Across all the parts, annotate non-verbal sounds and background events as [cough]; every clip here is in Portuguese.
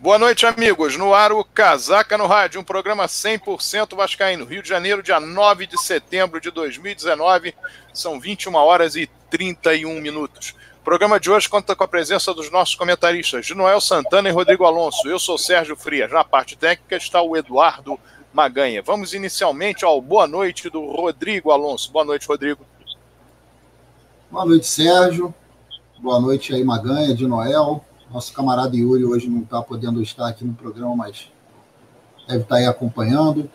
Boa noite, amigos. No ar, o Casaca no Rádio, um programa 100% Vascaíno. Rio de Janeiro, dia 9 de setembro de 2019. São 21 horas e 31 minutos. O programa de hoje conta com a presença dos nossos comentaristas, de Noel Santana e Rodrigo Alonso. Eu sou Sérgio Frias. Na parte técnica está o Eduardo Maganha. Vamos inicialmente ao boa noite do Rodrigo Alonso. Boa noite, Rodrigo. Boa noite, Sérgio. Boa noite aí, Maganha, de Noel. Nosso camarada Yuri hoje não está podendo estar aqui no programa, mas deve estar tá aí acompanhando.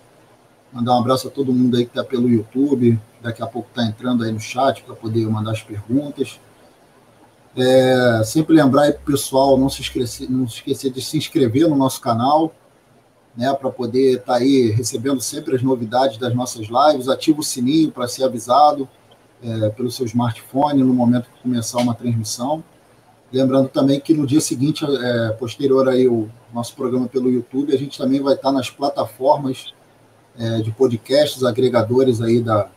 Mandar um abraço a todo mundo aí que está pelo YouTube. Daqui a pouco está entrando aí no chat para poder mandar as perguntas. É, sempre lembrar aí para o pessoal não se, esquecer, não se esquecer de se inscrever no nosso canal, né, para poder estar tá aí recebendo sempre as novidades das nossas lives. Ativa o sininho para ser avisado é, pelo seu smartphone no momento que começar uma transmissão. Lembrando também que no dia seguinte, é, posterior aí o nosso programa pelo YouTube, a gente também vai estar nas plataformas é, de podcasts, agregadores aí da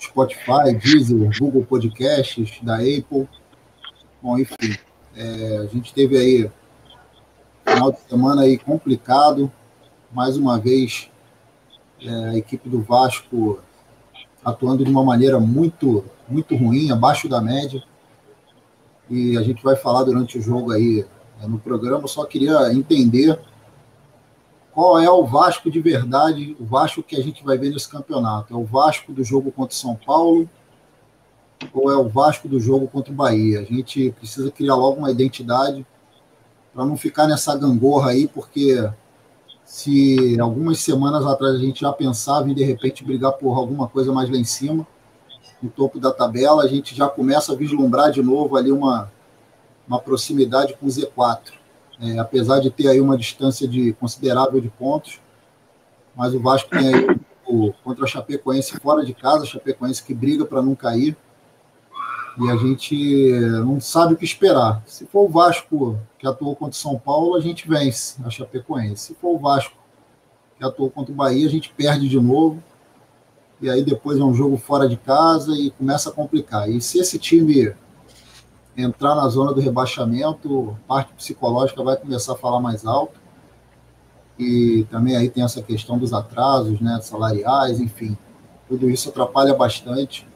Spotify, Deezer, Google Podcasts, da Apple. Bom, enfim, é, a gente teve aí final de semana aí complicado, mais uma vez é, a equipe do Vasco atuando de uma maneira muito muito ruim, abaixo da média e a gente vai falar durante o jogo aí é, no programa. Só queria entender qual é o Vasco de verdade, o Vasco que a gente vai ver nesse campeonato. É o Vasco do jogo contra São Paulo ou é o Vasco do jogo contra o Bahia? A gente precisa criar logo uma identidade para não ficar nessa gangorra aí, porque se algumas semanas atrás a gente já pensava em de repente brigar por alguma coisa mais lá em cima, no topo da tabela, a gente já começa a vislumbrar de novo ali uma, uma proximidade com o Z4. É, apesar de ter aí uma distância de considerável de pontos, mas o Vasco tem aí o, contra a Chapecoense fora de casa, a Chapecoense que briga para não cair, e a gente não sabe o que esperar. Se for o Vasco que atuou contra o São Paulo, a gente vence a Chapecoense. Se for o Vasco que atuou contra o Bahia, a gente perde de novo e aí depois é um jogo fora de casa e começa a complicar. E se esse time entrar na zona do rebaixamento, parte psicológica vai começar a falar mais alto. E também aí tem essa questão dos atrasos, né, salariais, enfim. Tudo isso atrapalha bastante.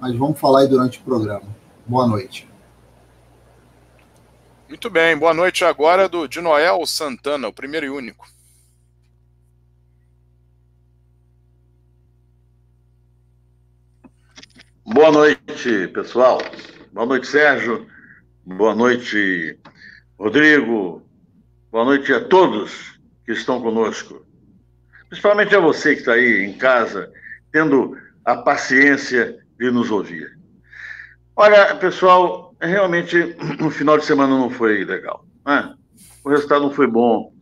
Mas vamos falar aí durante o programa. Boa noite. Muito bem, boa noite agora do de Noel Santana, o primeiro e único. Boa noite, pessoal. Boa noite, Sérgio. Boa noite, Rodrigo. Boa noite a todos que estão conosco. Principalmente a você que está aí em casa, tendo a paciência de nos ouvir. Olha, pessoal, realmente [clears throat] o final de semana não foi legal. Né? O resultado não foi bom.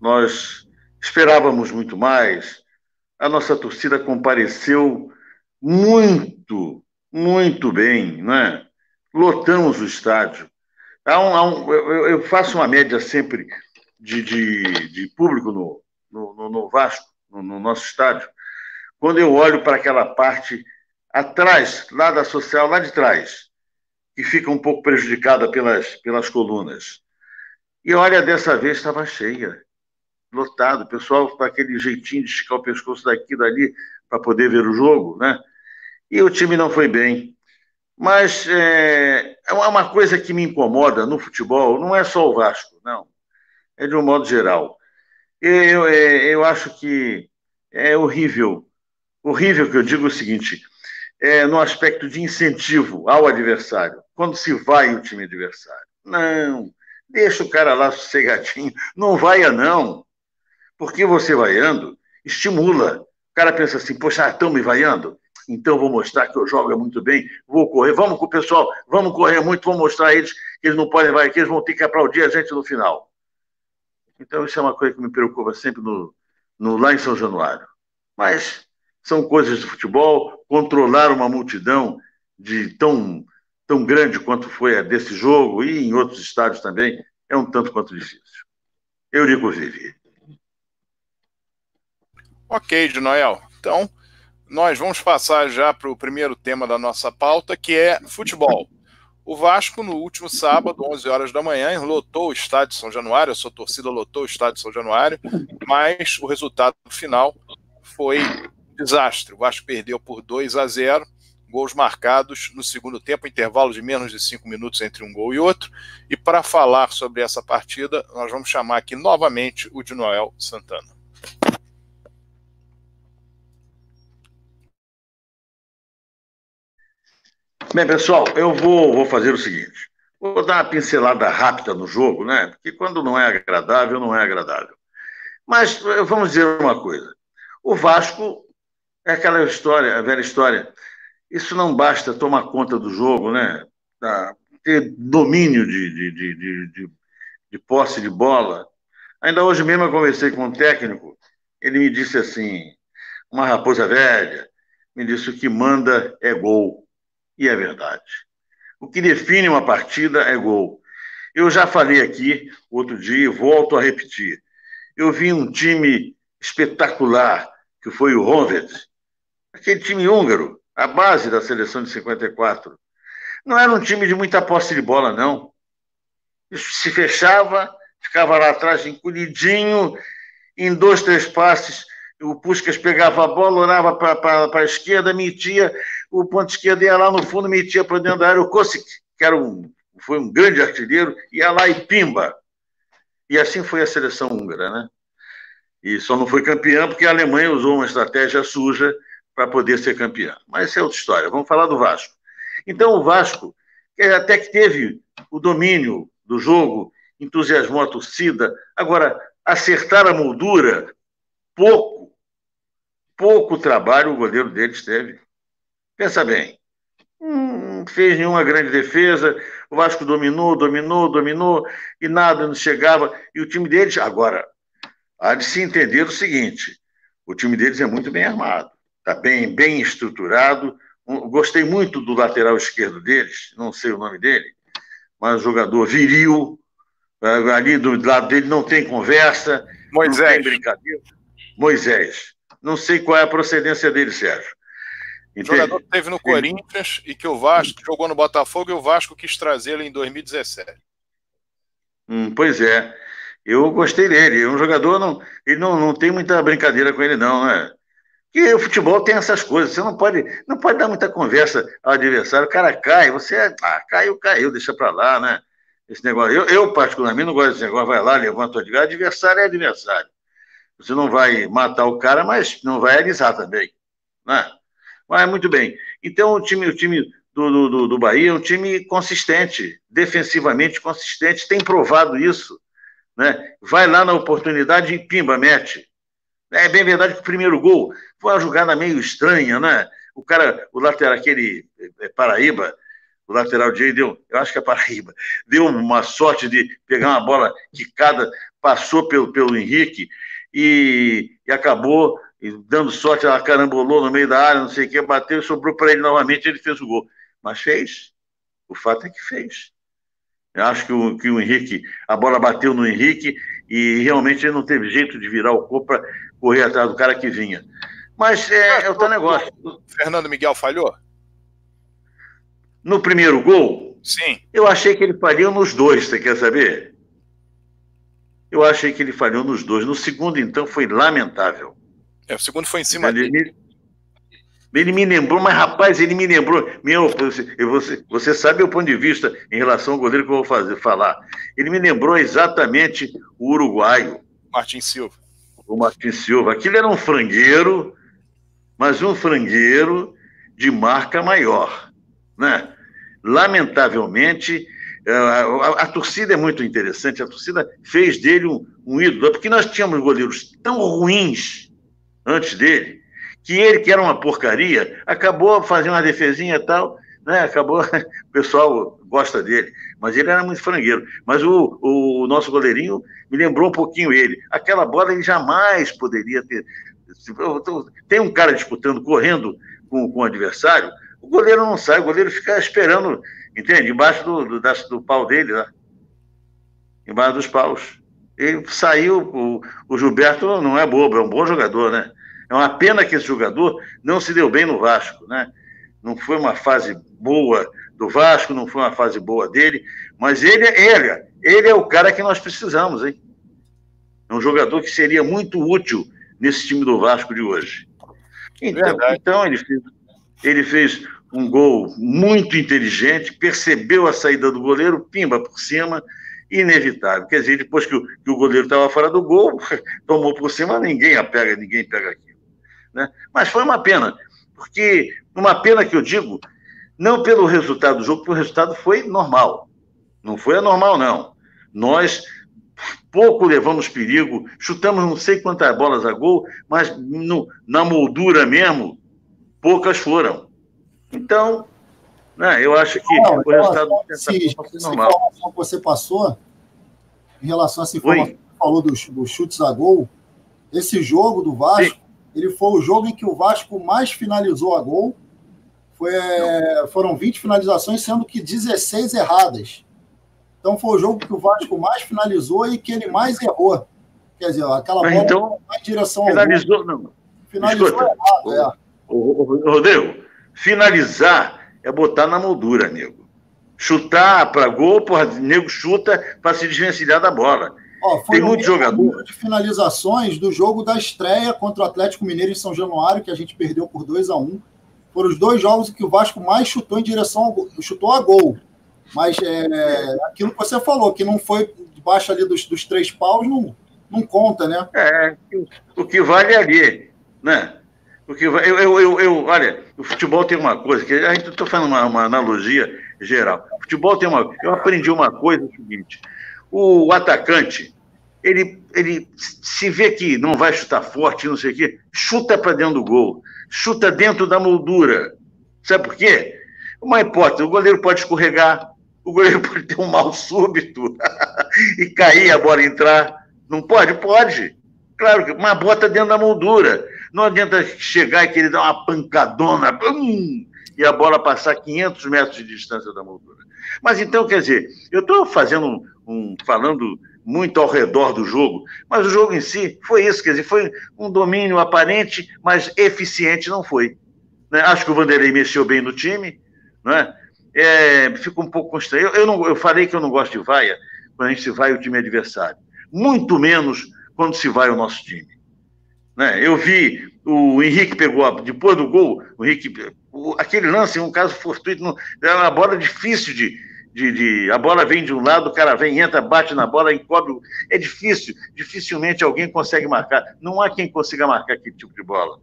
Nós esperávamos muito mais. A nossa torcida compareceu muito, muito bem, né? Lotamos o estádio. Há um, há um, eu, eu, faço uma média sempre de, de, de público no, no, no Vasco, no, no, nosso estádio, quando eu olho para aquela parte atrás, lá da social, lá de trás, que fica um pouco prejudicada pelas, pelas colunas. E olha, dessa vez estava cheia, lotado, o pessoal com aquele jeitinho de esticar o pescoço daqui e dali para poder ver o jogo, né? E o time não foi bem. Mas é, é uma coisa que me incomoda no futebol, não é só o Vasco, não. É de um modo geral. Eu, é, eu acho que é horrível. Horrível que eu digo o seguinte: é, no aspecto de incentivo ao adversário, quando se vai o time adversário. Não, deixa o cara lá sossegadinho, não vaia não. Porque você vaiando, estimula. O cara pensa assim, poxa, estão me vaiando? Então vou mostrar que eu jogo muito bem, vou correr, vamos com o pessoal, vamos correr muito, vamos mostrar a eles que eles não podem vai, que eles vão ter que aplaudir a gente no final. Então isso é uma coisa que me preocupa sempre no, no lá em São Januário. Mas são coisas do futebol, controlar uma multidão de tão tão grande quanto foi a desse jogo e em outros estádios também é um tanto quanto difícil. Eu digo vive. Ok, de Noel. Então, nós vamos passar já para o primeiro tema da nossa pauta, que é futebol. O Vasco, no último sábado, 11 horas da manhã, lotou o estádio de São Januário, a sua torcida lotou o estádio de São Januário, mas o resultado final foi desastre. O Vasco perdeu por 2 a 0, gols marcados no segundo tempo, intervalo de menos de 5 minutos entre um gol e outro. E para falar sobre essa partida, nós vamos chamar aqui novamente o de Noel Santana. Bem, pessoal, eu vou, vou fazer o seguinte. Vou dar uma pincelada rápida no jogo, né? Porque quando não é agradável, não é agradável. Mas eh, vamos dizer uma coisa. O Vasco é aquela história, a velha história. Isso não basta tomar conta do jogo, né? ter domínio de, de, de, de, de posse de bola. Ainda hoje mesmo eu conversei com um técnico, ele me disse assim, uma raposa velha, me disse o que manda é gol. E é verdade. O que define uma partida é gol. Eu já falei aqui outro dia e volto a repetir. Eu vi um time espetacular, que foi o Honved, aquele time húngaro, a base da seleção de 54. Não era um time de muita posse de bola, não. Se fechava, ficava lá atrás encolhidinho, em dois, três passes, o Puskas pegava a bola, olhava para a esquerda, metia, o ponto esquerdo ia lá no fundo, metia para dentro da área, o Kosik, que era um, foi um grande artilheiro, ia lá e pimba. E assim foi a seleção húngara, né? E só não foi campeã porque a Alemanha usou uma estratégia suja para poder ser campeã. Mas essa é outra história. Vamos falar do Vasco. Então, o Vasco, até que teve o domínio do jogo, entusiasmou a torcida. Agora, acertar a moldura, pouco pouco trabalho o goleiro deles teve. Pensa bem, não fez nenhuma grande defesa, o Vasco dominou, dominou, dominou, e nada não chegava. E o time deles, agora, há de se entender o seguinte: o time deles é muito bem armado, está bem, bem estruturado. Gostei muito do lateral esquerdo deles, não sei o nome dele, mas jogador viril, ali do lado dele não tem conversa, Moisés. não tem brincadeira. Moisés. Não sei qual é a procedência dele, Sérgio. Entende? Jogador que teve no Corinthians e que o Vasco jogou no Botafogo e o Vasco quis trazê-lo em 2017. Hum, pois é. Eu gostei dele. É um jogador, não, ele não, não tem muita brincadeira com ele, não, né? Que o futebol tem essas coisas. Você não pode, não pode dar muita conversa ao adversário. O cara cai, você. Ah, caiu, caiu, deixa pra lá, né? Esse negócio. Eu, eu particularmente, não gosto desse negócio. Vai lá, levanta o adversário. Adversário é adversário. Você não vai matar o cara, mas não vai alisar também. Né? Mas muito bem. Então, o time, o time do, do, do Bahia é um time consistente, defensivamente consistente, tem provado isso. Né? Vai lá na oportunidade e pimba, mete. É bem verdade que o primeiro gol foi uma jogada meio estranha, né? O cara, o lateral, aquele é, Paraíba, o lateral direito deu, eu acho que é Paraíba, [laughs] deu uma sorte de pegar uma bola quicada, passou pelo, pelo Henrique e, e acabou dando sorte, ela carambolou no meio da área, não sei o que, bateu, sobrou para ele novamente, ele fez o gol. Mas fez. O fato é que fez. Eu acho que o, que o Henrique, a bola bateu no Henrique e realmente ele não teve jeito de virar o corpo para correr atrás do cara que vinha. Mas é, é o teu negócio. Fernando Miguel falhou? No primeiro gol? Sim. Eu achei que ele falhou nos dois, você quer saber? Eu achei que ele falhou nos dois. No segundo, então, foi lamentável. É, o segundo foi em cima ele dele. Me, ele me lembrou, mas rapaz, ele me lembrou. Meu, você, você, você sabe o ponto de vista em relação ao goleiro que eu vou fazer, falar. Ele me lembrou exatamente o uruguaio. Martin Silva. O Martin Silva. Aquilo era um frangueiro, mas um frangueiro de marca maior. Né? Lamentavelmente, é, a, a, torcida é muito interessante, a torcida fez dele um, um ídolo, porque nós tínhamos goleiros tão ruins antes dele, que ele, que era uma porcaria, acabou fazendo uma defesinha e tal, né? Acabou, [laughs] o pessoal gosta dele, mas ele era muito frangueiro. Mas o, o nosso goleirinho me lembrou um pouquinho ele. Aquela bola ele jamais poderia ter. Tem um cara disputando, correndo com, com o adversário, o goleiro não sai, o goleiro fica esperando Entende? Embaixo do, do, do pau dele, lá. Embaixo dos paus. Ele saiu, o, o Gilberto não é bobo, é um bom jogador, né? É uma pena que esse jogador não se deu bem no Vasco, né? Não foi uma fase boa do Vasco, não foi uma fase boa dele, mas ele, ele, ele é o cara que nós precisamos, hein? É um jogador que seria muito útil nesse time do Vasco de hoje. Então, então ele, fez, ele fez um gol muito inteligente, percebeu a saída do goleiro, pimba por cima, inevitável. Quer dizer, depois que o, que o goleiro estava fora do gol, [laughs] tomou por cima, ninguém a pega, ninguém pega aquilo. Né? Mas foi uma pena, porque uma pena que eu digo, não pelo resultado do jogo, porque o resultado foi normal. Não foi anormal, não. Nós pouco levamos perigo, chutamos não sei quantas bolas a gol, mas no, na moldura mesmo, poucas foram. Então, né, eu acho que não, o resultado se, se normal. informação que você passou, em relação a essa informação que você falou dos, dos, chutes a gol, esse jogo do Vasco, Sim. ele foi o jogo em que o Vasco mais finalizou a gol. Foi, é, foram 20 finalizações, sendo que 16 erradas. Então foi o jogo que o Vasco mais finalizou e que ele mais errou. Quer dizer, aquela bola então, direção finalizou, ao gol. Não. Finalizou Escuta, errado, é. Rodrigo, finalizar é botar na moldura, nego. Chutar para gol, porra, nego chuta para se desvencilhar da bola. Ó, Tem muito jogador. de finalizações do jogo da estreia contra o Atlético Mineiro em São Januário, que a gente perdeu por 2 a 1 um. Foram os dois jogos que o Vasco mais chutou em direção ao gol, chutou a gol. Mas é, aquilo que você falou, que não foi debaixo ali dos, dos três paus, não, não conta, né? É, o que vale é ali, né? Porque eu, eu, eu, eu, olha, o futebol tem uma coisa, que a gente está fazendo uma, uma, analogia geral. O futebol tem uma. Eu aprendi uma coisa é o seguinte: o atacante, ele, ele se vê que não vai chutar forte, não sei o quê, chuta para dentro do gol, chuta dentro da moldura. Sabe por quê? Uma hipótese: o goleiro pode escorregar, o goleiro [laughs] pode ter um mal súbito [laughs] e cair a bola entrar. Não pode? Pode. Claro que uma bota dentro da moldura. Não adianta chegar e querer dar uma pancadona bum, e a bola passar 500 metros de distância da moldura. Mas então, quer dizer, eu estou fazendo um, falando muito ao redor do jogo, mas o jogo em si foi isso, quer dizer, foi um domínio aparente, mas eficiente não foi. Né? Acho que o Vanderlei mexeu bem no time, né? é, fico um pouco constrangido. Eu, não, eu falei que eu não gosto de vaia quando a gente se vai o time adversário. Muito menos quando se vai o nosso time. Né? Eu vi o Henrique pegou, depois do gol, o Henrique, o, aquele lance, um caso fortuito, não, é uma bola difícil de, de, de, A bola vem de um lado, o cara vem, entra, bate na bola, encobre. É difícil, dificilmente alguém consegue marcar. Não há quem consiga marcar aquele tipo de bola.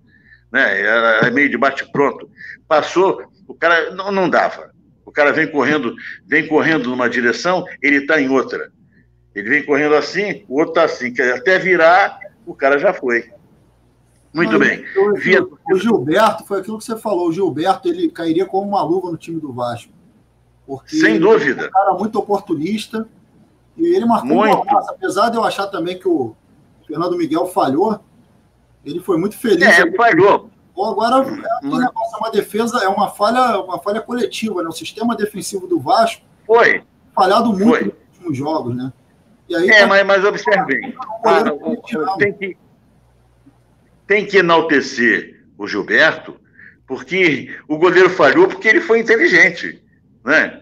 Né? É, é meio de bate-pronto. Passou, o cara não, não dava. O cara vem correndo, vem correndo numa direção, ele está em outra. Ele vem correndo assim, o outro está assim. Até virar, o cara já foi. Muito bem. O, o Gilberto, foi aquilo que você falou. O Gilberto ele cairia como uma luva no time do Vasco. Porque Sem dúvida. é um cara muito oportunista. E ele marcou muito. uma massa. Apesar de eu achar também que o Fernando Miguel falhou, ele foi muito feliz. É, falhou. Agora, é, negócio, é uma defesa, é uma falha, uma falha coletiva, né? O sistema defensivo do Vasco foi falhado muito foi. nos últimos jogos, né? Aí, é, tá... mas, mas observe bem. Ah, tem, que, tem que enaltecer o Gilberto, porque o goleiro falhou porque ele foi inteligente. Né?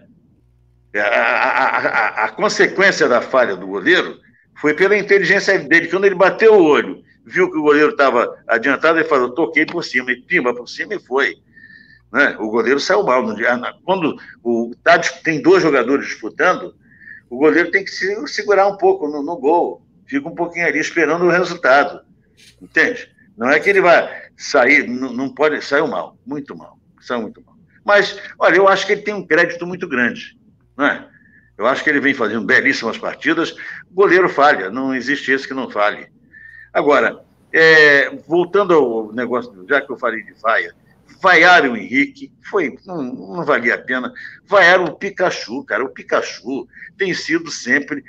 A, a, a, a consequência da falha do goleiro foi pela inteligência dele. Quando ele bateu o olho viu que o goleiro estava adiantado e falou, toquei por cima, e pimba por cima e foi. Né? O goleiro saiu mal. Quando o, tá, tem dois jogadores disputando, o goleiro tem que se segurar um pouco no, no gol, fica um pouquinho ali esperando o resultado. Entende? Não é que ele vai sair, não, pode, saiu mal, muito mal, saiu muito mal. Mas, olha, eu acho que ele tem um crédito muito grande, não é? Eu acho que ele vem fazendo belíssimas partidas. Goleiro falha, não existe esse que não falhe. Agora, é, voltando ao negócio, já que eu falei de vaia, vaiaram o Henrique, foi, não, não, valia a pena. Vaiaram o Pikachu, cara. O Pikachu tem sido sempre,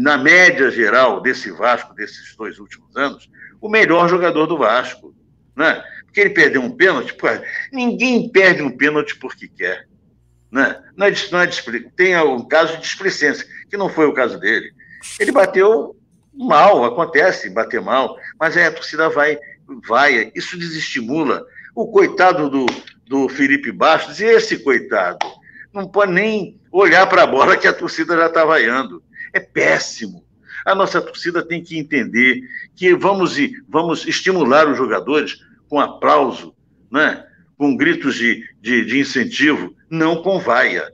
na média geral desse Vasco, desses dois últimos anos, o melhor jogador do Vasco. Né? Porque ele perdeu um pênalti, pô, ninguém perde um pênalti porque quer. Né? Não é, não é, tem um caso de displicência, que não foi o caso dele. Ele bateu mal, acontece bater mal, mas aí a torcida vai, vai, isso desestimula. O coitado do, do Felipe Bastos, e esse coitado? não pode nem olhar para a bola que a torcida já está vaiando. É péssimo. A nossa torcida tem que entender que vamos, vamos estimular os jogadores com aplauso, né? com gritos de, de, de incentivo, não com vaia.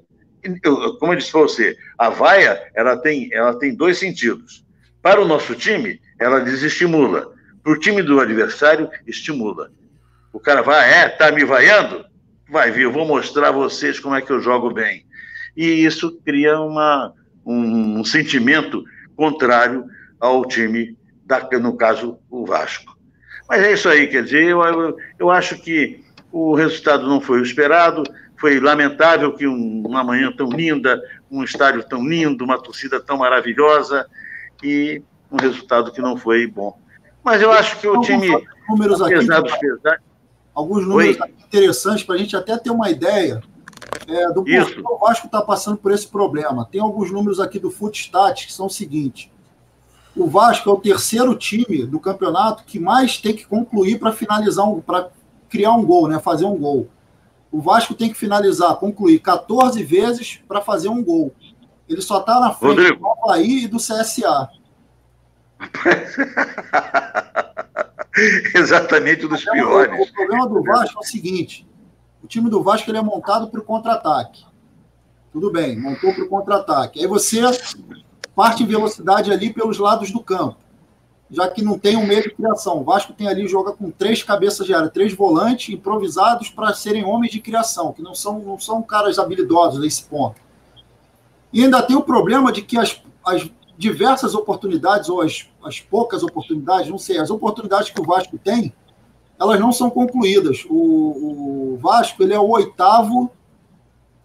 Eu, como eu disse para você, a vaia ela tem, ela tem dois sentidos. Para o nosso time, ela desestimula. Para o time do adversário, estimula. O cara vai, é, tá me vaiando? Vai vir, eu vou mostrar a vocês como é que eu jogo bem. E isso cria uma, um, um sentimento contrário ao time, da, no caso, o Vasco. Mas é isso aí, quer dizer, eu, eu, eu acho que o resultado não foi o esperado, foi lamentável que um, uma manhã tão linda, um estádio tão lindo, uma torcida tão maravilhosa e um resultado que não foi bom. Mas eu acho que o time, números apesar aqui, dos pesares... Alguns números interessantes para a gente até ter uma ideia é, do porquê o Vasco está passando por esse problema. Tem alguns números aqui do Footstat que são o seguinte. O Vasco é o terceiro time do campeonato que mais tem que concluir para finalizar, um, para criar um gol, né? fazer um gol. O Vasco tem que finalizar, concluir 14 vezes para fazer um gol. Ele só está na frente Rodrigo. do Havaí e do CSA. [laughs] Exatamente dos piores. O problema do Vasco é o seguinte: o time do Vasco ele é montado para o contra-ataque. Tudo bem, montou para o contra-ataque. Aí você parte em velocidade ali pelos lados do campo, já que não tem um meio de criação. O Vasco tem ali, joga com três cabeças de área, três volantes improvisados para serem homens de criação, que não são, não são caras habilidosos nesse ponto. E ainda tem o problema de que as, as diversas oportunidades, ou as, as poucas oportunidades, não sei, as oportunidades que o Vasco tem, elas não são concluídas. O, o Vasco ele é o oitavo,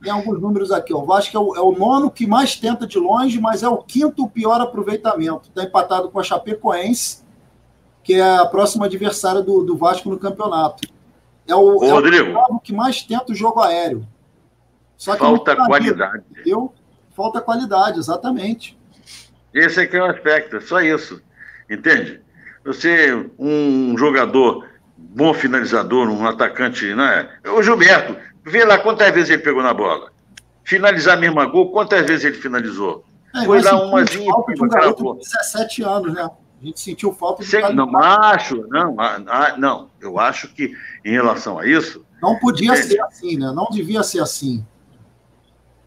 tem alguns números aqui. O Vasco é o, é o, nono que mais tenta de longe, mas é o quinto pior aproveitamento. Está empatado com a Chapecoense, que é a próxima adversária do, do Vasco no campeonato. É o, Ô, é Rodrigo. o que mais tenta o jogo aéreo. Só que Falta qualidade. Entendeu? Falta qualidade, exatamente. Esse aqui é o aspecto, é só isso. Entende? Você, um jogador bom finalizador, um atacante, né? O Gilberto, vê lá quantas vezes ele pegou na bola. Finalizar a mesma gol, quantas vezes ele finalizou? É, Foi lá uma falta de um garoto de 17 anos, né? A gente sentiu falta de Sem, Não, acho, não, não, eu acho que em relação a isso. Não podia ser assim, né? Não devia ser assim.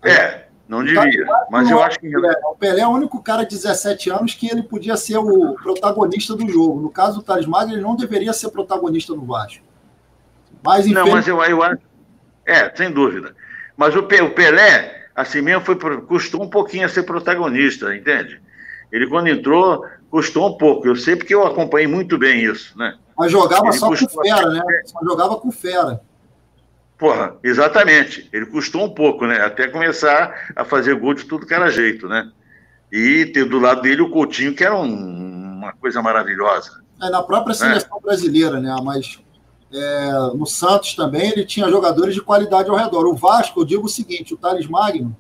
É, não devia, mas eu acho que. O Pelé é o único cara de 17 anos que ele podia ser o protagonista do jogo. No caso do Thales Magno, ele não deveria ser protagonista no Vasco. Mas, não, mas eu, eu acho. É, sem dúvida. Mas o, Pelé, assim mesmo, foi, custou um pouquinho a ser protagonista, entende? Ele, quando entrou, custou um pouco. Eu sei porque eu acompanhei muito bem isso, né? Mas jogava ele só com fera, né? Só jogava com fera. Porra, exatamente. Ele custou um pouco, né? Até começar a fazer gol de tudo que era jeito, né? E ter do lado dele o Coutinho, que era um, uma coisa maravilhosa. É, na própria né? seleção é. brasileira, né? Mas é, no Santos também ele tinha jogadores de qualidade ao redor. O Vasco, eu digo o seguinte: o Thales Magno,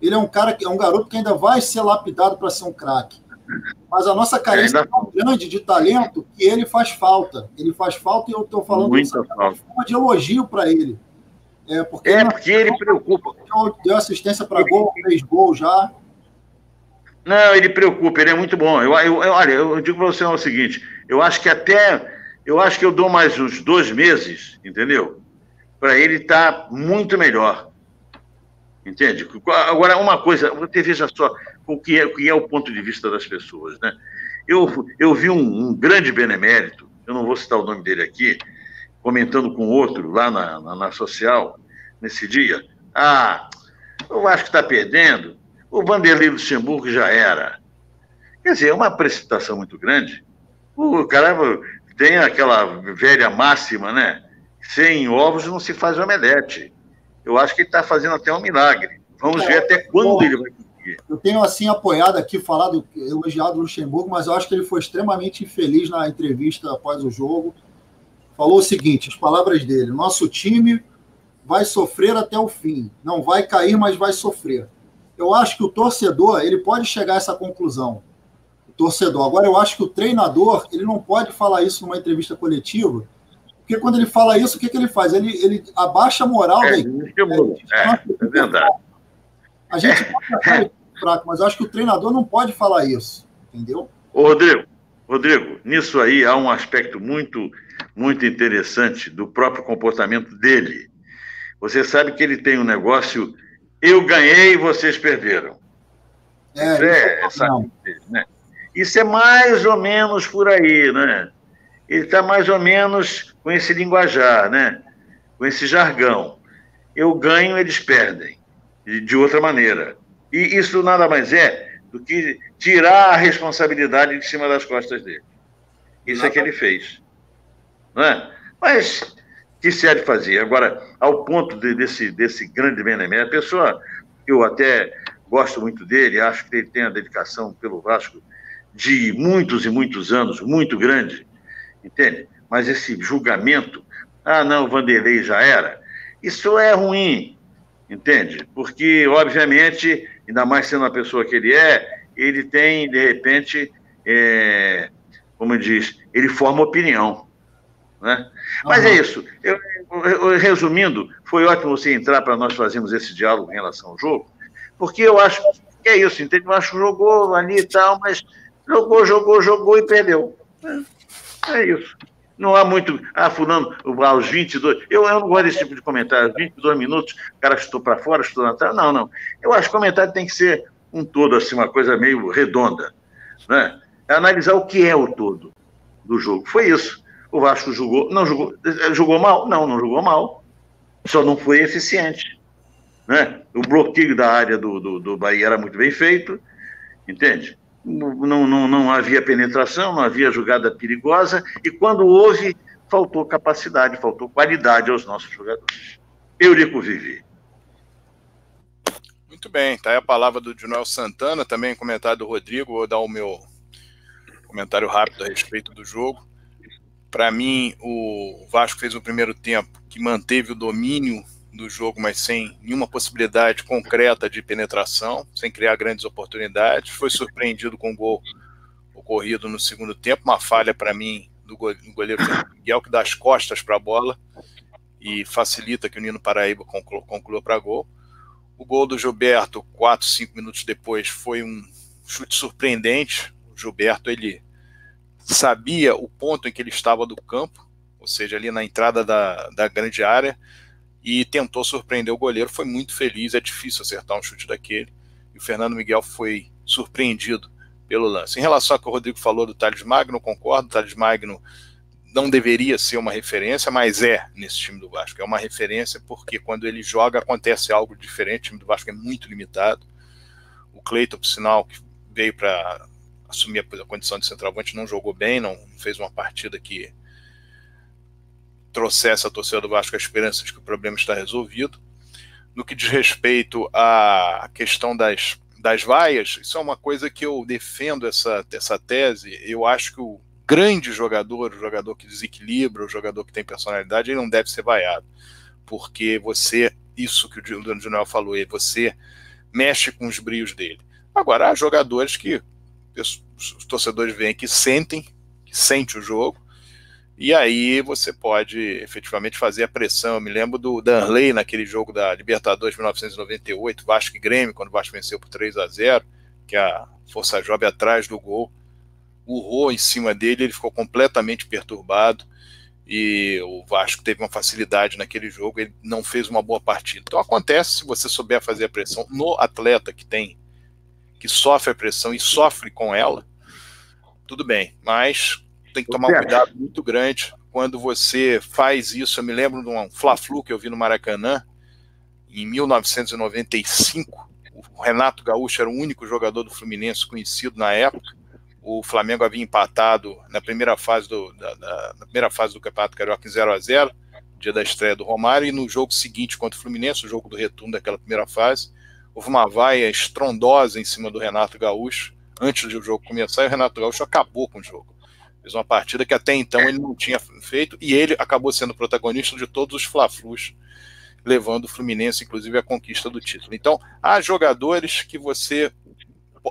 ele é um cara que é um garoto que ainda vai ser lapidado para ser um craque. Mas a nossa carência é tão grande de talento que ele faz falta. Ele faz falta e eu estou falando Muita falta. forma de elogio para ele. É porque, é porque ele preocupa. Deu assistência para gol, fez gol já. Não, ele preocupa, ele é muito bom. Eu, eu, eu olha, eu digo para você o seguinte: eu acho que até. Eu acho que eu dou mais uns dois meses, entendeu? Para ele estar tá muito melhor. Entende? Agora, uma coisa, você veja só o que é, o que é o ponto de vista das pessoas, né? Eu, eu vi um, um grande benemérito, eu não vou citar o nome dele aqui, comentando com outro lá na, na, na social, nesse dia. Ah, o Vasco está perdendo, o Vanderlei Luxemburgo já era. Quer dizer, é uma precipitação muito grande. O cara tem aquela velha máxima, né? Sem ovos não se faz omelete. Eu acho que ele está fazendo até um milagre. Vamos é, ver até quando bom, ele vai conseguir. Eu tenho, assim, apoiado aqui, falado, elogiado o Luxemburgo, mas eu acho que ele foi extremamente infeliz na entrevista após o jogo falou o seguinte: as palavras dele, nosso time vai sofrer até o fim. Não vai cair, mas vai sofrer. Eu acho que o torcedor ele pode chegar a essa conclusão. Torcedor. Agora, eu acho que o treinador ele não pode falar isso numa entrevista coletiva, porque quando ele fala isso, o que, que ele faz? Ele, ele abaixa a moral é, da equipe. É, é, verdade. A gente pode [laughs] fraco, mas eu acho que o treinador não pode falar isso, entendeu? Ô, Rodrigo, Rodrigo, nisso aí há um aspecto muito, muito interessante do próprio comportamento dele. Você sabe que ele tem um negócio, eu ganhei e vocês perderam. É, isso é, essa, né? Isso é mais ou menos por aí, né? Ele está mais ou menos com esse linguajar, né? Com esse jargão. Eu ganho, eles perdem, de outra maneira. E isso nada mais é do que tirar a responsabilidade de cima das costas dele. Isso é que ele fez. Não é? Mas que se há de fazer? Agora, ao ponto de, desse, desse grande benemérito, a pessoa, eu até gosto muito dele, acho que ele tem a dedicação pelo Vasco de muitos e muitos anos, muito grande, entende? Mas esse julgamento, ah, não, o Vanderlei já era, isso é ruim, entende? Porque, obviamente, ainda mais sendo a pessoa que ele é, ele tem, de repente, é, como diz, ele forma opinião, né? Mas é isso. Eu, eu, resumindo, foi ótimo você entrar para nós fazermos esse diálogo em relação ao jogo, porque eu acho que é isso, entende? Eu acho que jogou ali e tal, mas jogou, jogou, jogou e perdeu. É, é isso. Não há muito. Ah, Fulano, aos 22. Eu, eu não gosto desse tipo de comentário. 22 minutos, o cara chutou para fora, chutou na trave. Não, não. Eu acho que o comentário tem que ser um todo, assim, uma coisa meio redonda. Né? É analisar o que é o todo do jogo. Foi isso. O Vasco jogou. Não jogou. Jogou mal? Não, não jogou mal. Só não foi eficiente. Né? O bloqueio da área do, do, do Bahia era muito bem feito, entende? Não, não, não havia penetração, não havia jogada perigosa, e quando houve, faltou capacidade, faltou qualidade aos nossos jogadores. Eurico Vivi. Muito bem, tá aí a palavra do Dinoel Santana, também comentário do Rodrigo, vou dar o meu comentário rápido a respeito do jogo. Para mim, o Vasco fez o primeiro tempo que manteve o domínio do jogo, mas sem nenhuma possibilidade concreta de penetração, sem criar grandes oportunidades. Foi surpreendido com o gol ocorrido no segundo tempo, uma falha para mim do goleiro Miguel, que dá as costas para a bola e facilita que o Nino Paraíba conclua para gol. O gol do Gilberto, 4, 5 minutos depois, foi um chute surpreendente. O Gilberto, ele sabia o ponto em que ele estava do campo, ou seja, ali na entrada da, da grande área, e tentou surpreender o goleiro. Foi muito feliz, é difícil acertar um chute daquele. E o Fernando Miguel foi surpreendido pelo lance. Em relação ao que o Rodrigo falou do Thales Magno, concordo. O Thales Magno não deveria ser uma referência, mas é nesse time do Vasco. É uma referência porque quando ele joga acontece algo diferente. O time do Vasco é muito limitado. O Cleiton, por sinal, que veio para assumir a condição de centroavante, não jogou bem, não fez uma partida que trouxesse a torcida do Vasco a esperança de que o problema está resolvido. No que diz respeito à questão das, das vaias, isso é uma coisa que eu defendo essa, essa tese. Eu acho que o grande jogador, o jogador que desequilibra, o jogador que tem personalidade, ele não deve ser vaiado. Porque você, isso que o Daniel falou, você mexe com os brios dele. Agora, há jogadores que os torcedores veem que sentem, que sente o jogo, e aí você pode efetivamente fazer a pressão. Eu me lembro do Danley naquele jogo da Libertadores de 1998, Vasco e Grêmio, quando o Vasco venceu por 3 a 0 que a Força Jovem atrás do gol urrou em cima dele, ele ficou completamente perturbado e o Vasco teve uma facilidade naquele jogo, ele não fez uma boa partida. Então acontece se você souber fazer a pressão no atleta que tem que sofre a pressão e sofre com ela, tudo bem, mas tem que tomar um cuidado muito grande quando você faz isso. Eu me lembro de um Fla-Flu que eu vi no Maracanã em 1995. O Renato Gaúcho era o único jogador do Fluminense conhecido na época. O Flamengo havia empatado na primeira fase do, da, da, na primeira fase do Campeonato Carioca em 0 a 0 dia da estreia do Romário, e no jogo seguinte contra o Fluminense, o jogo do retorno daquela primeira fase, houve uma vaia estrondosa em cima do Renato Gaúcho antes do jogo começar, e o Renato Gaúcho acabou com o jogo. Fez uma partida que até então ele não tinha feito e ele acabou sendo protagonista de todos os Fla-Flus, levando o Fluminense, inclusive, à conquista do título. Então, há jogadores que você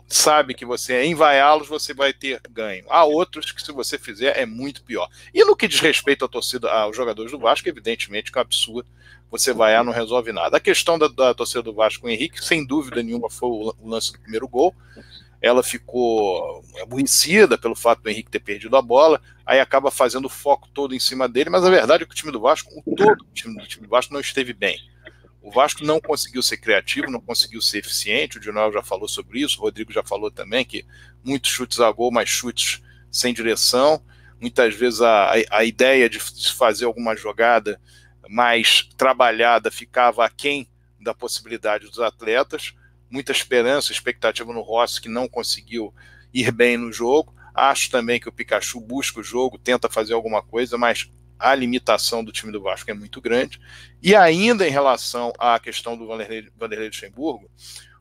sabe que você envaiá-los, você vai ter ganho. Há outros que, se você fizer, é muito pior. E no que diz respeito à torcida, aos jogadores do Vasco, evidentemente que é um absurdo. Você vaiar não resolve nada. A questão da, da torcida do Vasco com o Henrique, sem dúvida nenhuma, foi o, o lance do primeiro gol. Ela ficou aborrecida pelo fato do Henrique ter perdido a bola, aí acaba fazendo o foco todo em cima dele, mas a verdade é que o time do Vasco, o todo o time, o time do Vasco não esteve bem. O Vasco não conseguiu ser criativo, não conseguiu ser eficiente. O Dionel já falou sobre isso, o Rodrigo já falou também que muitos chutes a gol, mas chutes sem direção. Muitas vezes a, a ideia de fazer alguma jogada mais trabalhada ficava aquém da possibilidade dos atletas. Muita esperança, expectativa no Rossi, que não conseguiu ir bem no jogo. Acho também que o Pikachu busca o jogo, tenta fazer alguma coisa, mas a limitação do time do Vasco é muito grande. E ainda em relação à questão do Vanderlei, Luxemburgo,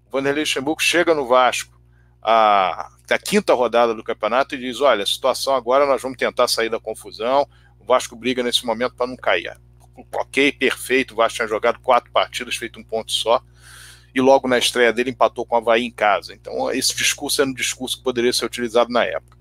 o Vanderlei Luxemburgo chega no Vasco a, a quinta rodada do campeonato e diz: olha, a situação agora nós vamos tentar sair da confusão. O Vasco briga nesse momento para não cair. Ok, perfeito. O Vasco tinha jogado quatro partidas, feito um ponto só. E logo na estreia dele empatou com o Havaí em casa. Então, esse discurso era um discurso que poderia ser utilizado na época.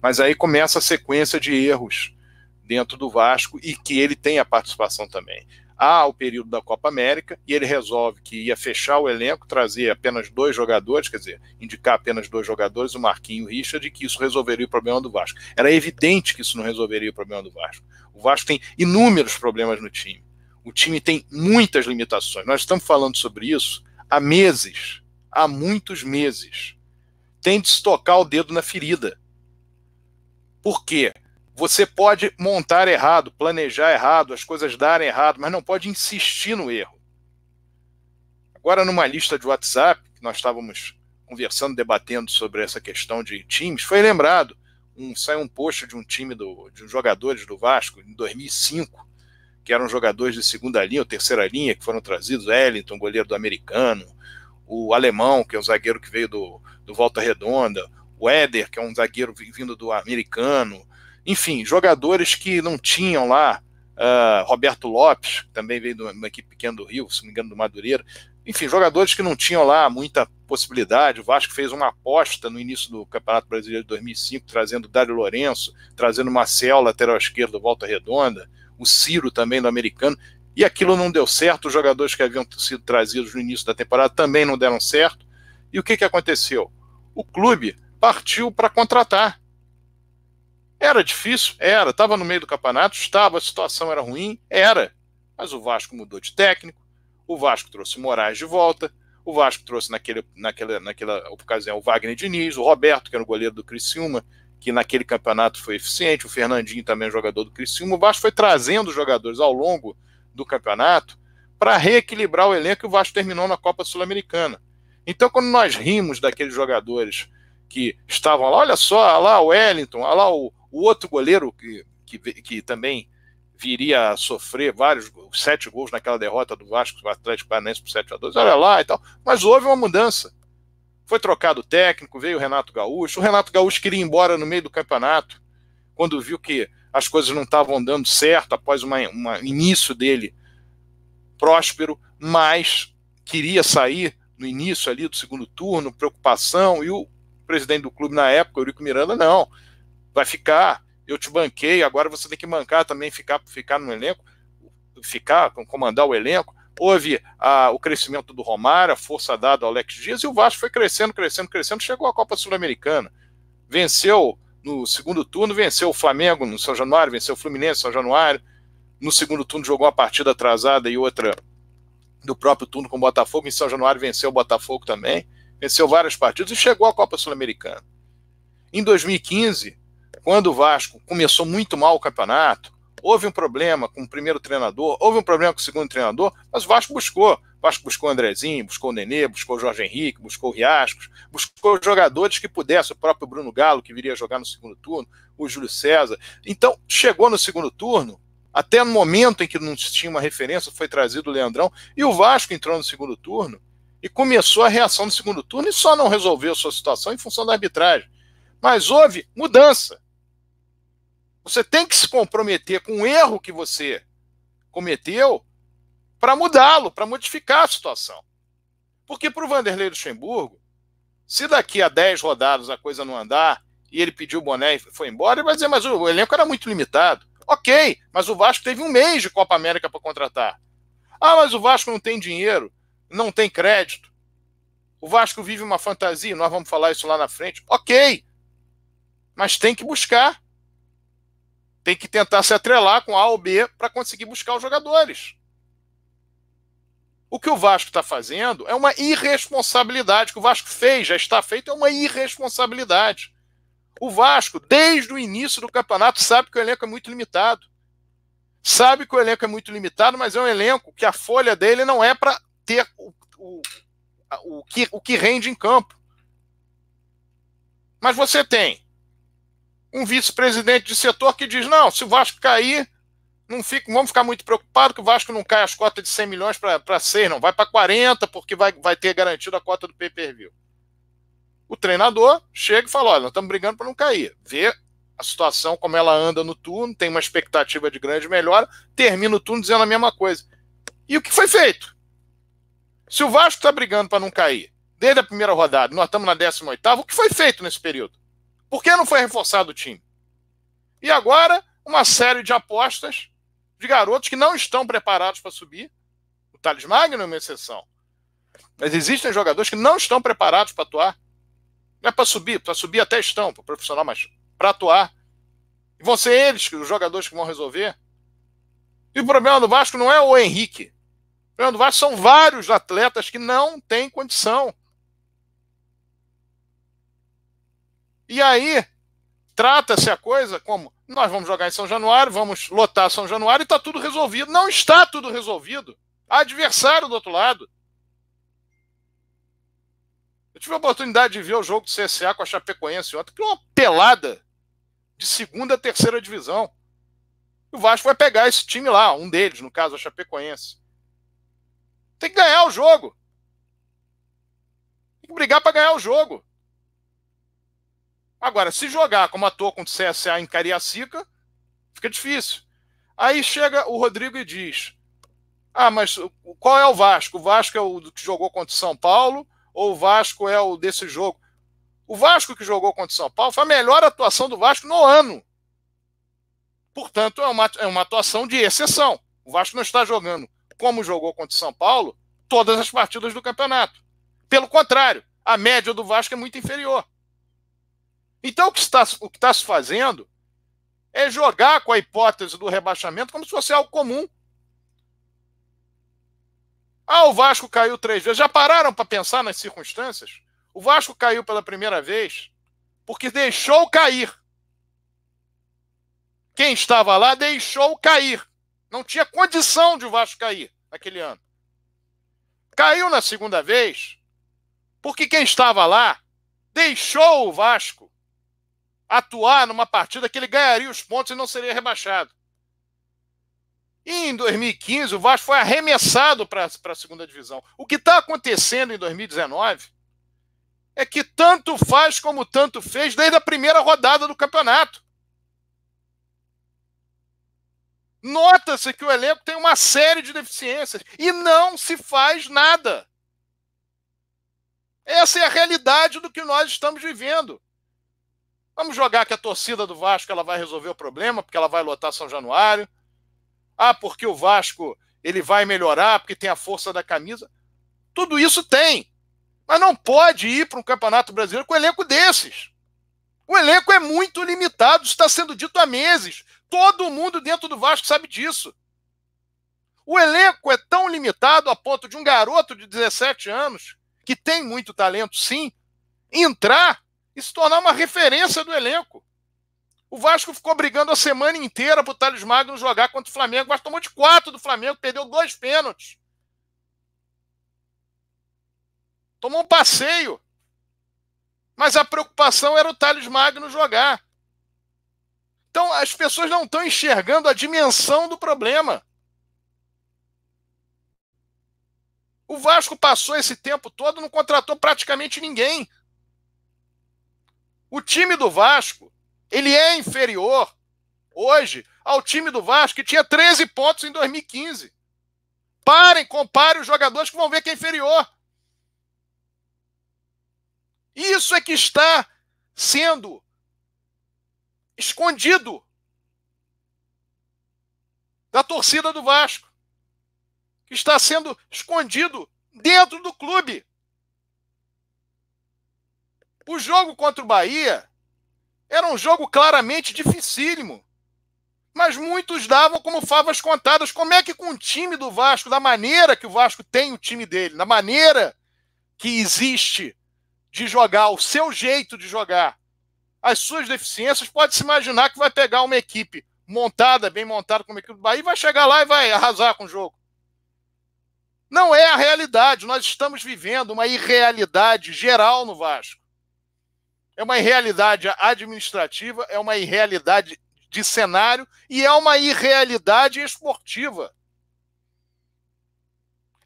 Mas aí começa a sequência de erros dentro do Vasco e que ele tem a participação também. Há o período da Copa América e ele resolve que ia fechar o elenco, trazer apenas dois jogadores, quer dizer, indicar apenas dois jogadores, o Marquinho e o Richard, e que isso resolveria o problema do Vasco. Era evidente que isso não resolveria o problema do Vasco. O Vasco tem inúmeros problemas no time. O time tem muitas limitações. Nós estamos falando sobre isso há meses, há muitos meses. Tem de se tocar o dedo na ferida. Por quê? Você pode montar errado, planejar errado, as coisas darem errado, mas não pode insistir no erro. Agora, numa lista de WhatsApp, que nós estávamos conversando, debatendo sobre essa questão de times, foi lembrado, um, saiu um post de um time do, de jogadores do Vasco em 2005, que eram jogadores de segunda linha ou terceira linha, que foram trazidos, Wellington, goleiro do americano, o alemão, que é um zagueiro que veio do, do Volta Redonda, o Éder, que é um zagueiro vindo do americano, enfim, jogadores que não tinham lá, uh, Roberto Lopes, que também veio de uma equipe pequena do Rio, se não me engano, do Madureira. Enfim, jogadores que não tinham lá muita possibilidade. O Vasco fez uma aposta no início do Campeonato Brasileiro de 2005, trazendo Dário Lourenço, trazendo Marcel, lateral esquerdo, volta redonda, o Ciro também do americano. E aquilo não deu certo. Os jogadores que haviam sido trazidos no início da temporada também não deram certo. E o que, que aconteceu? O clube partiu para contratar. Era difícil? Era. Estava no meio do campeonato? Estava. A situação era ruim? Era. Mas o Vasco mudou de técnico. O Vasco trouxe Moraes de volta. O Vasco trouxe naquele, naquela, naquela ocasião o Wagner Diniz, o Roberto, que era o goleiro do Criciúma, que naquele campeonato foi eficiente, o Fernandinho também é jogador do Criciúma. O Vasco foi trazendo jogadores ao longo do campeonato para reequilibrar o elenco e o Vasco terminou na Copa Sul-Americana. Então, quando nós rimos daqueles jogadores que estavam lá, olha só, olha lá o Wellington, olha lá o, o outro goleiro que, que, que também viria a sofrer vários sete gols naquela derrota do Vasco, do Atlético Paranaense por 7 a 2 olha lá e tal. Mas houve uma mudança. Foi trocado o técnico, veio o Renato Gaúcho. O Renato Gaúcho queria ir embora no meio do campeonato, quando viu que as coisas não estavam dando certo após um início dele próspero, mas queria sair no início ali do segundo turno, preocupação, e o presidente do clube na época, Eurico Miranda, não vai ficar, eu te banquei, agora você tem que bancar também, ficar, ficar no elenco, ficar, comandar o elenco. Houve o crescimento do Romário, a força dada ao Alex Dias, e o Vasco foi crescendo, crescendo, crescendo, chegou à Copa Sul-Americana. Venceu no segundo turno, venceu o Flamengo no São Januário, venceu o Fluminense no São Januário. No segundo turno jogou uma partida atrasada e outra do próprio turno com o Botafogo. Em São Januário venceu o Botafogo também. Venceu várias partidas e chegou à Copa Sul-Americana. Em 2015, quando o Vasco começou muito mal o campeonato, houve um problema com o primeiro treinador, houve um problema com o segundo treinador, mas o Vasco buscou. O Vasco buscou o Andrezinho, buscou o Nenê, buscou o Jorge Henrique, buscou o Riascos, buscou jogadores que pudessem, o próprio Bruno Galo, que viria jogar no segundo turno, o Júlio César. Então, chegou no segundo turno, até no momento em que não tinha uma referência, foi trazido o Leandrão, e o Vasco entrou no segundo turno e começou a reação no segundo turno e só não resolveu sua situação em função da arbitragem. Mas houve mudança. Você tem que se comprometer com o erro que você cometeu para mudá-lo, para modificar a situação. Porque para o Vanderlei Luxemburgo, Se daqui a 10 rodadas a coisa não andar e ele pediu o boné e foi embora, ele vai dizer, mas o elenco era muito limitado. Ok, mas o Vasco teve um mês de Copa América para contratar. Ah, mas o Vasco não tem dinheiro, não tem crédito. O Vasco vive uma fantasia, nós vamos falar isso lá na frente. Ok, mas tem que buscar. Tem que tentar se atrelar com A ou B para conseguir buscar os jogadores. O que o Vasco está fazendo é uma irresponsabilidade. O que o Vasco fez, já está feito, é uma irresponsabilidade. O Vasco, desde o início do campeonato, sabe que o elenco é muito limitado. Sabe que o elenco é muito limitado, mas é um elenco que a folha dele não é para ter o, o, o, que, o que rende em campo. Mas você tem um vice-presidente de setor que diz: não, se o Vasco cair, não fica, vamos ficar muito preocupados que o Vasco não cai as cotas de 100 milhões para 6, não. Vai para 40, porque vai, vai ter garantido a cota do pay per view. O treinador chega e fala: olha, nós estamos brigando para não cair. Vê a situação como ela anda no turno, tem uma expectativa de grande melhora, termina o turno dizendo a mesma coisa. E o que foi feito? Se o Vasco está brigando para não cair, desde a primeira rodada, nós estamos na 18, o que foi feito nesse período? Por que não foi reforçado o time? E agora, uma série de apostas de garotos que não estão preparados para subir. O Thales Magno é uma exceção. Mas existem jogadores que não estão preparados para atuar. Não é para subir, para subir até estão, para profissional, mas para atuar. E vão ser eles, os jogadores que vão resolver. E o problema do Vasco não é o Henrique. O problema do Vasco são vários atletas que não têm condição. E aí, trata-se a coisa como nós vamos jogar em São Januário, vamos lotar São Januário e está tudo resolvido. Não está tudo resolvido. Há adversário do outro lado. Eu tive a oportunidade de ver o jogo do CSA com a Chapecoense ontem, que é uma pelada de segunda a terceira divisão. O Vasco vai pegar esse time lá, um deles, no caso a Chapecoense. Tem que ganhar o jogo. Tem que brigar para ganhar o jogo. Agora, se jogar como ator com o CSA em Cariacica, fica difícil. Aí chega o Rodrigo e diz: Ah, mas qual é o Vasco? O Vasco é o que jogou contra o São Paulo ou o Vasco é o desse jogo? O Vasco que jogou contra o São Paulo foi a melhor atuação do Vasco no ano. Portanto, é uma, é uma atuação de exceção. O Vasco não está jogando como jogou contra o São Paulo todas as partidas do campeonato. Pelo contrário, a média do Vasco é muito inferior. Então, o que está, o que está se fazendo é jogar com a hipótese do rebaixamento como se fosse algo comum. Ah, o Vasco caiu três vezes. Já pararam para pensar nas circunstâncias? O Vasco caiu pela primeira vez porque deixou cair. Quem estava lá deixou cair. Não tinha condição de o Vasco cair naquele ano. Caiu na segunda vez porque quem estava lá deixou o Vasco atuar numa partida que ele ganharia os pontos e não seria rebaixado. E em 2015, o Vasco foi arremessado para a segunda divisão. O que está acontecendo em 2019 é que tanto faz como tanto fez desde a primeira rodada do campeonato. Nota-se que o elenco tem uma série de deficiências e não se faz nada. Essa é a realidade do que nós estamos vivendo. Vamos jogar que a torcida do Vasco ela vai resolver o problema, porque ela vai lotar São Januário. Ah, porque o Vasco ele vai melhorar, porque tem a força da camisa. Tudo isso tem. Mas não pode ir para um campeonato brasileiro com um elenco desses. O elenco é muito limitado, está sendo dito há meses. Todo mundo dentro do Vasco sabe disso. O elenco é tão limitado a ponto de um garoto de 17 anos, que tem muito talento, sim, entrar e se tornar uma referência do elenco. O Vasco ficou brigando a semana inteira para o Thales Magno jogar contra o Flamengo. O Vasco tomou de quatro do Flamengo, perdeu dois pênaltis. Tomou um passeio. Mas a preocupação era o Thales Magno jogar. Então as pessoas não estão enxergando a dimensão do problema. O Vasco passou esse tempo todo, não contratou praticamente ninguém. O time do Vasco, ele é inferior hoje ao time do Vasco que tinha 13 pontos em 2015. Parem, comparem os jogadores que vão ver que é inferior. Isso é que está sendo escondido da torcida do Vasco, que está sendo escondido dentro do clube. O jogo contra o Bahia era um jogo claramente dificílimo. Mas muitos davam como favas contadas. Como é que com o time do Vasco, da maneira que o Vasco tem o time dele, da maneira que existe de jogar, o seu jeito de jogar, as suas deficiências, pode se imaginar que vai pegar uma equipe montada, bem montada como a equipe do Bahia, e vai chegar lá e vai arrasar com o jogo. Não é a realidade. Nós estamos vivendo uma irrealidade geral no Vasco. É uma irrealidade administrativa, é uma irrealidade de cenário e é uma irrealidade esportiva.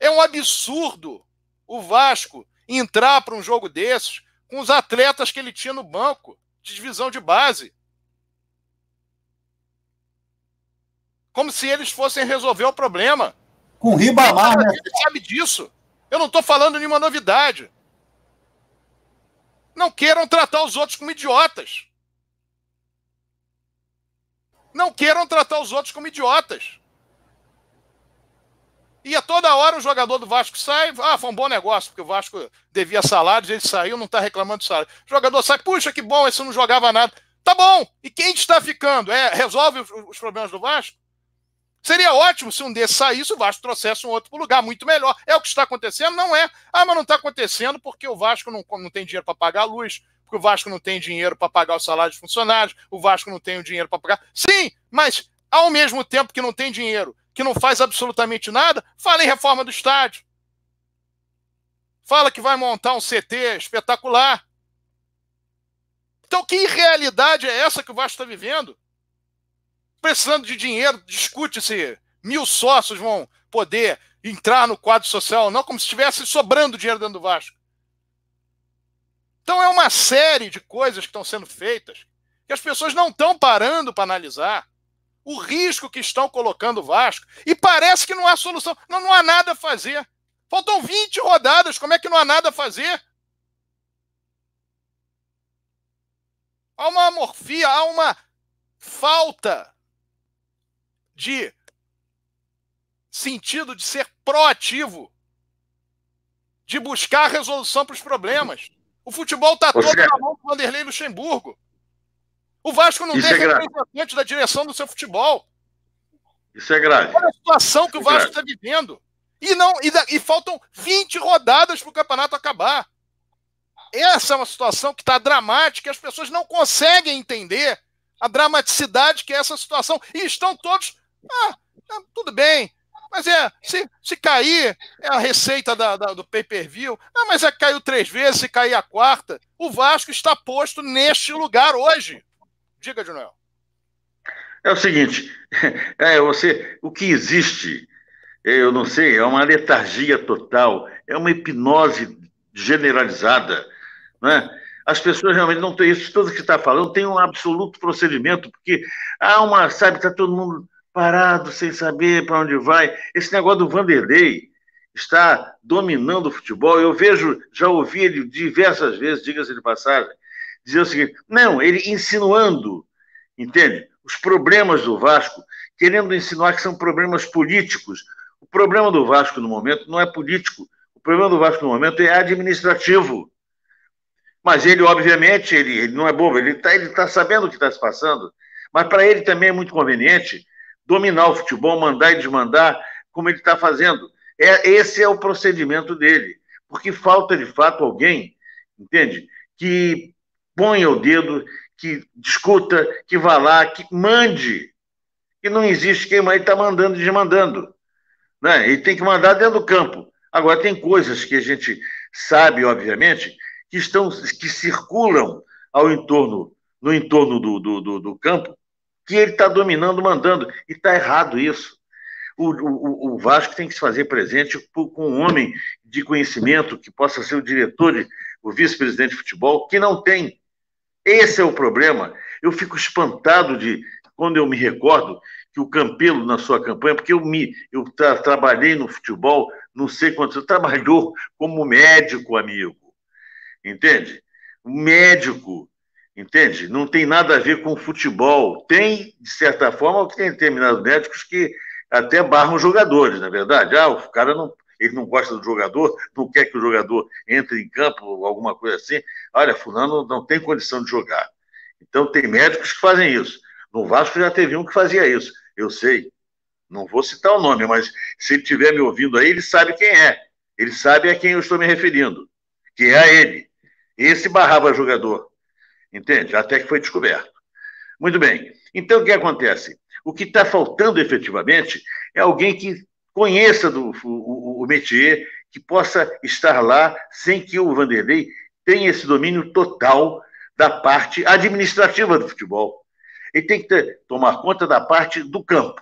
É um absurdo o Vasco entrar para um jogo desses com os atletas que ele tinha no banco de divisão de base. Como se eles fossem resolver o problema. Com Ribamar, né? Ele sabe disso. Eu não estou falando nenhuma novidade. Não queiram tratar os outros como idiotas. Não queiram tratar os outros como idiotas. E a toda hora o jogador do Vasco sai, ah, foi um bom negócio, porque o Vasco devia salários, ele saiu, não está reclamando de salário. O jogador sai, puxa, que bom, esse não jogava nada. Tá bom, e quem está ficando? É, resolve os problemas do Vasco? Seria ótimo se um desses saísse, o Vasco trouxesse um outro para lugar, muito melhor. É o que está acontecendo? Não é. Ah, mas não está acontecendo porque o Vasco não, não tem dinheiro para pagar a luz, porque o Vasco não tem dinheiro para pagar o salário de funcionários, o Vasco não tem o dinheiro para pagar. Sim, mas ao mesmo tempo que não tem dinheiro, que não faz absolutamente nada, fala em reforma do estádio. Fala que vai montar um CT espetacular. Então, que irrealidade é essa que o Vasco está vivendo? Precisando de dinheiro, discute se mil sócios vão poder entrar no quadro social ou não, como se estivesse sobrando dinheiro dentro do Vasco. Então é uma série de coisas que estão sendo feitas que as pessoas não estão parando para analisar o risco que estão colocando o Vasco e parece que não há solução. Não, não há nada a fazer. Faltam 20 rodadas, como é que não há nada a fazer? Há uma amorfia, há uma falta de sentido de ser proativo, de buscar resolução para os problemas. O futebol está todo na mão do Vanderlei Luxemburgo. O Vasco não Isso tem é representante da direção do seu futebol. Isso é grave. Olha a situação que Isso o Vasco está é vivendo. E, não, e, e faltam 20 rodadas para o campeonato acabar. Essa é uma situação que está dramática, as pessoas não conseguem entender a dramaticidade que é essa situação. E estão todos ah, é, tudo bem. Mas é, se, se cair, é a receita da, da do pay-per-view. Ah, mas é caiu três vezes, se cair a quarta. O Vasco está posto neste lugar hoje. Diga, Junel. É o seguinte, [laughs] é, você, o que existe, eu não sei, é uma letargia total, é uma hipnose generalizada, né? As pessoas realmente não têm isso, tudo que está falando tem um absoluto procedimento, porque há uma, sabe, está todo mundo parado, sem saber para onde vai. Esse negócio do Vanderlei está dominando o futebol. Eu vejo, já ouvi ele diversas vezes, diga-se de passagem, dizer o seguinte: não, ele insinuando, entende? Os problemas do Vasco, querendo insinuar que são problemas políticos. O problema do Vasco no momento não é político. O problema do Vasco no momento é administrativo. Mas ele, obviamente, ele, ele não é bobo, ele está ele tá sabendo o que está se passando. Mas para ele também é muito conveniente dominar o futebol, mandar e desmandar, como ele está fazendo. É, esse é o procedimento dele. Porque falta, de fato, alguém, entende? Que ponha o dedo, que discuta, que vá lá, que mande. E não existe quem mais está mandando e desmandando. Né? Ele tem que mandar dentro do campo. Agora, tem coisas que a gente sabe, obviamente, que estão que circulam ao entorno, no entorno do, do, do, do campo, que ele está dominando, mandando. E está errado isso. O, o, o, Vasco tem que se fazer presente com um homem de conhecimento que possa ser o diretor, de, o vice-presidente de futebol, que não tem. Esse é o problema. Eu fico espantado de quando eu me recordo que o Campelo, na sua campanha, porque eu me eu tra, trabalhei no futebol, não sei quanto, [laughs] trabalhou como médico, amigo. Entende? médico, entende? Não tem nada a ver com futebol. Tem, de certa forma, tem determinados médicos que até barram jogadores, na é verdade. Ah, o cara não, ele não gosta do jogador, não quer que o jogador entre em campo, alguma coisa assim. Olha, fulano não tem condição de jogar. Então tem médicos que fazem isso. No Vasco já teve um que fazia isso. Eu sei. Não vou citar o nome, mas se ele estiver me ouvindo aí, ele sabe quem é. Ele sabe a quem eu estou me referindo, que é a ele. Esse barrava jogador. Entende? Até que foi descoberto. Muito bem. Então, o que acontece? O que está faltando efetivamente é alguém que conheça do, o, o, métier, que possa estar lá sem que o Vanderlei tenha esse domínio total da parte administrativa do futebol. Ele tem que ter, tomar conta da parte do campo.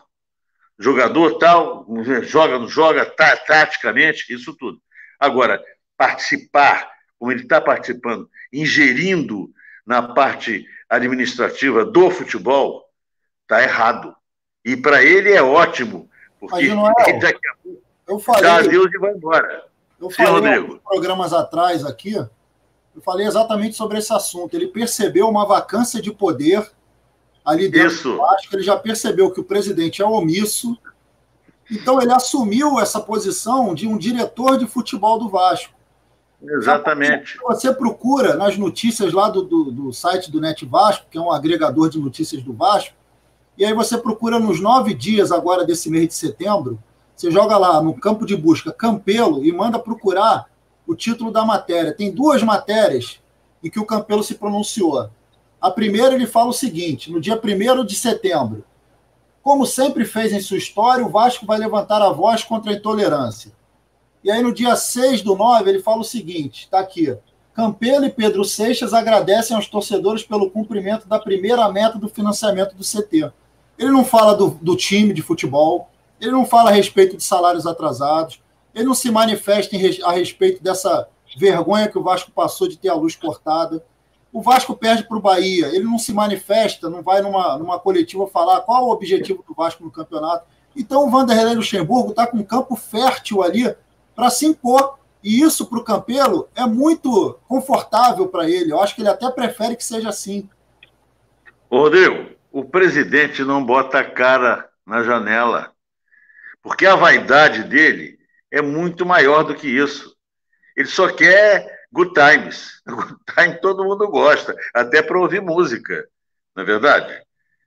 Jogador tal, joga, não joga, tá, taticamente, isso tudo. Agora, participar, como ele está participando, ingerindo na parte administrativa do futebol, está errado. E para ele é ótimo, porque Noel, daqui a pouco eu falei, dá adeus e vai embora. Eu falei Sim, programas atrás aqui, eu falei exatamente sobre esse assunto. Ele percebeu uma vacância de poder ali dentro Isso. do Vasco, ele já percebeu que o presidente é omisso, então ele assumiu essa posição de um diretor de futebol do Vasco. Exatamente. Você procura nas notícias lá do, do, do, site do Net Vasco, que é um agregador de notícias do Vasco, e aí você procura nos nove dias agora desse mês de setembro, você joga lá no campo de busca Campelo e manda procurar o título da matéria. Tem duas matérias em que o Campelo se pronunciou. A primeira ele fala o seguinte: no dia 1 de setembro, como sempre fez em sua história, o Vasco vai levantar a voz contra a intolerância. E aí, no dia 6 do 9, ele fala o seguinte: está aqui. Campelo e Pedro Seixas agradecem aos torcedores pelo cumprimento da primeira meta do financiamento do CT. Ele não fala do, do time de futebol, ele não fala a respeito de salários atrasados, ele não se manifesta a respeito dessa vergonha que o Vasco passou de ter a luz cortada. O Vasco perde para o Bahia, ele não se manifesta, não vai numa, numa coletiva falar qual o objetivo do Vasco no campeonato. Então o Vanderlei Luxemburgo está com um campo fértil ali para se impor. E isso para o Campelo é muito confortável para ele. Eu acho que ele até prefere que seja assim. Rodrigo, o presidente não bota a cara na janela. Porque a vaidade dele é muito maior do que isso. Ele só quer good times. [laughs] Good time todo mundo gosta, até para ouvir música, não é verdade?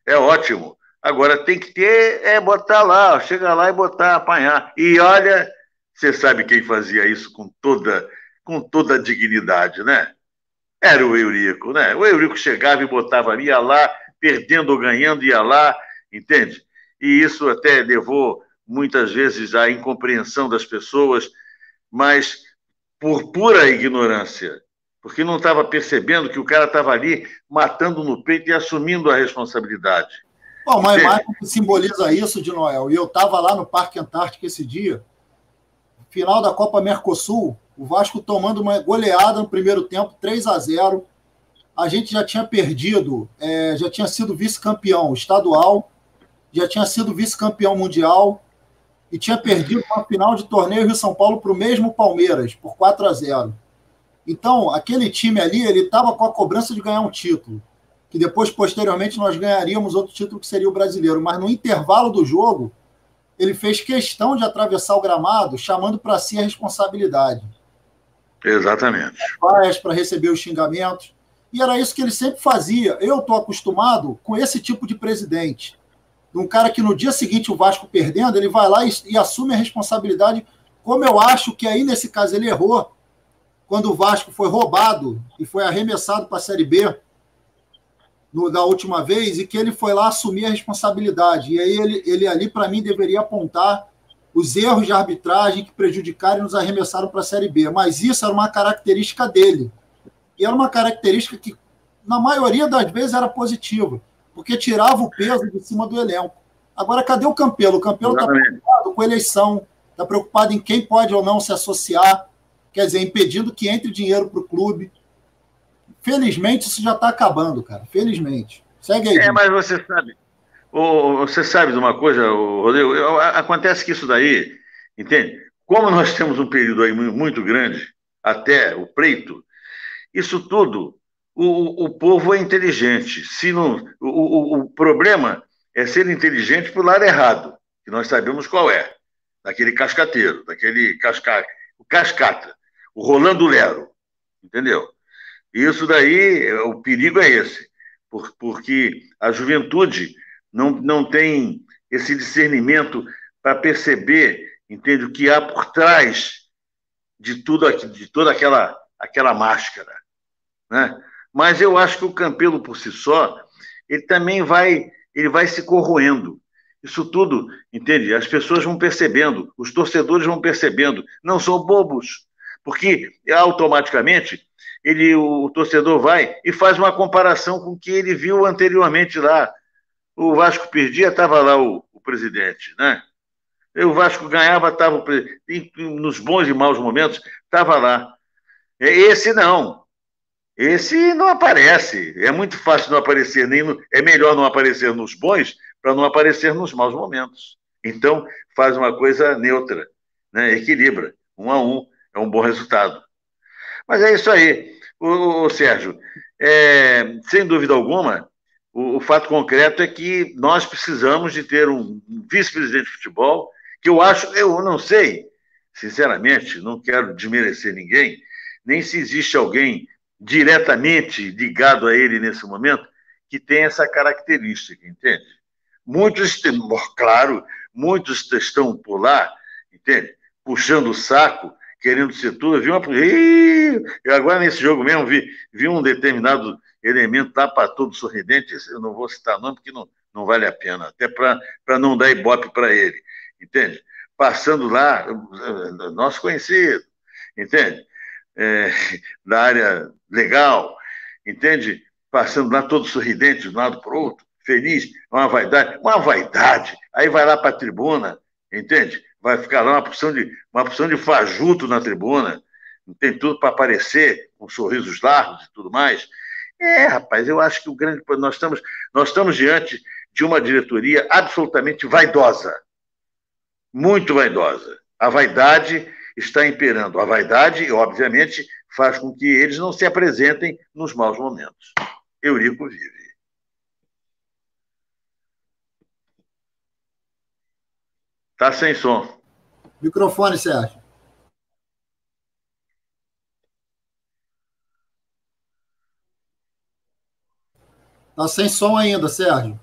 É ótimo. Agora tem que ter, é botar lá, chegar lá e botar, apanhar. E olha, você sabe quem fazia isso com toda, com toda a dignidade, né? Era o Eurico, né? O Eurico chegava e botava ali, ia lá, perdendo ou ganhando, ia lá, entende? E isso até levou muitas vezes à incompreensão das pessoas, mas por pura ignorância, porque não estava percebendo que o cara estava ali matando no peito e assumindo a responsabilidade. Bom, uma imagem que simboliza isso de Noel, e eu estava lá no Parque Antártico esse dia, final da Copa Mercosul, o Vasco tomando uma goleada no primeiro tempo, 3 a 0 A gente já tinha perdido, é, já tinha sido vice-campeão estadual, já tinha sido vice-campeão mundial e tinha perdido uma final de torneio Rio São Paulo para o mesmo Palmeiras, por 4 a 0 Então, aquele time ali, ele estava com a cobrança de ganhar um título, que depois, posteriormente, nós ganharíamos outro título que seria o brasileiro. Mas no intervalo do jogo, ele fez questão de atravessar o gramado, chamando para si a responsabilidade. Exatamente. Para receber os xingamentos. E era isso que ele sempre fazia. Eu estou acostumado com esse tipo de presidente. Um cara que no dia seguinte o Vasco perdendo, ele vai lá e, e assume a responsabilidade, como eu acho que aí nesse caso ele errou, quando o Vasco foi roubado e foi arremessado para a Série B no, da última vez e que ele foi lá assumir a responsabilidade. E aí ele, ele ali, para mim, deveria apontar os erros de arbitragem que prejudicaram e nos arremessaram para a Série B. Mas isso era uma característica dele. E era uma característica que, na maioria das vezes, era positiva, porque tirava o peso de cima do elenco. Agora, cadê o Campelo? O Campelo está preocupado com eleição, está preocupado em quem pode ou não se associar, quer dizer, impedindo que entre dinheiro para o clube. Felizmente, isso já está acabando, cara. Felizmente. Segue aí. É, mas você sabe. Você sabe de uma coisa, Rodrigo? Acontece que isso daí, entende? Como nós temos um período aí muito grande, até o preito, isso tudo o, o povo é inteligente. Se não, o, o, o problema é ser inteligente para o lado errado, que nós sabemos qual é. Daquele cascateiro, daquele casca, o cascata, o Rolando Lero. Entendeu? Isso daí, o perigo é esse. Porque a juventude não, não tem esse discernimento para perceber, entende, o que há por trás de tudo de toda aquela aquela máscara, né? Mas eu acho que o Campelo por si só, ele também vai ele vai se corroendo. Isso tudo, entende? As pessoas vão percebendo, os torcedores vão percebendo, não são bobos, porque automaticamente ele, o, torcedor vai e faz uma comparação com o que ele viu anteriormente lá. O Vasco perdia, estava lá o, o presidente, né? o Vasco ganhava, estava nos bons e maus momentos, estava lá. Esse não. Esse não aparece. É muito fácil não aparecer, nem no... é melhor não aparecer nos bons para não aparecer nos maus momentos. Então, faz uma coisa neutra, né? equilibra. Um a um é um bom resultado. Mas é isso aí. O, o Sérgio, é, sem dúvida alguma, o, o, fato concreto é que nós precisamos de ter um vice-presidente de futebol que eu acho, eu não sei, sinceramente, não quero desmerecer ninguém, nem se existe alguém diretamente ligado a ele nesse momento que tem essa característica, entende? Muitos, claro, muitos estão por lá, entende? Puxando o saco, querendo ser tudo. Vi uma. Ih, agora nesse jogo mesmo vi, vi um determinado elemento para todo sorridente. Eu não vou citar nome porque não, não vale a pena, até para não dar ibope para ele entende? Passando lá, nosso conhecido, entende? É, da área legal, entende? Passando lá todo sorridente de um lado para o outro, feliz, uma vaidade, uma vaidade. Aí vai lá para a tribuna, entende? Vai ficar lá uma porção de, uma porção de fajuto na tribuna, tem tudo para aparecer, com sorrisos largos e tudo mais. É, rapaz, eu acho que o grande. Nós estamos, nós estamos diante de uma diretoria absolutamente vaidosa muito vaidosa. A vaidade está imperando. A vaidade, obviamente, faz com que eles não se apresentem nos maus momentos. Eurico vive. Está sem som. Microfone, Sérgio. Está sem som ainda, Sérgio.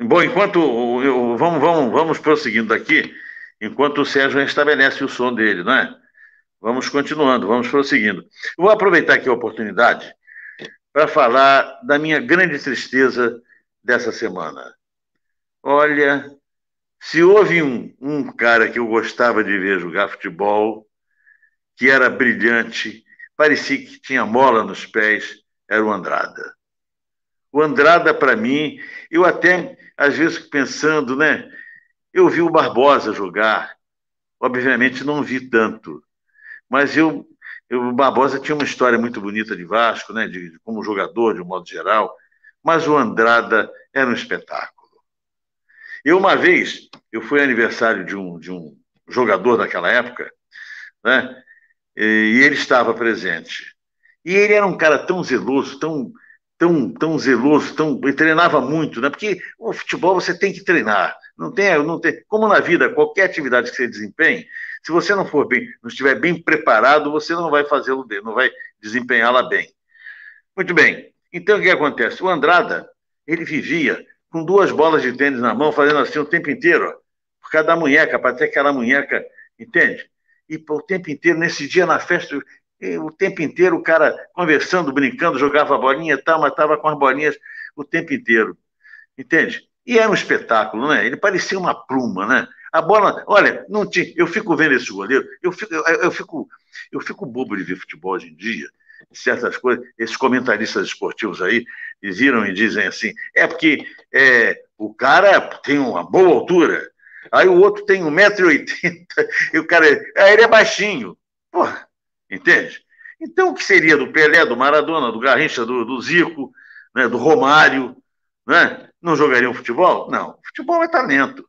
Bom, enquanto eu, vamos, vamos, vamos prosseguindo aqui, enquanto o Sérgio restabelece o som dele, não é? Vamos continuando, vamos prosseguindo. Vou aproveitar aqui a oportunidade para falar da minha grande tristeza dessa semana. Olha, se houve um, um cara que eu gostava de ver jogar futebol, que era brilhante, parecia que tinha mola nos pés, era o Andrada. O Andrada, para mim, eu até, às vezes, pensando, né? Eu vi o Barbosa jogar, obviamente não vi tanto, mas eu, eu, o Barbosa tinha uma história muito bonita de Vasco, né? De, de, como jogador, de um modo geral, mas o Andrada era um espetáculo. Eu, uma vez, eu fui aniversário de um, de um jogador daquela época, né? E ele estava presente. E ele era um cara tão zeloso, tão tão, tão zeloso, tão, treinava muito, né? Porque o futebol você tem que treinar. Não tem, não tem, como na vida, qualquer atividade que você desempenhe, se você não for bem, não estiver bem preparado, você não vai fazê-lo bem, não vai desempenhá-la bem. Muito bem. Então o que acontece? O Andrada, ele vivia com duas bolas de tênis na mão, fazendo assim o tempo inteiro, ó, por causa da munheca, para ter aquela munheca, entende? E o tempo inteiro, nesse dia na festa, o tempo inteiro o cara conversando, brincando, jogava bolinha e tal, mas estava com as bolinhas o tempo inteiro. Entende? E era um espetáculo, né? Ele parecia uma pluma, né? A bola, olha, não tinha, eu fico vendo esse goleiro, eu fico, eu, eu, fico, eu fico bobo de ver futebol hoje em dia, certas coisas, esses comentaristas esportivos aí viram e dizem assim, é porque é, o cara tem uma boa altura, aí o outro tem 1,80m, e o cara, aí ele é baixinho. Porra, Entende? Então, o que seria do Pelé, do Maradona, do Garrincha, do, do Zico, né, do Romário? Né? Não jogariam futebol? Não. Futebol é talento.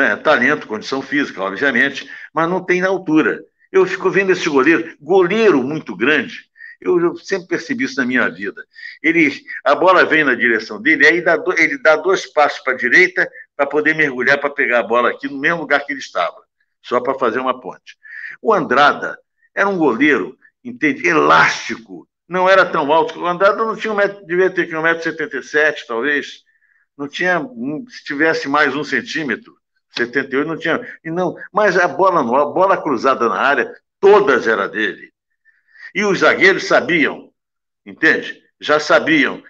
Né? talento, condição física, obviamente, mas não tem na altura. Eu fico vendo esse goleiro, goleiro muito grande, eu, eu, sempre percebi isso na minha vida. Ele, a bola vem na direção dele, aí dá, ele dá dois passos para a direita para poder mergulhar para pegar a bola aqui no mesmo lugar que ele estava, só para fazer uma ponte. O Andrada era um goleiro, entende, elástico, não era tão alto. O Andrada não tinha um metro, devia ter 1,77m, talvez. Não tinha, se tivesse mais um centímetro, 78 não tinha. E não, mas a bola a bola cruzada na área, todas era dele. E os zagueiros sabiam, entende? Já sabiam.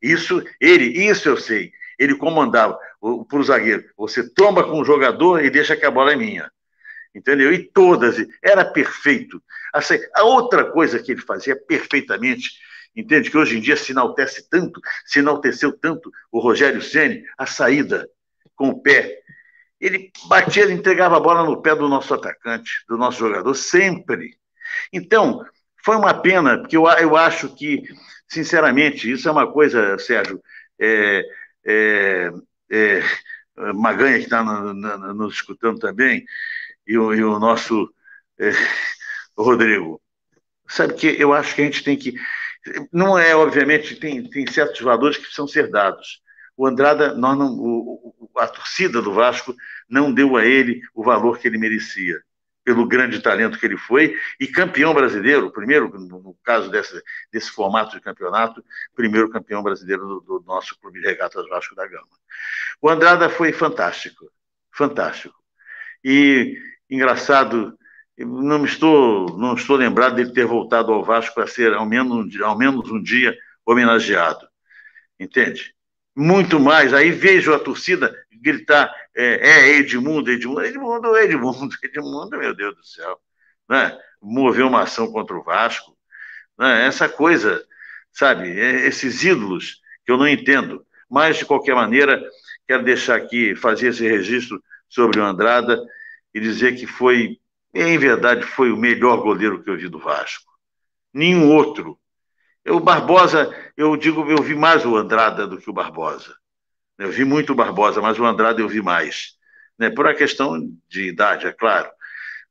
Isso, ele, isso eu sei. Ele comandava para o zagueiro: você tromba com o jogador e deixa que a bola é minha. Entendeu? E todas, era perfeito. Assim, a outra coisa que ele fazia perfeitamente, entende? Que hoje em dia se enaltece tanto, se enalteceu tanto o Rogério Ceni a saída com o pé. Ele batia, ele entregava a bola no pé do nosso atacante, do nosso jogador, sempre. Então, foi uma pena, porque eu, eu acho que, sinceramente, isso é uma coisa, Sérgio, é, é, é, Maganha, que está nos escutando também, e o, e o nosso é, Rodrigo. Sabe que eu acho que a gente tem que. Não é, obviamente, tem, tem certos valores que precisam ser dados. O Andrada, nós não, o, a torcida do Vasco não deu a ele o valor que ele merecia pelo grande talento que ele foi, e campeão brasileiro, primeiro, no caso desse, desse formato de campeonato, primeiro campeão brasileiro do, do nosso Clube de Regatas Vasco da Gama. O Andrada foi fantástico, fantástico. E, engraçado, não estou, não estou lembrado dele ter voltado ao Vasco para ser, ao menos, ao menos um dia, homenageado. Entende? Muito mais. Aí vejo a torcida gritar é, é Edmundo, Edmundo, Edmundo, Edmundo, [laughs] Edmundo, meu Deus do céu. Né? Mover uma ação contra o Vasco. Né? Essa coisa, sabe, é, esses ídolos que eu não entendo. Mas, de qualquer maneira, quero deixar aqui, fazer esse registro sobre o Andrada e dizer que foi, em verdade, foi o melhor goleiro que eu vi do Vasco. Nenhum outro. O Barbosa, eu digo, eu vi mais o Andrada do que o Barbosa. Eu vi muito o Barbosa, mas o Andrade eu vi mais. Né? Por uma questão de idade, é claro.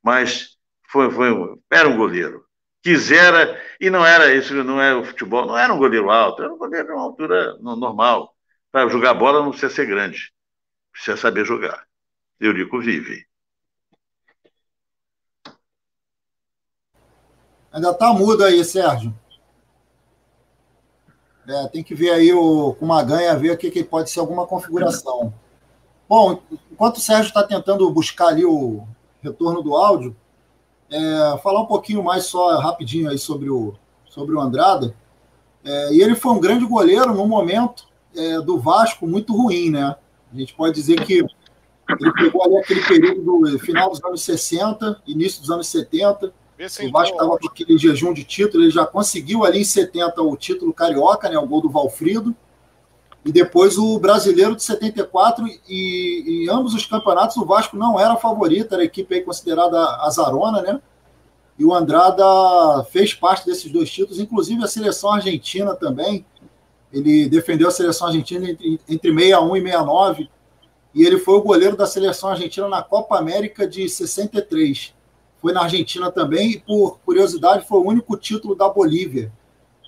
Mas foi, foi, era um goleiro. Quisera, e não era isso, não é o futebol, não era um goleiro alto, era um goleiro de uma altura normal. Para jogar bola não precisa ser grande, precisa saber jogar. Eurico vive. Ainda tá mudo aí, Sérgio. É, tem que ver aí o, com uma ganha, ver o que, que pode ser alguma configuração. Bom, enquanto o Sérgio está tentando buscar ali o retorno do áudio, é, falar um pouquinho mais só rapidinho aí sobre o, sobre o Andrada. É, e ele foi um grande goleiro num momento é, do Vasco muito ruim, né? A gente pode dizer que ele pegou ali aquele período do final dos anos 60, início dos anos 70, o Vasco estava com aquele jejum de título, ele já conseguiu ali em 70 o título carioca, né, o gol do Valfrido, e depois o brasileiro de 74, e em ambos os campeonatos o Vasco não era favorito, era a equipe aí considerada azarona, né? E o Andrada fez parte desses dois títulos, inclusive a seleção argentina também. Ele defendeu a seleção argentina entre, entre 61 e 69, e ele foi o goleiro da seleção argentina na Copa América de 63 foi na Argentina também, e por curiosidade, foi o único título da Bolívia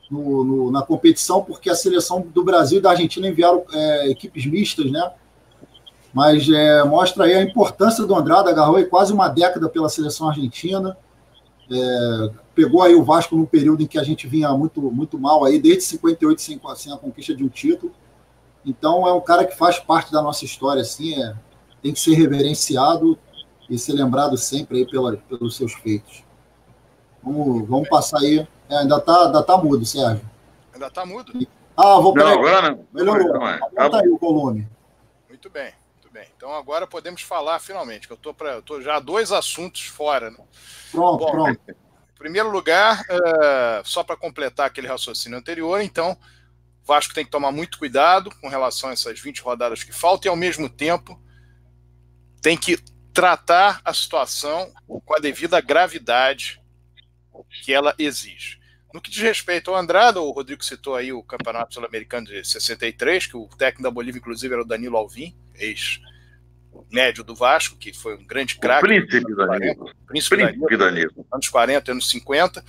no, no, na competição, porque a seleção do Brasil e da Argentina enviaram é, equipes mistas, né? Mas é, mostra aí a importância do Andrade, agarrou aí quase uma década pela seleção argentina, é, pegou aí o Vasco num período em que a gente vinha muito, muito mal aí, desde 58 sem, sem a conquista de um título. Então é um cara que faz parte da nossa história, assim, é, tem que ser reverenciado e ser lembrado sempre aí pela, pelos seus feitos. Vamos, vamos passar aí. É, ainda está ainda tá mudo, Sérgio. Ainda está mudo? Ah, vou pegar. agora não. Melhorou. Não, é. Tá aí o volume. Muito bem, muito bem. Então agora podemos falar finalmente, que eu estou para tô já dois assuntos fora. Né? Pronto, Bom, pronto. Em primeiro lugar, uh, só para completar aquele raciocínio anterior, então, o Vasco tem que tomar muito cuidado com relação a essas 20 rodadas que faltam e, ao mesmo tempo, tem que tratar a situação com a devida gravidade que ela exige. No que diz respeito ao Andrada, o Rodrigo citou aí o Campeonato Sul-Americano de 63, que o técnico da Bolívia, inclusive, era o Danilo Alvim, ex médio do Vasco, que foi um grande craque. Príncipe Danilo. Príncipe, príncipe Danilo. Anos 40, anos 50.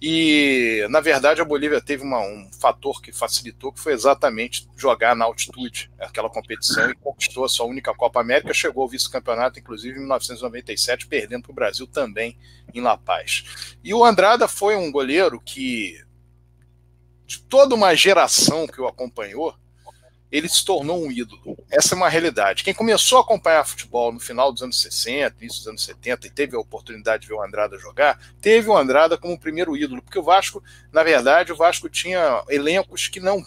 E, na verdade, a Bolívia teve uma, um fator que facilitou, que foi exatamente jogar na altitude, aquela competição, e conquistou a sua única Copa América, chegou ao vice-campeonato, inclusive, em 1997, perdendo para o Brasil também em La Paz. E o Andrada foi um goleiro que, de toda uma geração que o acompanhou, ele se tornou um ídolo. Essa é uma realidade. Quem começou a acompanhar futebol no final dos anos 60, início dos anos 70 e teve a oportunidade de ver o Andrada jogar, teve o Andrada como primeiro ídolo, porque o Vasco, na verdade, o Vasco tinha elencos que não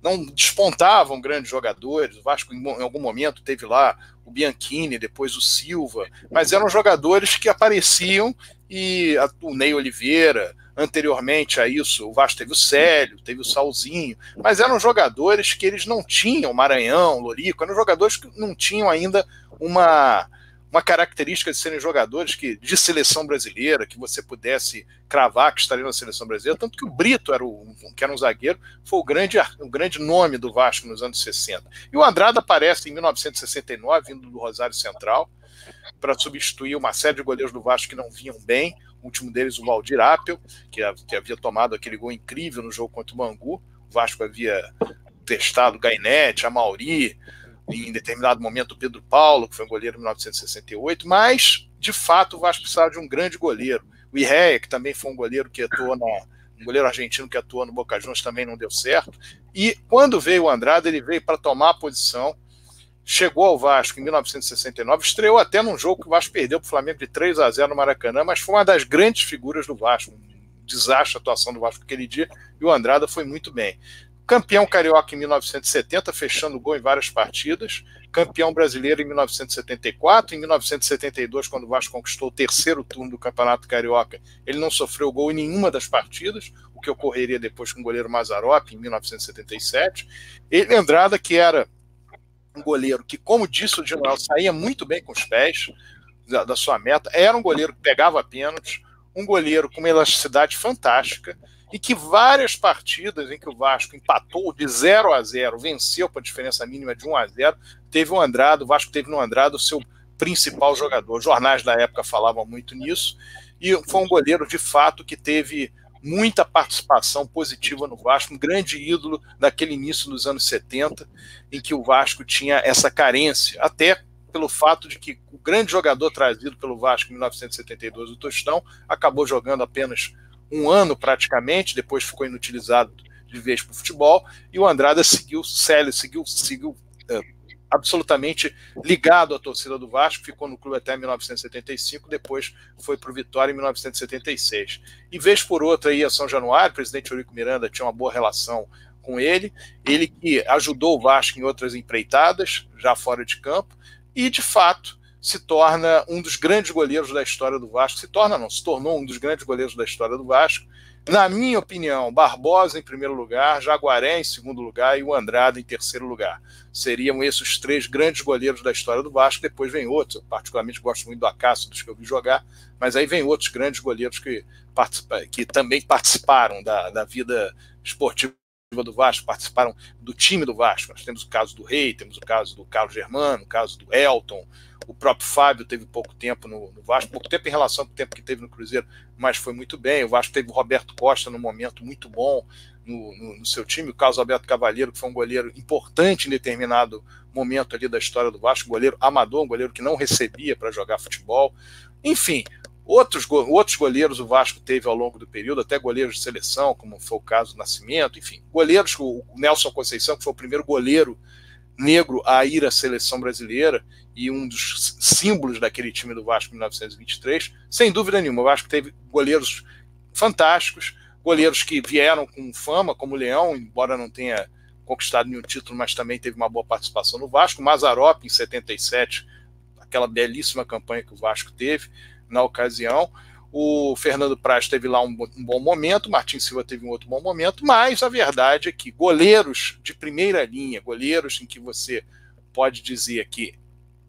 não despontavam grandes jogadores. O Vasco, em algum momento, teve lá o Bianchini, depois o Silva, mas eram jogadores que apareciam e o Ney Oliveira, Anteriormente a isso, o Vasco teve o Célio, teve o Salzinho, mas eram jogadores que eles não tinham, Maranhão, Lorico, eram jogadores que não tinham ainda uma, uma característica de serem jogadores que, de seleção brasileira, que você pudesse cravar que estariam na seleção brasileira, tanto que o Brito era, o, que era um zagueiro, foi o grande, o grande nome do Vasco nos anos 60. E o Andrada aparece em 1969, vindo do Rosário Central, para substituir uma série de goleiros do Vasco que não vinham bem último deles o Valdir Apel, que, que havia tomado aquele gol incrível no jogo contra o Bangu. O Vasco havia testado Gainete, a Mauri, em determinado momento o Pedro Paulo, que foi um goleiro em 1968, mas, de fato, o Vasco precisava de um grande goleiro. O Irreia, que também foi um goleiro que atuou na, um goleiro argentino que atuou no Boca Juniors também não deu certo. E quando veio o Andrade, ele veio para tomar a posição chegou ao Vasco em 1969, estreou até num jogo que o Vasco perdeu para o Flamengo de 3 a 0 no Maracanã, mas foi uma das grandes figuras do Vasco. Desastre a atuação do Vasco aquele dia, e o Andrada foi muito bem. Campeão carioca em 1970, fechando gol em várias partidas. Campeão brasileiro em 1974. Em 1972, quando o Vasco conquistou o terceiro turno do Campeonato Carioca, ele não sofreu gol em nenhuma das partidas, o que ocorreria depois com o goleiro Mazarop em 1977. Ele, Andrada, que era um goleiro que, como disse o Dinoel, saía muito bem com os pés da, da sua meta, era um goleiro que pegava pênaltis, um goleiro com uma elasticidade fantástica, e que várias partidas em que o Vasco empatou de 0 a 0, venceu por diferença mínima de 1 a 0, teve o Andrado, o Vasco teve no Andrado o seu principal jogador. Os jornais da época falavam muito nisso, e foi um goleiro de fato que teve muita participação positiva no Vasco, um grande ídolo daquele início dos anos 70, em que o Vasco tinha essa carência, até pelo fato de que o grande jogador trazido pelo Vasco em 1972, o Tostão, acabou jogando apenas um ano praticamente, depois ficou inutilizado de vez para o futebol, e o Andrada seguiu, Célio seguiu, seguiu é, absolutamente ligado à torcida do Vasco, ficou no clube até 1975, depois foi para o Vitória em 1976. E vez por outra aí a São Januário, o presidente Eurico Miranda tinha uma boa relação com ele, ele que ajudou o Vasco em outras empreitadas, já fora de campo, e de fato se torna um dos grandes goleiros da história do Vasco, se torna não, se tornou um dos grandes goleiros da história do Vasco, na minha opinião, Barbosa em primeiro lugar, Jaguaré em segundo lugar e o Andrade em terceiro lugar. Seriam esses os três grandes goleiros da história do Vasco. Depois vem outros, eu particularmente gosto muito do Acácio, dos que eu vi jogar, mas aí vem outros grandes goleiros que, que também participaram da, da vida esportiva do Vasco, participaram do time do Vasco. Nós temos o caso do Rei, temos o caso do Carlos Germano, o caso do Elton, o próprio Fábio teve pouco tempo no, no, Vasco, pouco tempo em relação ao tempo que teve no Cruzeiro, mas foi muito bem. O Vasco teve o Roberto Costa num momento muito bom no, no, no seu time. O caso Alberto Cavalheiro, que foi um goleiro importante em determinado momento ali da história do Vasco, goleiro amador, um goleiro que não recebia para jogar futebol. Enfim, outros, outros goleiros o Vasco teve ao longo do período, até goleiros de seleção, como foi o caso do Nascimento, enfim, goleiros, o Nelson Conceição, que foi o primeiro goleiro negro a ir à seleção brasileira e um dos símbolos daquele time do Vasco em 1923, sem dúvida nenhuma. O Vasco teve goleiros fantásticos, goleiros que vieram com fama, como o Leão, embora não tenha conquistado nenhum título, mas também teve uma boa participação no Vasco. Mazarop, em 77, aquela belíssima campanha que o Vasco teve na ocasião. O Fernando Praz teve lá um, um bom momento, o Martin Silva teve um outro bom momento, mas a verdade é que goleiros de primeira linha, goleiros em que você pode dizer que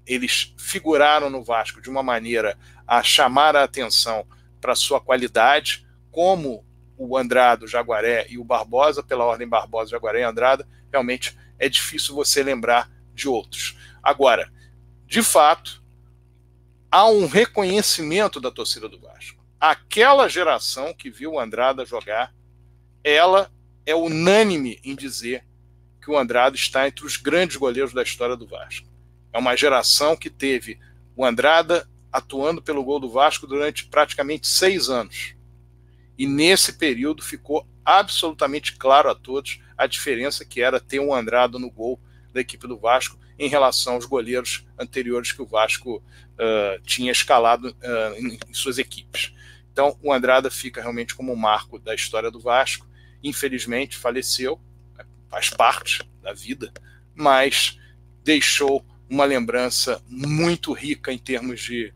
eles figuraram no Vasco de uma maneira a chamar a atenção para sua qualidade, como o Andrado, o Jaguaré e o Barbosa, pela ordem Barbosa, Jaguaré e Andrada, realmente é difícil você lembrar de outros. Agora, de fato, há um reconhecimento da torcida do Vasco. Aquela geração que viu o Andrada jogar, ela é unânime em dizer que o Andrada está entre os grandes goleiros da história do Vasco. É uma geração que teve o Andrada atuando pelo gol do Vasco durante praticamente seis anos. E nesse período ficou absolutamente claro a todos a diferença que era ter um Andrada no gol da equipe do Vasco em relação aos goleiros anteriores que o Vasco uh, tinha escalado uh, em, em suas equipes. Então, o Andrada fica realmente como um marco da história do Vasco. Infelizmente, faleceu, faz parte da vida, mas deixou uma lembrança muito rica em termos de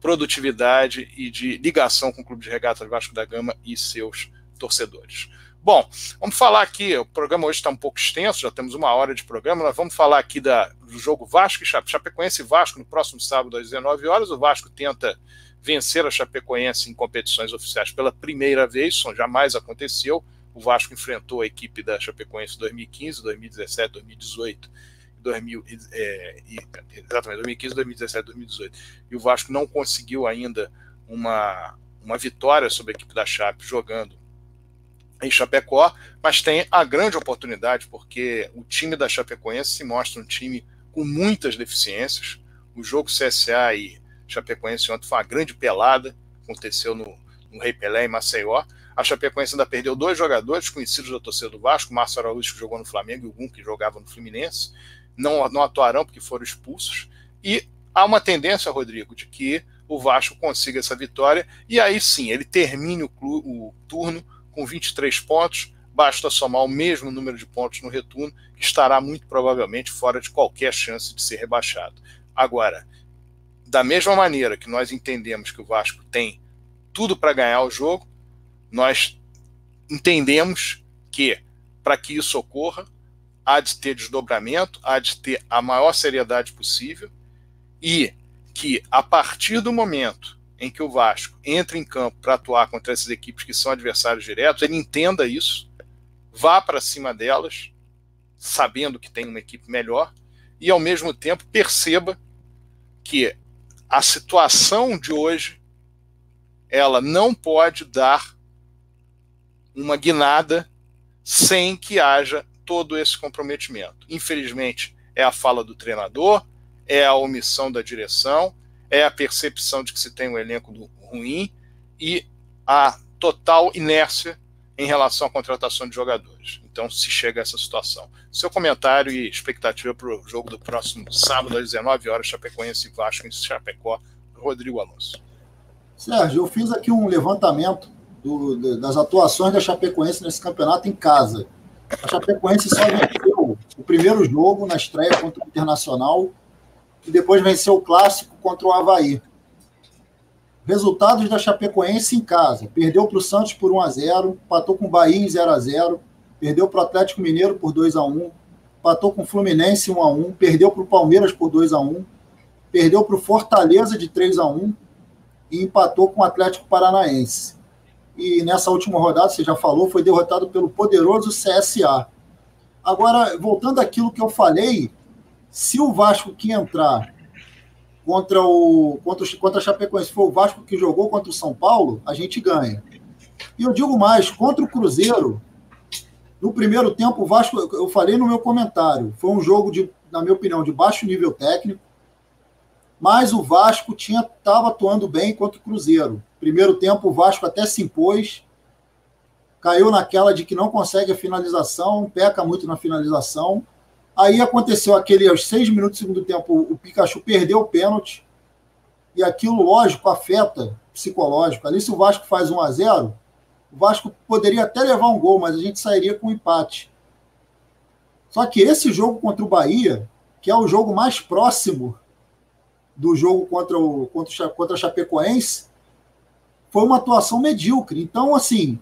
produtividade e de ligação com o Clube de Regatas Vasco da Gama e seus torcedores. Bom, vamos falar aqui, o programa hoje está um pouco extenso, já temos uma hora de programa, nós vamos falar aqui da, do jogo Vasco e Chape, Chapecoense Vasco no próximo sábado às 19 horas. O Vasco tenta vencer a Chapecoense em competições oficiais pela primeira vez, isso jamais aconteceu. O Vasco enfrentou a equipe da Chapecoense em 2015, 2017, 2018 2000, é, exatamente, 2015, 2017, 2018. E o Vasco não conseguiu ainda uma, uma vitória sobre a equipe da Chape jogando em Chapecó, mas tem a grande oportunidade, porque o time da Chapecoense se mostra um time com muitas deficiências. O jogo CSA e Chapecoense ontem foi uma grande pelada, aconteceu no, no Rei Pelé em Maceió. A Chapecoense ainda perdeu dois jogadores conhecidos da torcida do Vasco, Márcio Araújo, que jogou no Flamengo, e o Gum, que jogava no Fluminense. Não, não atuarão porque foram expulsos. E há uma tendência, Rodrigo, de que o Vasco consiga essa vitória e aí sim ele termine o, o turno com 23 pontos, basta somar o mesmo número de pontos no retorno, que estará muito provavelmente fora de qualquer chance de ser rebaixado. Agora, da mesma maneira que nós entendemos que o Vasco tem tudo para ganhar o jogo, nós entendemos que, para que isso ocorra, há de ter desdobramento, há de ter a maior seriedade possível e que, a partir do momento em que o Vasco entra em campo para atuar contra essas equipes que são adversários diretos, ele entenda isso, vá para cima delas, sabendo que tem uma equipe melhor, e ao mesmo tempo perceba que a situação de hoje ela não pode dar uma guinada sem que haja todo esse comprometimento. Infelizmente, é a fala do treinador, é a omissão da direção, é a percepção de que se tem um elenco ruim e a total inércia em relação à contratação de jogadores. Então, se chega a essa situação. Seu comentário e expectativa para o jogo do próximo sábado, às 19 horas, Chapecoense e Vasco em Chapecó, Rodrigo Alonso. Sérgio, eu fiz aqui um levantamento do, das atuações da Chapecoense nesse campeonato em casa. A Chapecoense só venceu o primeiro jogo na estreia contra o Internacional e depois venceu o clássico contra o Havaí. Resultados da Chapecoense em casa. Perdeu para o Santos por 1 a 0 empatou com o Bahia em 0 a 0 perdeu para o Atlético Mineiro por 2 a 1 empatou com o Fluminense 1 a 1 perdeu para o Palmeiras por 2 a 1 perdeu para o Fortaleza de 3 a 1 e empatou com o Atlético Paranaense. E nessa última rodada, você já falou, foi derrotado pelo poderoso CSA. Agora, voltando àquilo que eu falei, se o Vasco que entrar contra o contra, contra a Chapecoense for o Vasco que jogou contra o São Paulo, a gente ganha. E eu digo mais, contra o Cruzeiro, no primeiro tempo o Vasco, eu falei no meu comentário, foi um jogo de, na minha opinião, de baixo nível técnico, mas o Vasco tinha estava atuando bem contra o Cruzeiro. Primeiro tempo o Vasco até se impôs, caiu naquela de que não consegue a finalização, peca muito na finalização Aí aconteceu aquele, aos seis minutos do segundo tempo, o Pikachu perdeu o pênalti. E aquilo, lógico, afeta psicológico. Ali, se o Vasco faz 1 a 0 o Vasco poderia até levar um gol, mas a gente sairia com um empate. Só que esse jogo contra o Bahia, que é o jogo mais próximo do jogo contra o contra, contra a Chapecoense, foi uma atuação medíocre. Então, assim,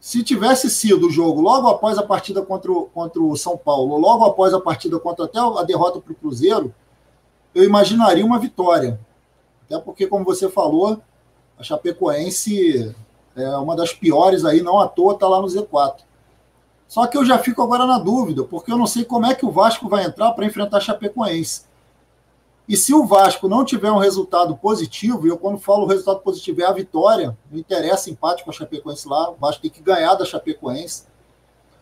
se tivesse sido o jogo logo após a partida contra o, contra o São Paulo, logo após a partida contra até a derrota para o Cruzeiro, eu imaginaria uma vitória. Até porque, como você falou, a Chapecoense é uma das piores aí, não à toa está lá no Z4. Só que eu já fico agora na dúvida, porque eu não sei como é que o Vasco vai entrar para enfrentar a Chapecoense. E se o Vasco não tiver um resultado positivo, e eu quando falo resultado positivo é a vitória, não interessa empate com a Chapecoense lá, o Vasco tem que ganhar da Chapecoense,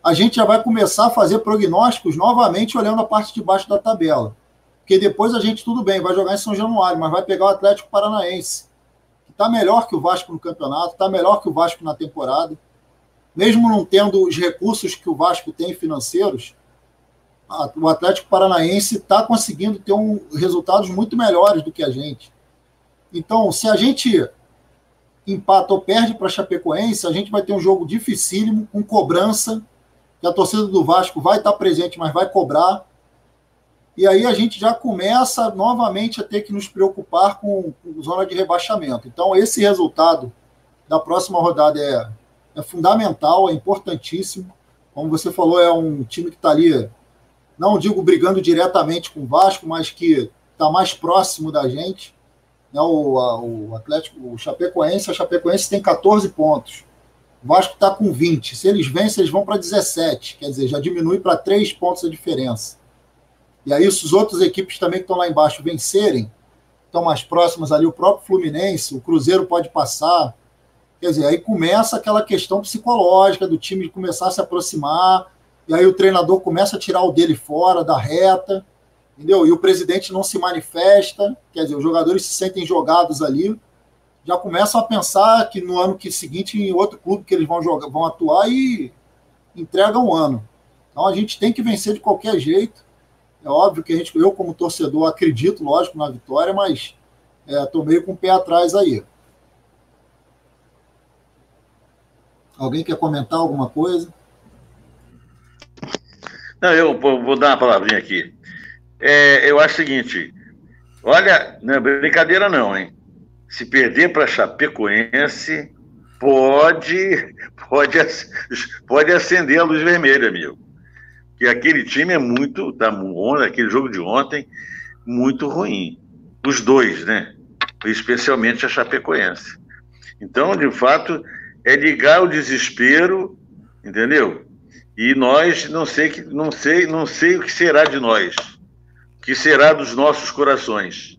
a gente já vai começar a fazer prognósticos novamente olhando a parte de baixo da tabela. Porque depois a gente, tudo bem, vai jogar em São Januário, mas vai pegar o Atlético Paranaense, que está melhor que o Vasco no campeonato, está melhor que o Vasco na temporada. Mesmo não tendo os recursos que o Vasco tem financeiros, o Atlético Paranaense está conseguindo ter um, resultados muito melhores do que a gente. Então, se a gente empata ou perde para Chapecoense, a gente vai ter um jogo dificílimo, com cobrança, que a torcida do Vasco vai estar presente, mas vai cobrar. E aí a gente já começa novamente a ter que nos preocupar com, com zona de rebaixamento. Então, esse resultado da próxima rodada é, é fundamental, é importantíssimo. Como você falou, é um time que está ali não digo brigando diretamente com o Vasco, mas que está mais próximo da gente. Né? O, a, o Atlético, o Chapecoense, a Chapecoense tem 14 pontos. O Vasco está com 20. Se eles vencem, eles vão para 17. Quer dizer, já diminui para 3 pontos a diferença. E aí, se os outros equipes também que estão lá embaixo vencerem, estão mais próximas ali, o próprio Fluminense, o Cruzeiro pode passar. Quer dizer, aí começa aquela questão psicológica do time começar a se aproximar e aí o treinador começa a tirar o dele fora da reta, entendeu? E o presidente não se manifesta, quer dizer, os jogadores se sentem jogados ali, já começam a pensar que no ano que seguinte em outro clube que eles vão jogar, vão atuar e entregam um ano. Então a gente tem que vencer de qualquer jeito. É óbvio que a gente, eu como torcedor acredito, lógico, na vitória, mas é, meio com o pé atrás aí. Alguém quer comentar alguma coisa? Não, eu vou dar uma palavrinha aqui. É, eu acho o seguinte: olha, não é brincadeira, não, hein? Se perder para Chapecoense, pode, [laughs] pode, pode acender a luz vermelha, amigo. Que aquele time é muito, tá, aquele jogo de ontem, muito ruim. Os dois, né? Especialmente a Chapecoense. Então, de fato, é ligar o desespero, entendeu? E nós não sei que não sei, não sei o que será de nós. O que será dos nossos corações.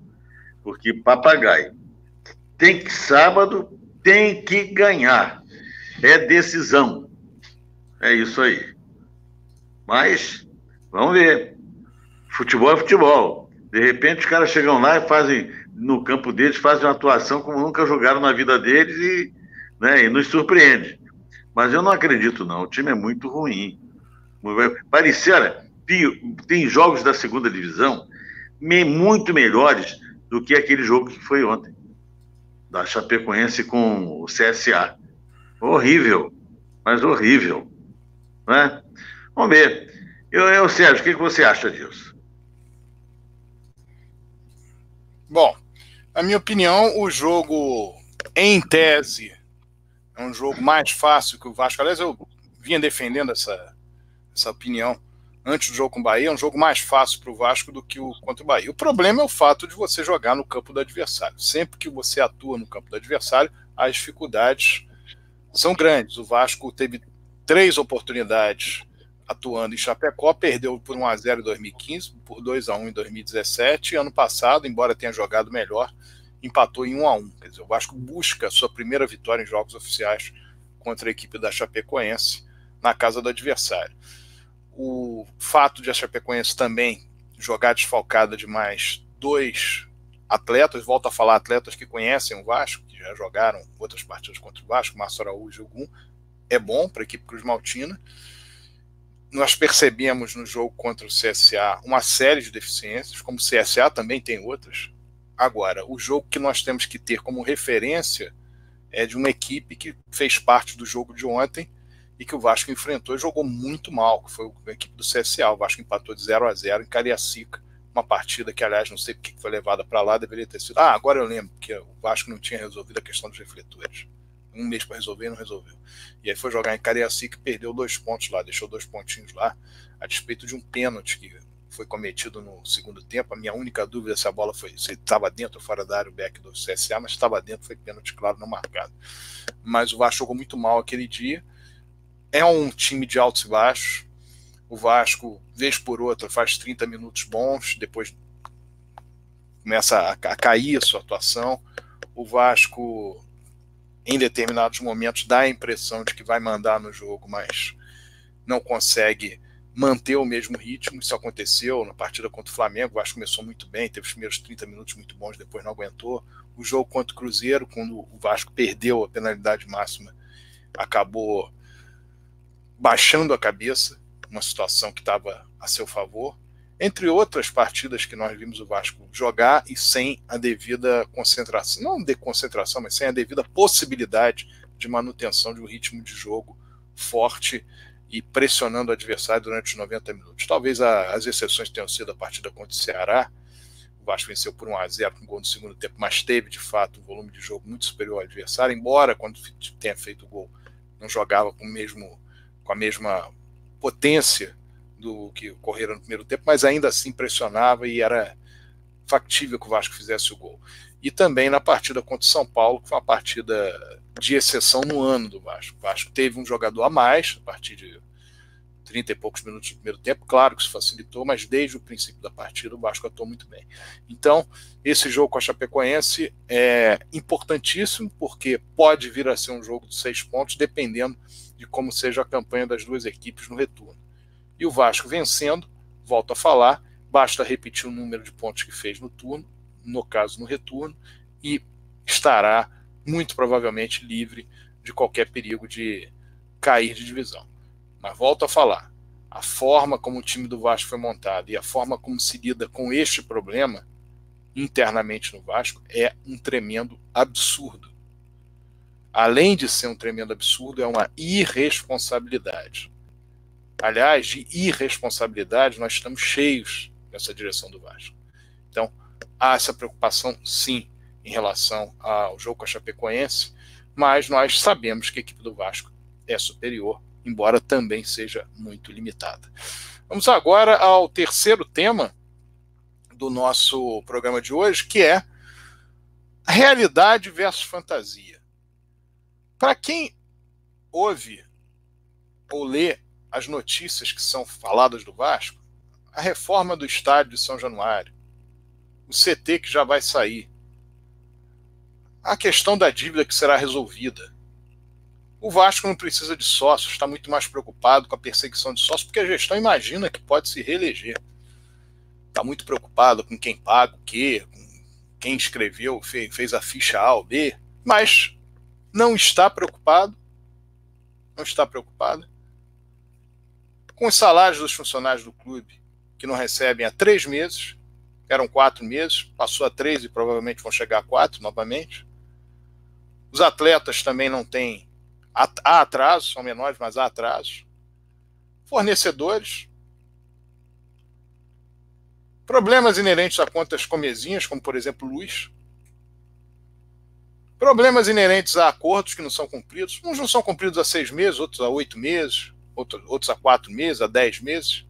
Porque papagaio tem que sábado tem que ganhar. É decisão. É isso aí. Mas vamos ver. Futebol é futebol. De repente os caras chegam lá e fazem no campo deles, fazem uma atuação como nunca jogaram na vida deles e, né, e nos surpreende. Mas eu não acredito, não. O time é muito ruim. Parecia, tem jogos da segunda divisão muito melhores do que aquele jogo que foi ontem, da Chapecoense com o CSA. Horrível, mas horrível. Né? Vamos ver. Eu, eu Sérgio, o que, que você acha disso? Bom, na minha opinião, o jogo, em tese, é um jogo mais fácil que o Vasco. Aliás, eu vinha defendendo essa, essa opinião antes do jogo com o Bahia. É um jogo mais fácil para o Vasco do que o contra o Bahia. O problema é o fato de você jogar no campo do adversário. Sempre que você atua no campo do adversário, as dificuldades são grandes. O Vasco teve três oportunidades atuando em Chapecó, perdeu por 1 a 0 em 2015, por 2 a 1 em 2017. Ano passado, embora tenha jogado melhor, empatou em 1 a 1 Quer dizer, o Vasco busca sua primeira vitória em jogos oficiais contra a equipe da Chapecoense na casa do adversário. O fato de a Chapecoense também jogar desfalcada de mais dois atletas, volto a falar atletas que conhecem o Vasco, que já jogaram outras partidas contra o Vasco, Márcio Araújo e Ogum, é bom para a equipe Cruz Maltina. Nós percebemos no jogo contra o CSA uma série de deficiências, como o CSA também tem outras, Agora, o jogo que nós temos que ter como referência é de uma equipe que fez parte do jogo de ontem e que o Vasco enfrentou e jogou muito mal, que foi a equipe do CSA. O Vasco empatou de 0 a 0 em Cariacica, uma partida que, aliás, não sei porque foi levada para lá, deveria ter sido. Ah, agora eu lembro que o Vasco não tinha resolvido a questão dos refletores. Um mês para resolver e não resolveu. E aí foi jogar em Cariacica e perdeu dois pontos lá, deixou dois pontinhos lá, a despeito de um pênalti que foi cometido no segundo tempo. A minha única dúvida é se a bola foi se estava dentro ou fora da área o back do CSA, mas estava dentro, foi pênalti claro, não marcado. Mas o Vasco jogou muito mal aquele dia. É um time de altos e baixos. O Vasco, vez por outra, faz 30 minutos bons, depois começa a, a cair a sua atuação. O Vasco, em determinados momentos, dá a impressão de que vai mandar no jogo, mas não consegue manter o mesmo ritmo. Isso aconteceu na partida contra o Flamengo. O Vasco começou muito bem, teve os primeiros 30 minutos muito bons, depois não aguentou. O jogo contra o Cruzeiro, quando o Vasco perdeu a penalidade máxima, acabou baixando a cabeça, uma situação que estava a seu favor. Entre outras partidas que nós vimos o Vasco jogar e sem a devida concentração, não de concentração, mas sem a devida possibilidade de manutenção de um ritmo de jogo forte e pressionando o adversário durante os 90 minutos. Talvez a, as exceções tenham sido a partida contra o Ceará. O Vasco venceu por 1 a 0 com gol no segundo tempo, mas teve de fato um volume de jogo muito superior ao adversário, embora quando tenha feito o gol não jogava com, mesmo, com a mesma potência do que ocorreram no primeiro tempo, mas ainda assim pressionava e era factível que o Vasco fizesse o gol. E também na partida contra o São Paulo, que foi uma partida de exceção no ano do Vasco. O Vasco teve um jogador a mais, a partir de 30 e poucos minutos do primeiro tempo, claro que isso facilitou, mas desde o princípio da partida o Vasco atuou muito bem. Então, esse jogo com a Chapecoense é importantíssimo, porque pode vir a ser um jogo de seis pontos, dependendo de como seja a campanha das duas equipes no retorno. E o Vasco vencendo, volto a falar, basta repetir o número de pontos que fez no turno, no caso no retorno, e estará muito provavelmente livre de qualquer perigo de cair de divisão. Mas volto a falar, a forma como o time do Vasco foi montado e a forma como se lida com este problema internamente no Vasco é um tremendo absurdo. Além de ser um tremendo absurdo, é uma irresponsabilidade. Aliás, de irresponsabilidade, nós estamos cheios nessa direção do Vasco. Então, há essa preocupação, sim, em relação ao jogo com a Chapecoense, mas nós sabemos que a equipe do Vasco é superior, embora também seja muito limitada. Vamos agora ao terceiro tema do nosso programa de hoje, que é realidade versus fantasia. Para quem ouve ou lê as notícias que são faladas do Vasco, a reforma do estádio de São Januário, o CT que já vai sair, a questão da dívida que será resolvida. O Vasco não precisa de sócios, está muito mais preocupado com a perseguição de sócios, porque a gestão imagina que pode se reeleger. Está muito preocupado com quem paga o quê, com quem escreveu, fez, a ficha A ou B, mas não está preocupado, não está preocupado com os salários dos funcionários do clube, que não recebem há três meses, eram quatro meses, passou a três e provavelmente vão chegar a quatro novamente. Os atletas também não têm. Há atrasos, são menores, mas há atrasos. Fornecedores. Problemas inerentes a contas comezinhas, como por exemplo luz. Problemas inerentes a acordos que não são cumpridos. Uns não são cumpridos há seis meses, outros há oito meses outros, outros a quatro meses, a dez meses.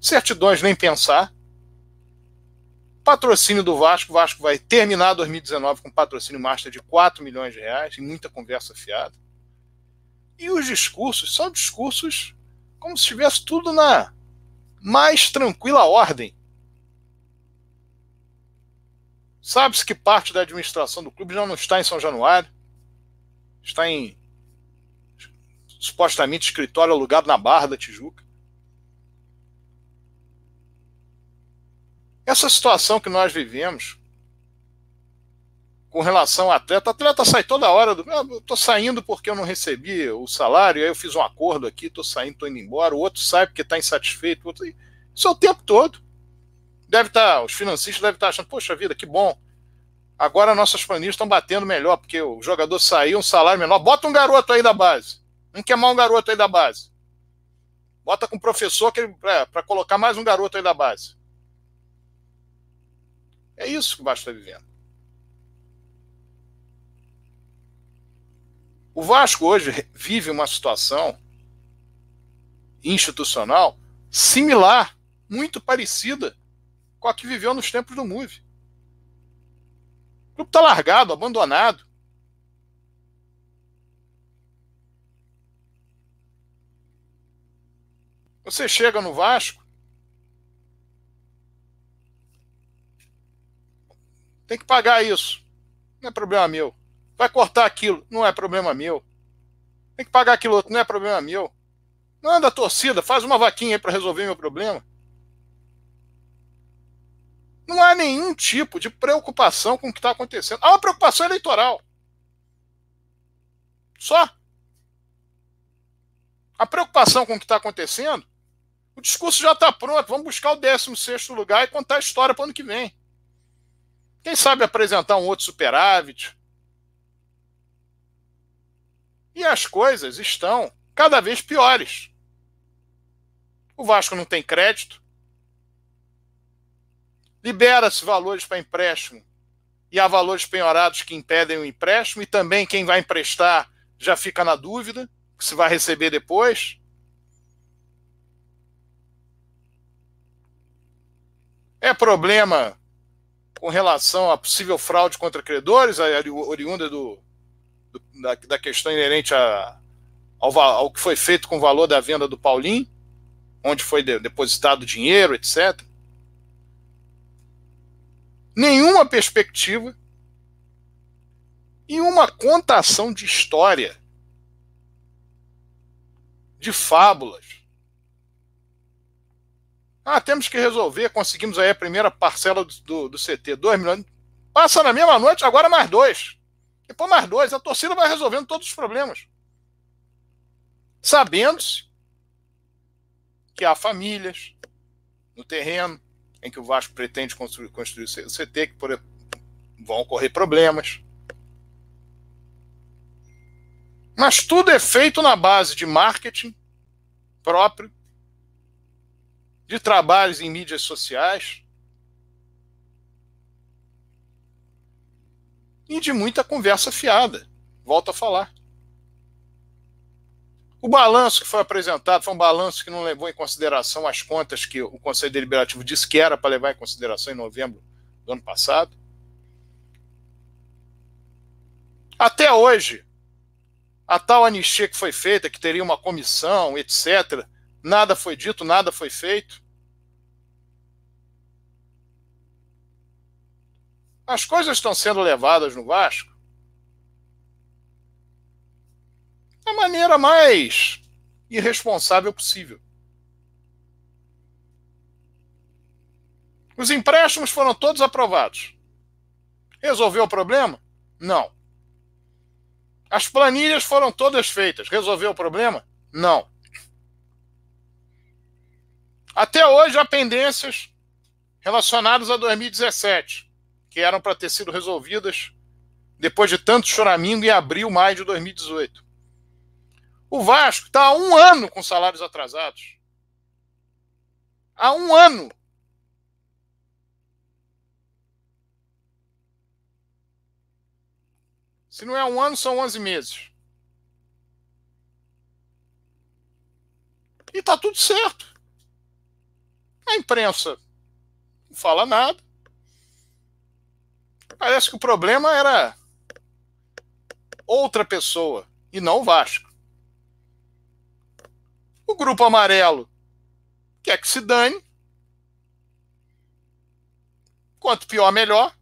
Certidões nem pensar. Patrocínio do Vasco. O Vasco vai terminar 2019 com patrocínio master de 4 milhões de reais, e muita conversa fiada. E os discursos são discursos como se estivesse tudo na mais tranquila ordem. Sabe-se que parte da administração do clube já não está em São Januário, está em supostamente escritório alugado na Barra da Tijuca. Essa situação que nós vivemos com relação ao atleta, o atleta sai toda hora do. Ah, estou saindo porque eu não recebi o salário, aí eu fiz um acordo aqui, estou saindo, estou indo embora, o outro sai porque está insatisfeito. Outro... Isso é o tempo todo. Deve estar, tá, os financistas devem estar tá achando, poxa vida, que bom. Agora nossas planilhas estão batendo melhor, porque o jogador saiu, um salário menor. Bota um garoto aí da base. Vamos queimar um garoto aí da base. Bota com o professor para colocar mais um garoto aí da base. É isso que o Vasco está vivendo. O Vasco hoje vive uma situação institucional similar, muito parecida com a que viveu nos tempos do MUV. O clube está largado, abandonado. Você chega no Vasco, Tem que pagar isso. Não é problema meu. Vai cortar aquilo. Não é problema meu. Tem que pagar aquilo outro. Não é problema meu. Não anda torcida. Faz uma vaquinha para resolver meu problema. Não há nenhum tipo de preocupação com o que está acontecendo. Há uma preocupação eleitoral. Só. A preocupação com o que está acontecendo, o discurso já está pronto. Vamos buscar o 16 lugar e contar a história para o ano que vem. Quem sabe apresentar um outro superávit. E as coisas estão cada vez piores. O Vasco não tem crédito libera-se valores para empréstimo e há valores penhorados que impedem o empréstimo, e também quem vai emprestar já fica na dúvida se vai receber depois. É problema com relação à possível fraude contra credores, oriunda do, do da, da, questão inerente a, ao, ao, que foi feito com o valor da venda do Paulinho, onde foi de, depositado dinheiro, etc nenhuma perspectiva e uma contação de história, de fábulas. Ah, temos que resolver, conseguimos aí a primeira parcela do, do, do CT, 2 milhões. Passa na mesma noite, agora mais dois. Depois mais dois. A torcida vai resolvendo todos os problemas. Sabendo-se que há famílias no terreno, em que o Vasco pretende construir, construir o CT, que por, vão ocorrer problemas. Mas tudo é feito na base de marketing próprio, de trabalhos em mídias sociais e de muita conversa fiada. Volto a falar. O balanço que foi apresentado foi um balanço que não levou em consideração as contas que o Conselho Deliberativo disse que era para levar em consideração em novembro do ano passado. Até hoje, a tal anistia que foi feita, que teria uma comissão, etc., nada foi dito, nada foi feito. As coisas estão sendo levadas no Vasco da maneira mais irresponsável possível. Os empréstimos foram todos aprovados. Resolveu o problema? Não. As planilhas foram todas feitas. Resolveu o problema? Não. Até hoje há pendências relacionadas a 2017, que eram para ter sido resolvidas depois de tanto choramingo em abril, maio de 2018. O Vasco está há um ano com salários atrasados. Há um ano. Se não é um ano, são 11 meses. E está tudo certo. A imprensa não fala nada. Parece que o problema era outra pessoa e não o Vasco. O grupo amarelo quer que se dane. Quanto pior, melhor.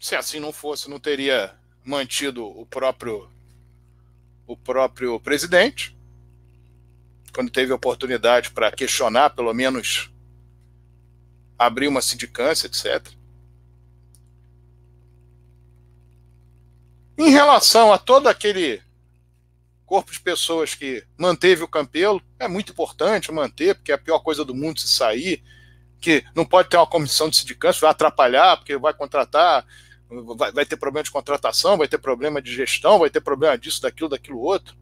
Se assim não fosse, não teria mantido o próprio o próprio presidente quando teve oportunidade para questionar, pelo menos abrir uma sindicância, etc. Em relação a todo aquele corpo de pessoas que manteve o Campelo, é muito importante manter, porque é a pior coisa do mundo se sair, que não pode ter uma comissão de sindicância, vai atrapalhar, porque vai contratar, vai, vai ter problema de contratação, vai ter problema de gestão, vai ter problema disso, daquilo, daquilo outro.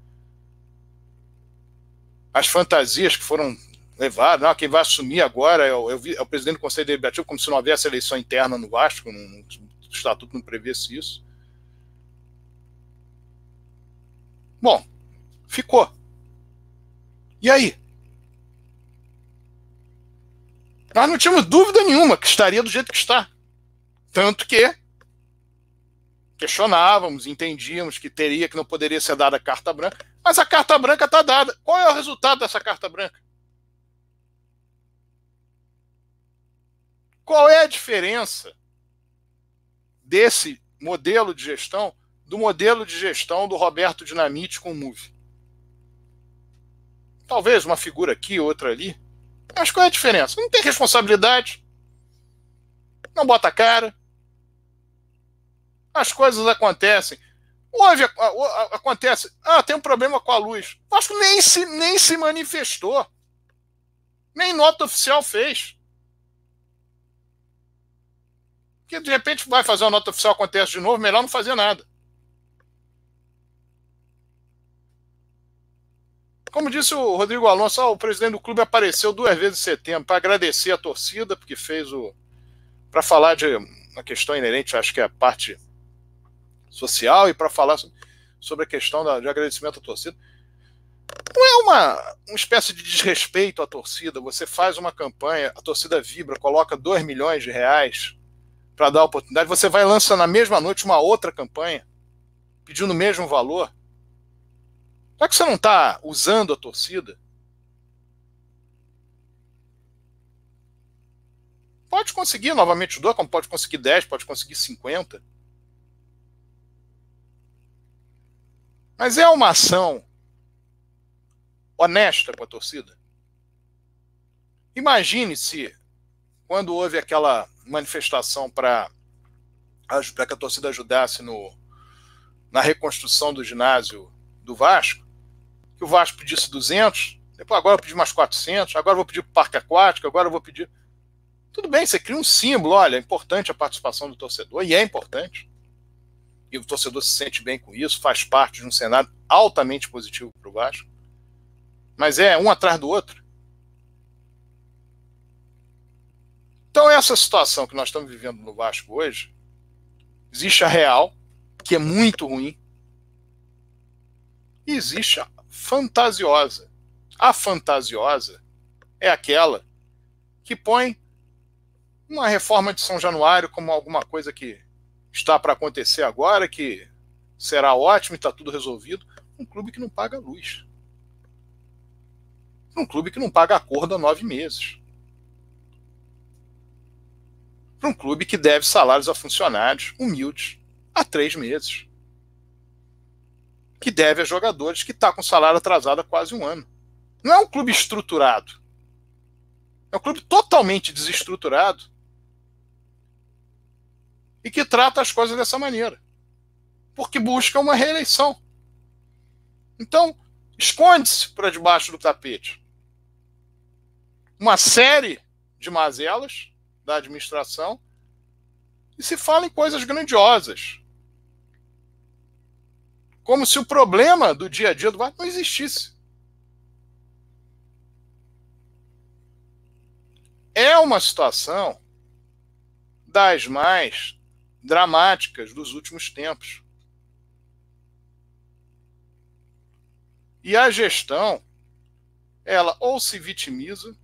As fantasias que foram levadas, não, quem vai assumir agora é o, é o presidente do Conselho Deliberativo, como se não houvesse eleição interna no Vasco, o estatuto não prevesse isso. Bom, ficou. E aí? Nós não tínhamos dúvida nenhuma que estaria do jeito que está. Tanto que questionávamos, entendíamos que teria, que não poderia ser dada carta branca, mas a carta branca está dada. Qual é o resultado dessa carta branca? Qual é a diferença desse modelo de gestão do modelo de gestão do Roberto Dinamite com o Move? Talvez uma figura aqui, outra ali. Mas qual é a diferença? Não tem responsabilidade. Não bota cara. As coisas acontecem. Houve, acontece. Ah, tem um problema com a luz. Acho que nem se, nem se manifestou. Nem nota oficial fez. Porque de repente vai fazer uma nota oficial, acontece de novo, melhor não fazer nada. Como disse o Rodrigo Alonso, o presidente do clube apareceu duas vezes em setembro para agradecer a torcida, porque fez o. para falar de uma questão inerente, acho que é a parte social, e para falar sobre a questão da, de agradecimento à torcida. Não é uma, uma espécie de desrespeito à torcida. Você faz uma campanha, a torcida vibra, coloca 2 milhões de reais para dar oportunidade, você vai lançar na mesma noite uma outra campanha, pedindo o mesmo valor. Será que você não está usando a torcida? Pode conseguir novamente o como pode conseguir 10, pode conseguir 50. Mas é uma ação honesta com a torcida? Imagine se, quando houve aquela manifestação para que a torcida ajudasse no, na reconstrução do ginásio do Vasco, que o Vasco pedisse 200, depois agora eu vou pedir mais 400, agora eu vou pedir parque aquático, agora eu vou pedir. Tudo bem, você cria um símbolo, olha, é importante a participação do torcedor, e é importante. E o torcedor se sente bem com isso, faz parte de um cenário altamente positivo para o Vasco. Mas é um atrás do outro. Então, essa situação que nós estamos vivendo no Vasco hoje, existe a real, que é muito ruim, e existe a fantasiosa. A fantasiosa é aquela que põe uma reforma de São Januário como alguma coisa que está para acontecer agora, que será ótimo e está tudo resolvido. Um clube que não paga luz. Um clube que não paga acordo há nove meses. Para um clube que deve salários a funcionários humildes há três meses que deve a jogadores, que está com salário atrasado há quase um ano. Não é um clube estruturado. É um clube totalmente desestruturado e que trata as coisas dessa maneira. Porque busca uma reeleição. Então, esconde-se para debaixo do tapete uma série de mazelas da administração e se fala em coisas grandiosas como se o problema do dia a dia do Vasco não existisse. É uma situação das mais dramáticas dos últimos tempos. E a gestão, ela ou se vitimiza,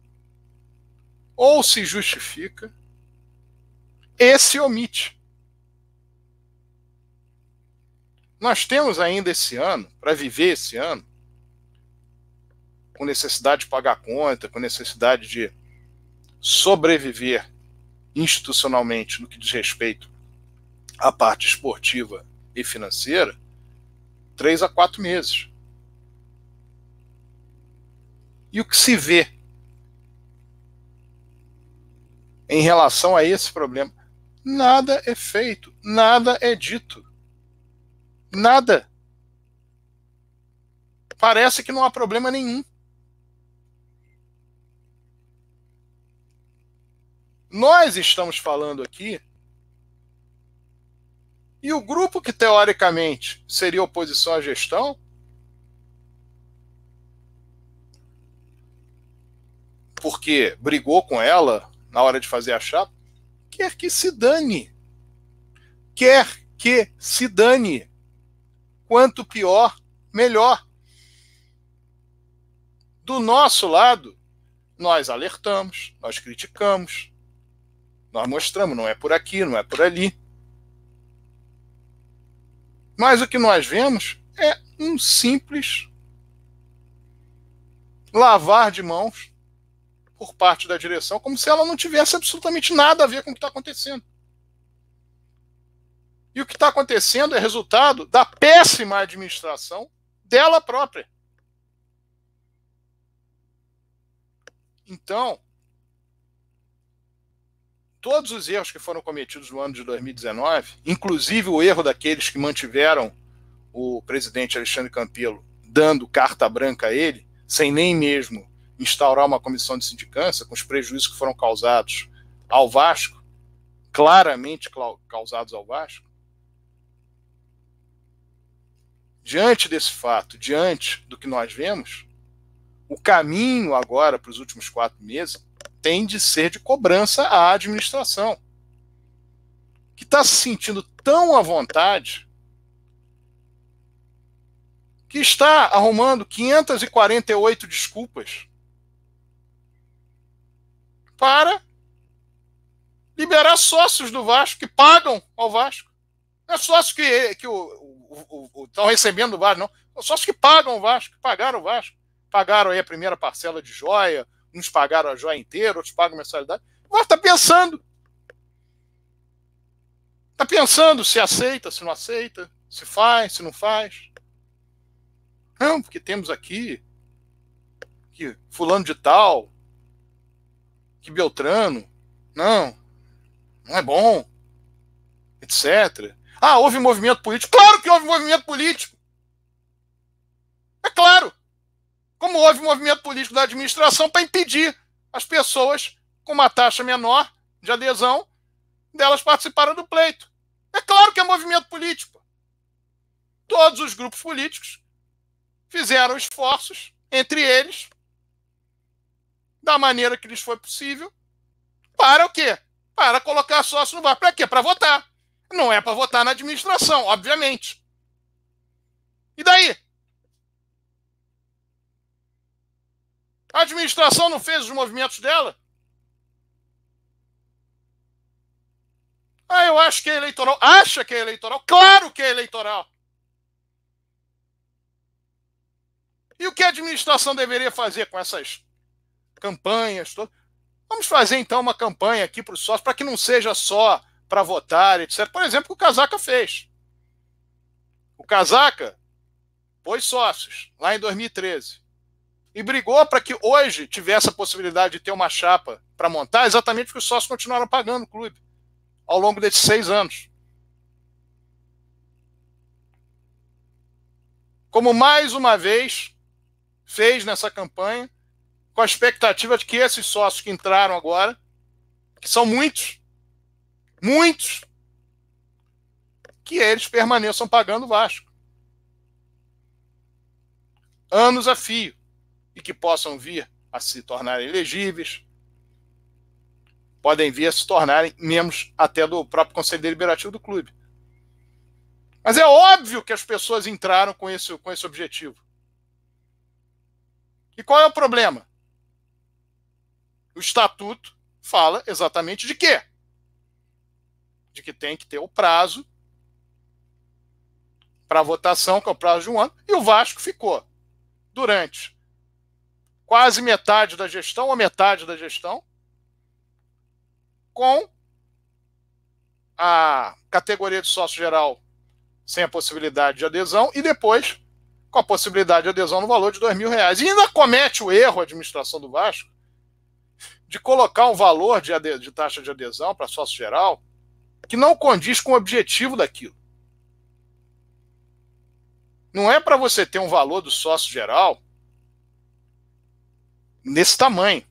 ou se justifica, e se omite. Nós temos ainda esse ano, para viver esse ano, com necessidade de pagar conta, com necessidade de sobreviver institucionalmente no que diz respeito à parte esportiva e financeira, três a quatro meses. E o que se vê em relação a esse problema? Nada é feito, nada é dito. Nada. Parece que não há problema nenhum. Nós estamos falando aqui e o grupo que teoricamente seria oposição à gestão porque brigou com ela na hora de fazer a chapa, quer que se dane. Quer que se dane. Quanto pior, melhor. Do nosso lado, nós alertamos, nós criticamos, nós mostramos, não é por aqui, não é por ali. Mas o que nós vemos é um simples lavar de mãos por parte da direção, como se ela não tivesse absolutamente nada a ver com o que está acontecendo. E o que está acontecendo é resultado da péssima administração dela própria. Então, todos os erros que foram cometidos no ano de 2019, inclusive o erro daqueles que mantiveram o presidente Alexandre Campelo dando carta branca a ele, sem nem mesmo instaurar uma comissão de sindicância, com os prejuízos que foram causados ao Vasco, claramente causados ao Vasco. Diante desse fato, diante do que nós vemos, o caminho agora para os últimos quatro meses tem de ser de cobrança à administração, que está se sentindo tão à vontade que está arrumando 548 desculpas para liberar sócios do Vasco que pagam ao Vasco. Não é sócios que, que estão recebendo o Vasco, não. São sócios que pagam o Vasco, que pagaram o Vasco. Pagaram aí a primeira parcela de joia, uns pagaram a joia inteira, outros pagam mensalidade. Vasco está pensando. Está pensando se aceita, se não aceita, se faz, se não faz. Não, porque temos aqui que fulano de tal, que Beltrano, não, não é bom, etc. Ah, houve movimento político. Claro que houve movimento político. É claro. Como houve movimento político da administração para impedir as pessoas com uma taxa menor de adesão delas participarem do pleito. É claro que é movimento político. Todos os grupos políticos fizeram esforços, entre eles, da maneira que lhes foi possível, para o quê? Para colocar sócio no VAR. Para quê? Para votar. Não é para votar na administração, obviamente. E daí? A administração não fez os movimentos dela? Ah, eu acho que é eleitoral. Acha que é eleitoral? Claro que é eleitoral. E o que a administração deveria fazer com essas campanhas? Vamos fazer então uma campanha aqui para os sócios, para que não seja só para votar, etc. Por exemplo, o Casaca fez. O Casaca pôs sócios lá em 2013 e brigou para que hoje tivesse a possibilidade de ter uma chapa para montar, exatamente porque os sócios continuaram pagando o clube ao longo desses seis anos. Como mais uma vez fez nessa campanha, com a expectativa de que esses sócios que entraram agora, que são muitos, muitos, que eles permaneçam pagando o Vasco. Anos a fio. E que possam vir a se tornarem elegíveis, podem vir a se tornarem membros até do próprio Conselho Deliberativo do clube. Mas é óbvio que as pessoas entraram com esse, com esse objetivo. E qual é o problema? O estatuto fala exatamente de quê? De que tem que ter o prazo para votação, que é o prazo de um ano, e o Vasco ficou durante quase metade da gestão, ou metade da gestão, com a categoria de sócio geral sem a possibilidade de adesão, e depois com a possibilidade de adesão no valor de dois mil reais. E ainda comete o erro a administração do Vasco de colocar um valor de, de taxa de adesão para sócio geral que não condiz com o objetivo daquilo. Não é para você ter um valor do sócio geral nesse tamanho.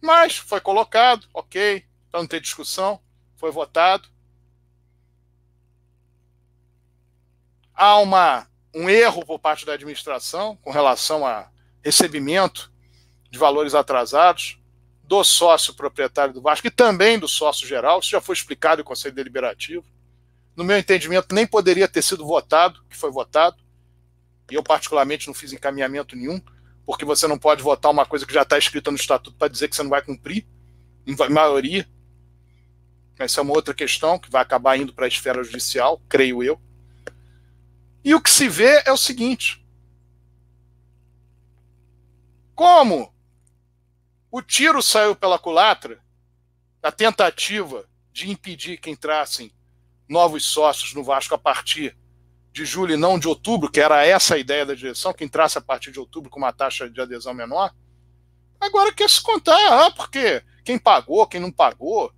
Mas foi colocado, ok, para não ter discussão, foi votado. há uma, um erro por parte da administração com relação a recebimento de valores atrasados do sócio proprietário do Vasco e também do sócio geral. Isso já foi explicado em Conselho Deliberativo. No meu entendimento, nem poderia ter sido votado, que foi votado. E eu, particularmente, não fiz encaminhamento nenhum, porque você não pode votar uma coisa que já está escrita no estatuto para dizer que você não vai cumprir, em maioria. Essa é uma outra questão que vai acabar indo para a esfera judicial, creio eu. E o que se vê é o seguinte: como O tiro saiu pela culatra, a tentativa de impedir que entrassem novos sócios no Vasco a partir de julho e não de outubro, que era essa a ideia da direção, que entrasse a partir de outubro com uma taxa de adesão menor. Agora quer se contar, ah, porque quem pagou, quem não pagou,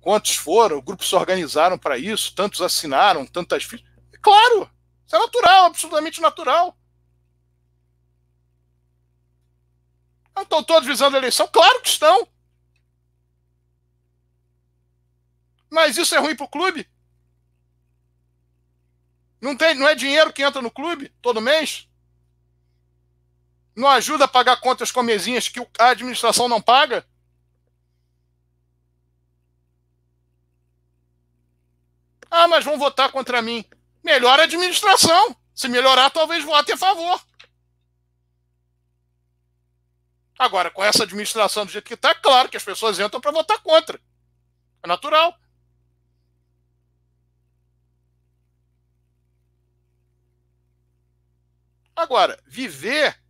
quantos foram, o grupo se organizaram para isso, tantos assinaram, tantas fichas. Claro, isso é natural, absolutamente natural. Não estão todos visando a eleição? Claro que estão. Mas isso é ruim para o clube? Não, tem, não é dinheiro que entra no clube todo mês? Não ajuda a pagar contas com mesinhas que a administração não paga? Ah, mas vão votar contra mim. Melhor a administração. Se melhorar, talvez vote a favor. Agora, com essa administração do jeito que está, claro que as pessoas entram para votar contra. É natural. Agora, viver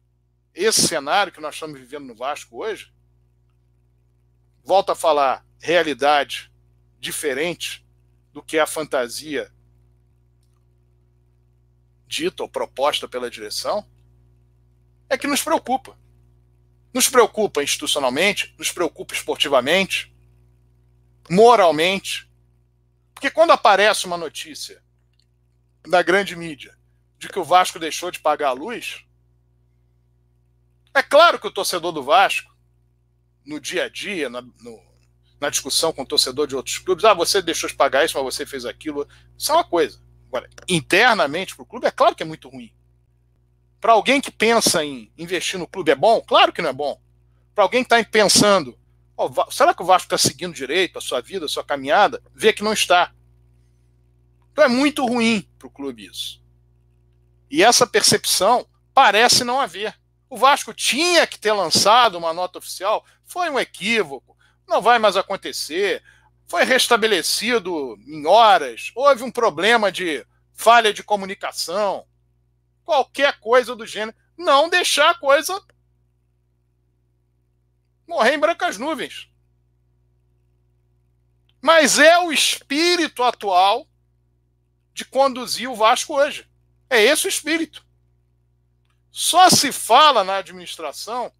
esse cenário que nós estamos vivendo no Vasco hoje, volta a falar, realidade diferente do que a fantasia dita ou proposta pela direção, é que nos preocupa. Nos preocupa institucionalmente, nos preocupa esportivamente, moralmente. Porque quando aparece uma notícia na grande mídia de que o Vasco deixou de pagar a luz, é claro que o torcedor do Vasco, no dia a dia, na, no, na discussão com o torcedor de outros clubes, ah, você deixou de pagar isso, mas você fez aquilo. Isso é uma coisa. Agora, internamente para o clube, é claro que é muito ruim. Para alguém que pensa em investir no clube é bom? Claro que não é bom. Para alguém que está pensando, oh, será que o Vasco está seguindo direito a sua vida, a sua caminhada? Vê que não está. Então é muito ruim para o clube isso. E essa percepção parece não haver. O Vasco tinha que ter lançado uma nota oficial, foi um equívoco, não vai mais acontecer, foi restabelecido em horas, houve um problema de falha de comunicação, qualquer coisa do gênero. Não deixar a coisa morrer em brancas nuvens. Mas é o espírito atual de conduzir o Vasco hoje. É esse o espírito. Só se fala na administração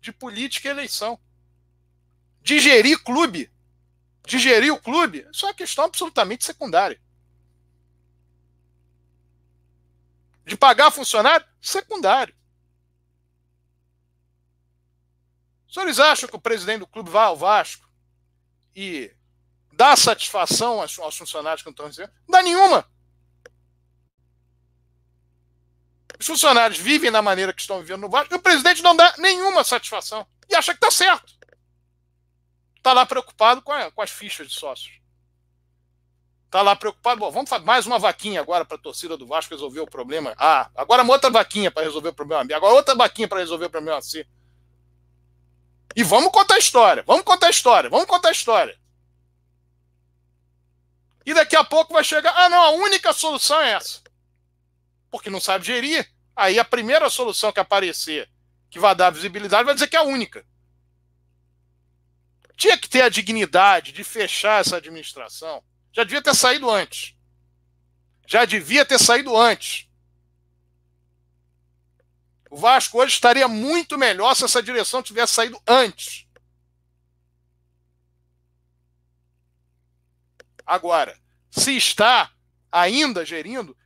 de política e eleição. Digerir clube. Digerir o clube, isso é uma questão absolutamente secundária. De pagar funcionário, secundário. Os senhores acham que o presidente do clube vai ao Vasco e dá satisfação aos, funcionários que não estão recebendo? Não dá nenhuma. Os funcionários vivem da maneira que estão vivendo no Vasco e o presidente não dá nenhuma satisfação. E acha que está certo. Está lá preocupado com, a, com, as fichas de sócios. Está lá preocupado. Bom, vamos fazer mais uma vaquinha agora para a torcida do Vasco resolver o problema. Ah, agora uma outra vaquinha para resolver o problema B. Agora outra vaquinha para resolver o problema C. E vamos contar a história. Vamos contar a história. Vamos contar a história. E daqui a pouco vai chegar. Ah, não, a única solução é essa porque não sabe gerir. Aí a primeira solução que aparecer, que vai dar visibilidade, vai dizer que é a única. Tinha que ter a dignidade de fechar essa administração. Já devia ter saído antes. Já devia ter saído antes. O Vasco hoje estaria muito melhor se essa direção tivesse saído antes. Agora, se está ainda gerindo,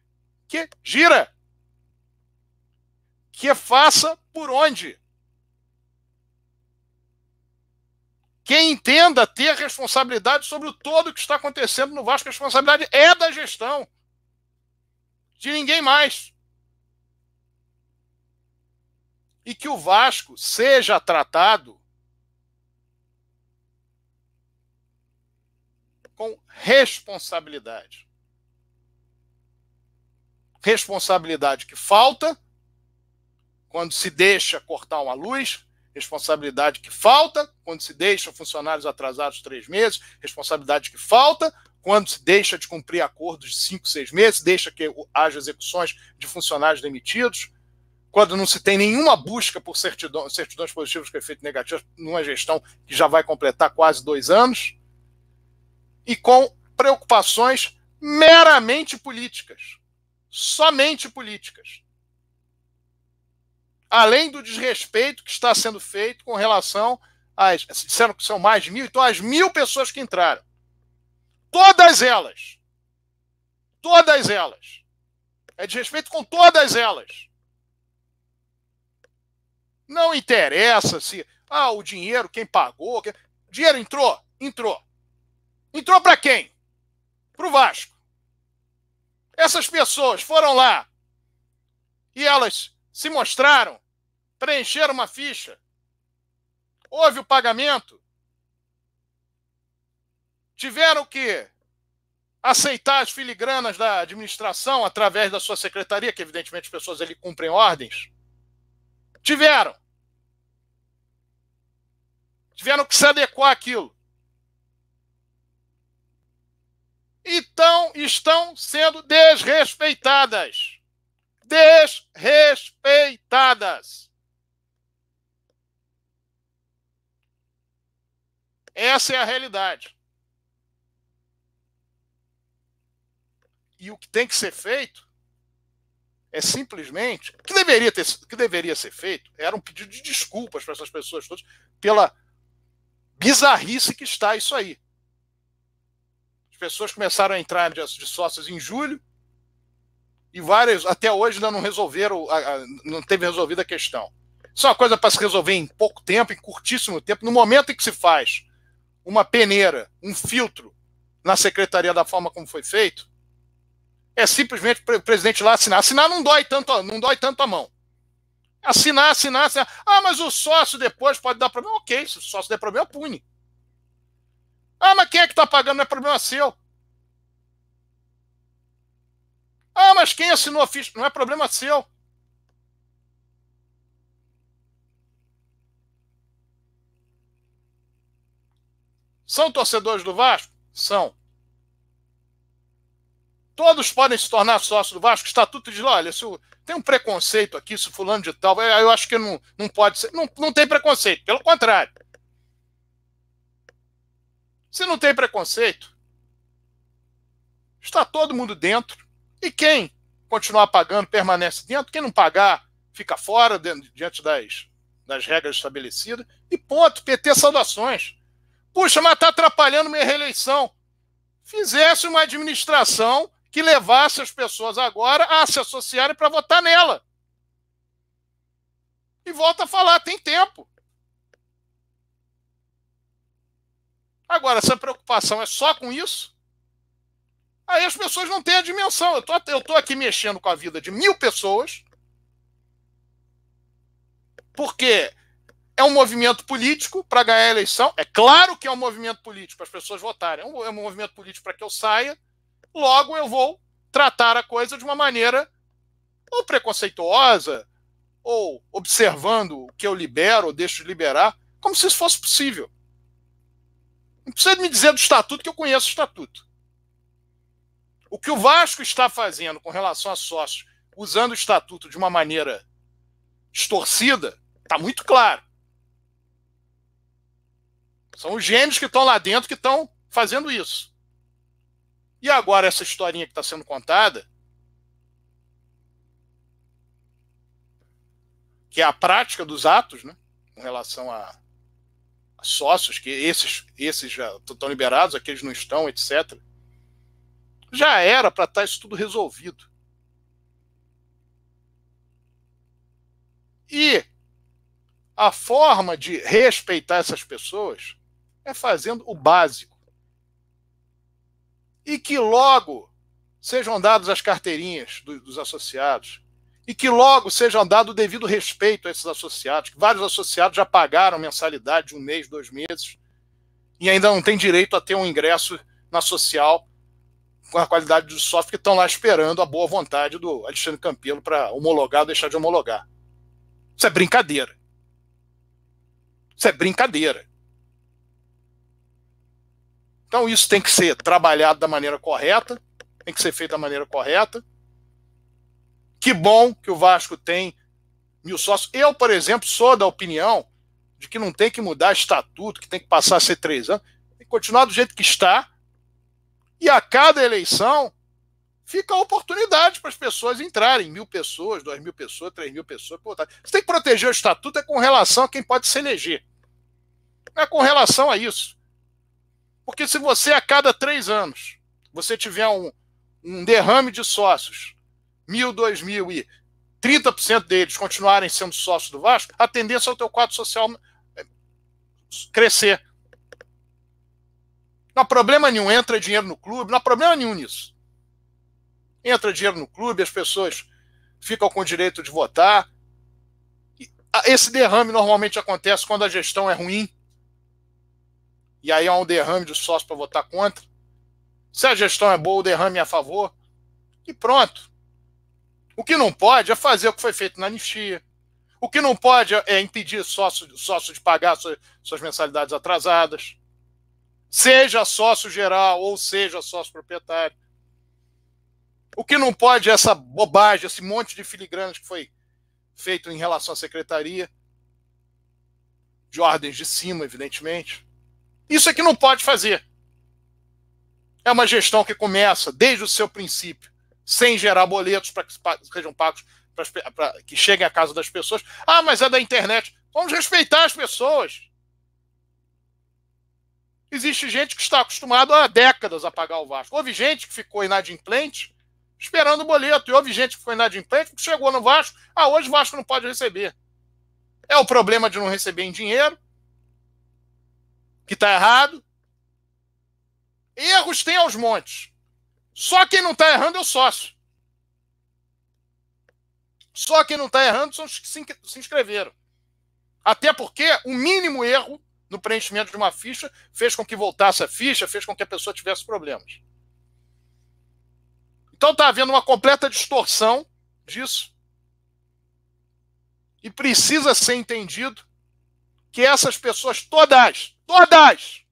que gira. Que faça por onde? Quem entenda ter responsabilidade sobre o todo que está acontecendo no Vasco, a responsabilidade é da gestão. De ninguém mais. E que o Vasco seja tratado com responsabilidade responsabilidade que falta quando se deixa cortar uma luz, responsabilidade que falta quando se deixa funcionários atrasados três meses, responsabilidade que falta quando se deixa de cumprir acordos de cinco, seis meses, deixa que haja execuções de funcionários demitidos, quando não se tem nenhuma busca por certidão, certidões positivas com efeito negativo numa gestão que já vai completar quase dois anos, e com preocupações meramente políticas, somente políticas. Além do desrespeito que está sendo feito com relação às. Disseram que são mais mil, então as mil pessoas que entraram. Todas elas. Todas elas. É desrespeito com todas elas. Não interessa se. Ah, o dinheiro, quem pagou. Quem... Dinheiro entrou? Entrou. Entrou para quem? Para o Vasco. Essas pessoas foram lá e elas se mostraram, preencheram uma ficha, houve o pagamento, tiveram que aceitar as filigranas da administração através da sua secretaria, que evidentemente as pessoas ali cumprem ordens. Tiveram. Tiveram que se adequar àquilo. Então estão sendo desrespeitadas. Desrespeitadas. Essa é a realidade. E o que tem que ser feito é simplesmente o que deveria ter que deveria ser feito era um pedido de desculpas para essas pessoas todas pela bizarrice que está isso aí. As pessoas começaram a entrar de, sócios em julho e várias até hoje ainda não resolveram, não teve resolvida a questão. Isso é uma coisa para se resolver em pouco tempo, em curtíssimo tempo. No momento em que se faz uma peneira, um filtro na secretaria da forma como foi feito, é simplesmente o presidente lá assinar. Assinar não dói tanto, não dói tanto a mão. Assinar, assinar, assinar. Ah, mas o sócio depois pode dar problema. Ok, se o sócio der problema, pune. Ah, mas quem é que está pagando? Não é problema seu. Ah, mas quem assinou a ficha? Não é problema seu. São torcedores do Vasco? São. Todos podem se tornar sócios do Vasco. O estatuto diz: olha, se tem um preconceito aqui, se fulano de tal, eu acho que não, não pode ser. Não, não tem preconceito, pelo contrário. Se não tem preconceito, está todo mundo dentro. E quem continuar pagando permanece dentro. Quem não pagar fica fora diante das, das regras estabelecidas. E ponto. PT saudações. Puxa, mas está atrapalhando minha reeleição. Fizesse uma administração que levasse as pessoas agora a se associarem para votar nela. E volta a falar, tem tempo. Agora, se a preocupação é só com isso, aí as pessoas não têm a dimensão. Eu tô, estou tô aqui mexendo com a vida de mil pessoas, porque é um movimento político para ganhar a eleição. É claro que é um movimento político para as pessoas votarem. É um, é um movimento político para que eu saia. Logo, eu vou tratar a coisa de uma maneira ou preconceituosa, ou observando o que eu libero ou deixo de liberar, como se isso fosse possível. Não precisa me dizer do estatuto, que eu conheço o estatuto. O que o Vasco está fazendo com relação a sócios, usando o estatuto de uma maneira distorcida, está muito claro. São os gênios que estão lá dentro que estão fazendo isso. E agora, essa historinha que está sendo contada, que é a prática dos atos, né, com relação a sócios, que esses, esses já estão liberados, aqueles não estão, etc. Já era para estar tá isso tudo resolvido. E a forma de respeitar essas pessoas é fazendo o básico. E que logo sejam dadas as carteirinhas dos associados, e que logo sejam dado o devido respeito a esses associados. Que vários associados já pagaram mensalidade de um mês, dois meses, e ainda não têm direito a ter um ingresso na social com a qualidade do software, que estão lá esperando a boa vontade do Alexandre Campelo para homologar ou deixar de homologar. Isso é brincadeira. Isso é brincadeira. Então isso tem que ser trabalhado da maneira correta, tem que ser feito da maneira correta. Que bom que o Vasco tem mil sócios. Eu, por exemplo, sou da opinião de que não tem que mudar estatuto, que tem que passar a ser três anos, tem que continuar do jeito que está. E a cada eleição fica a oportunidade para as pessoas entrarem, mil pessoas, duas mil pessoas, três mil pessoas. Você tem que proteger o estatuto é com relação a quem pode se eleger. É com relação a isso. Porque se você, a cada três anos, você tiver um, um derrame de sócios, mil, dois mil e 30% deles continuarem sendo sócios do Vasco, a tendência é o teu quadro social é, crescer. Não há problema nenhum, entra dinheiro no clube, não há problema nenhum nisso entra dinheiro no clube, as pessoas ficam com o direito de votar. Esse derrame normalmente acontece quando a gestão é ruim. E aí há um derrame de sócio para votar contra. Se a gestão é boa, o derrame é a favor. E pronto. O que não pode é fazer o que foi feito na anistia. O que não pode é impedir sócio, sócio de pagar suas, suas mensalidades atrasadas. Seja sócio geral ou seja sócio proprietário. O que não pode é essa bobagem, esse monte de filigranas que foi feito em relação à secretaria, de ordens de cima, evidentemente. Isso é que não pode fazer. É uma gestão que começa desde o seu princípio, sem gerar boletos para que sejam pagos, para que cheguem à casa das pessoas. Ah, mas é da internet. Vamos respeitar as pessoas. Existe gente que está acostumado há décadas a pagar o Vasco. Houve gente que ficou inadimplente esperando o boleto. E houve gente que foi inadimplente, que chegou no Vasco. Ah, hoje o Vasco não pode receber. É o problema de não receber em dinheiro, que está errado. Erros tem aos montes. Só quem não está errando é o sócio. Só quem não está errando são os que se inscreveram. Até porque o mínimo erro no preenchimento de uma ficha fez com que voltasse a ficha, fez com que a pessoa tivesse problemas. Então está havendo uma completa distorção disso. E precisa ser entendido que essas pessoas todas, todas,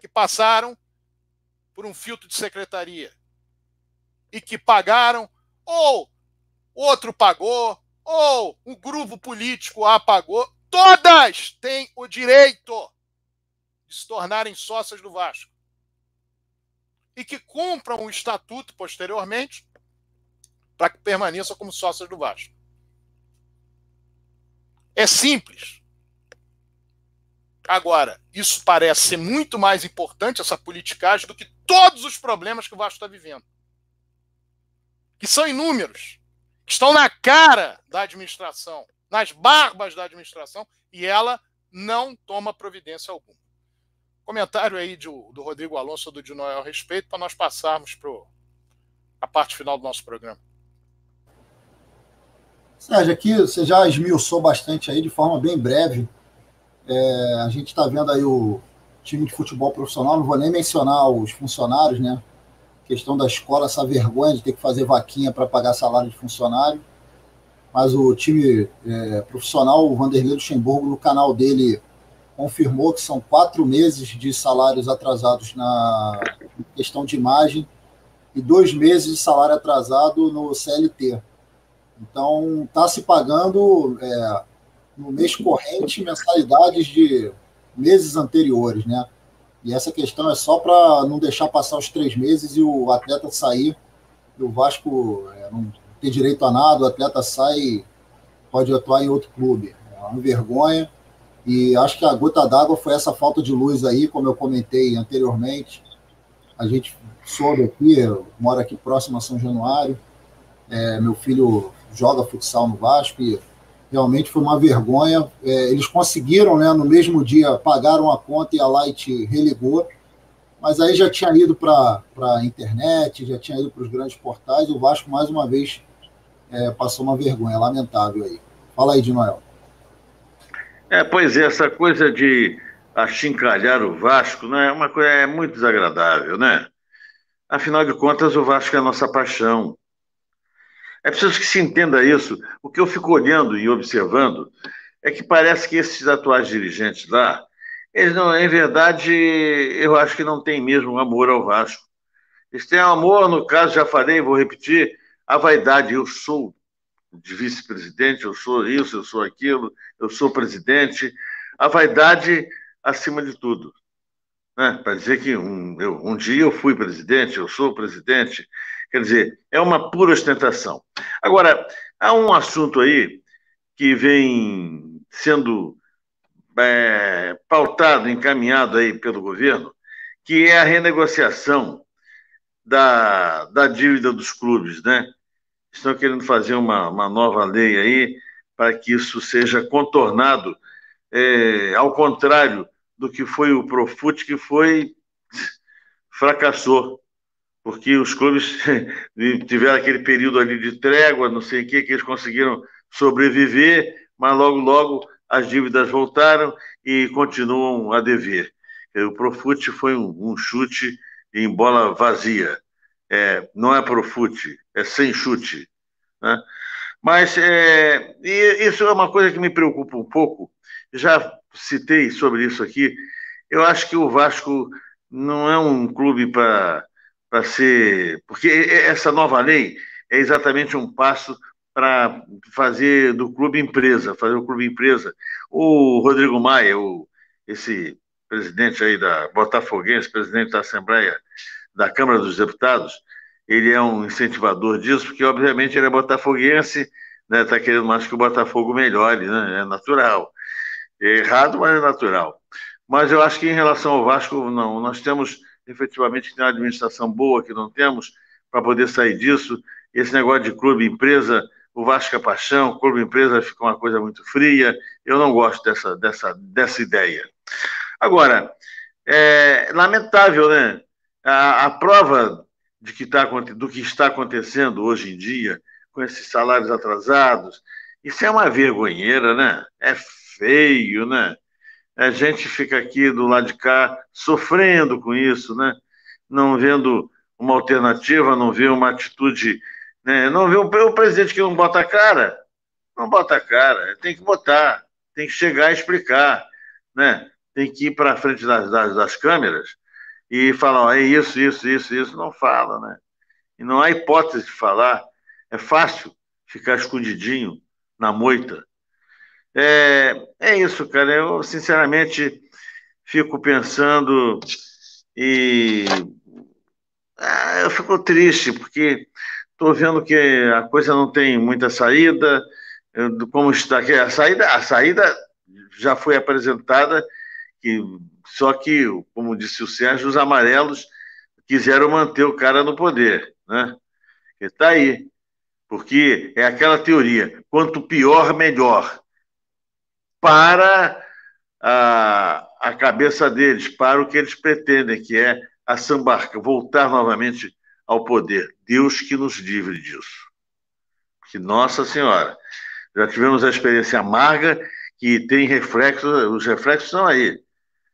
que passaram por um filtro de secretaria e que pagaram, ou outro pagou, ou um grupo político A pagou, todas têm o direito de se tornarem sócias do Vasco e que cumpram o estatuto posteriormente para que permaneçam como sócios do Vasco. É simples. Agora, isso parece ser muito mais importante, essa politicagem, do que todos os problemas que o Vasco está vivendo. Que são inúmeros, que estão na cara da administração, nas barbas da administração, e ela não toma providência alguma. Comentário aí do, do Rodrigo Alonso do de Noel a respeito, para nós passarmos para a parte final do nosso programa. Sérgio, aqui você já esmiuçou bastante aí de forma bem breve. É, a gente está vendo aí o time de futebol profissional, não vou nem mencionar os funcionários, né? questão da escola, essa vergonha de ter que fazer vaquinha para pagar salário de funcionário. Mas o time é, profissional, o Vanderlei Luxemburgo, no canal dele, confirmou que são quatro meses de salários atrasados na questão de imagem e dois meses de salário atrasado no CLT. Então, está se pagando é, no mês corrente mensalidades de meses anteriores, né? E essa questão é só para não deixar passar os três meses e o atleta sair, o Vasco é, não ter direito a nada, o atleta sai pode atuar em outro clube. É uma vergonha. E acho que a gota d'água foi essa falta de luz aí, como eu comentei anteriormente. A gente soube aqui, eu moro aqui próximo a São Januário. É, meu filho joga futsal no Vasco e realmente foi uma vergonha. É, eles conseguiram, né, no mesmo dia, pagaram a conta e a Light religou, mas aí já tinha ido para a internet, já tinha ido para os grandes portais. O Vasco, mais uma vez, é, passou uma vergonha lamentável aí. Fala aí, de Noel. É, pois é, essa coisa de achincalhar o Vasco né, é uma coisa é muito desagradável, né? Afinal de contas, o Vasco é a nossa paixão. É preciso que se entenda isso. O que eu fico olhando e observando é que parece que esses atuais dirigentes lá, eles não, em verdade, eu acho que não têm mesmo amor ao Vasco. Eles têm amor, no caso, já falei, vou repetir, a vaidade. Eu sou de vice-presidente, eu sou isso, eu sou aquilo, eu sou presidente. A vaidade acima de tudo. Né? Para dizer que um, eu, um dia eu fui presidente, eu sou presidente. Quer dizer, é uma pura ostentação. Agora, há um assunto aí que vem sendo é, pautado, encaminhado aí pelo governo, que é a renegociação da, da dívida dos clubes, né? Estão querendo fazer uma, uma nova lei aí para que isso seja contornado, é, ao contrário do que foi o Profut, que foi fracassou, porque os clubes [laughs] tiveram aquele período ali de trégua, não sei o que, que eles conseguiram sobreviver, mas logo, logo as dívidas voltaram e continuam a dever. O Profut foi um, um chute em bola vazia. É, não é Profut, é sem chute. Né? Mas é, isso é uma coisa que me preocupa um pouco. Já citei sobre isso aqui. Eu acho que o Vasco não é um clube para ser. Porque essa nova lei é exatamente um passo para fazer do clube empresa, fazer o clube empresa. O Rodrigo Maia, o, esse presidente aí da Botafoguense, presidente da Assembleia da Câmara dos Deputados, ele é um incentivador disso, porque obviamente ele é botafoguense, né, tá querendo mais que o Botafogo melhore, né, é natural. É errado, mas é natural. Mas eu acho que em relação ao Vasco, não, nós temos efetivamente que ter uma administração boa que não temos para poder sair disso. Esse negócio de clube empresa o Vasco é paixão, clube empresa fica uma coisa muito fria. Eu não gosto dessa, dessa, dessa ideia. Agora, é lamentável, né? A, a prova de que tá, do que está acontecendo hoje em dia, com esses salários atrasados, isso é uma vergonheira, né? É feio, né? A gente fica aqui do lado de cá sofrendo com isso, né? Não vendo uma alternativa, não vê uma atitude né? Não vê o presidente que não bota a cara, não bota a cara, tem que botar, tem que chegar e explicar, né? Tem que ir para frente das, das, das, câmeras e falar, ó, é isso, isso, isso, isso, não fala, né? E não há hipótese de falar, é fácil ficar escondidinho na moita. É, é isso, cara. Eu, sinceramente, fico pensando e ah, eu fico triste, porque Estou vendo que a coisa não tem muita saída. Como está aqui, a saída, a saída já foi apresentada, que, só que, como disse o Sérgio, os amarelos quiseram manter o cara no poder, né? Está aí, porque é aquela teoria: quanto pior, melhor. Para a, a cabeça deles, para o que eles pretendem, que é a sambarca, voltar novamente ao poder. Deus que nos livre disso. Que Nossa Senhora. Já tivemos a experiência amarga que tem reflexos, os reflexos são aí.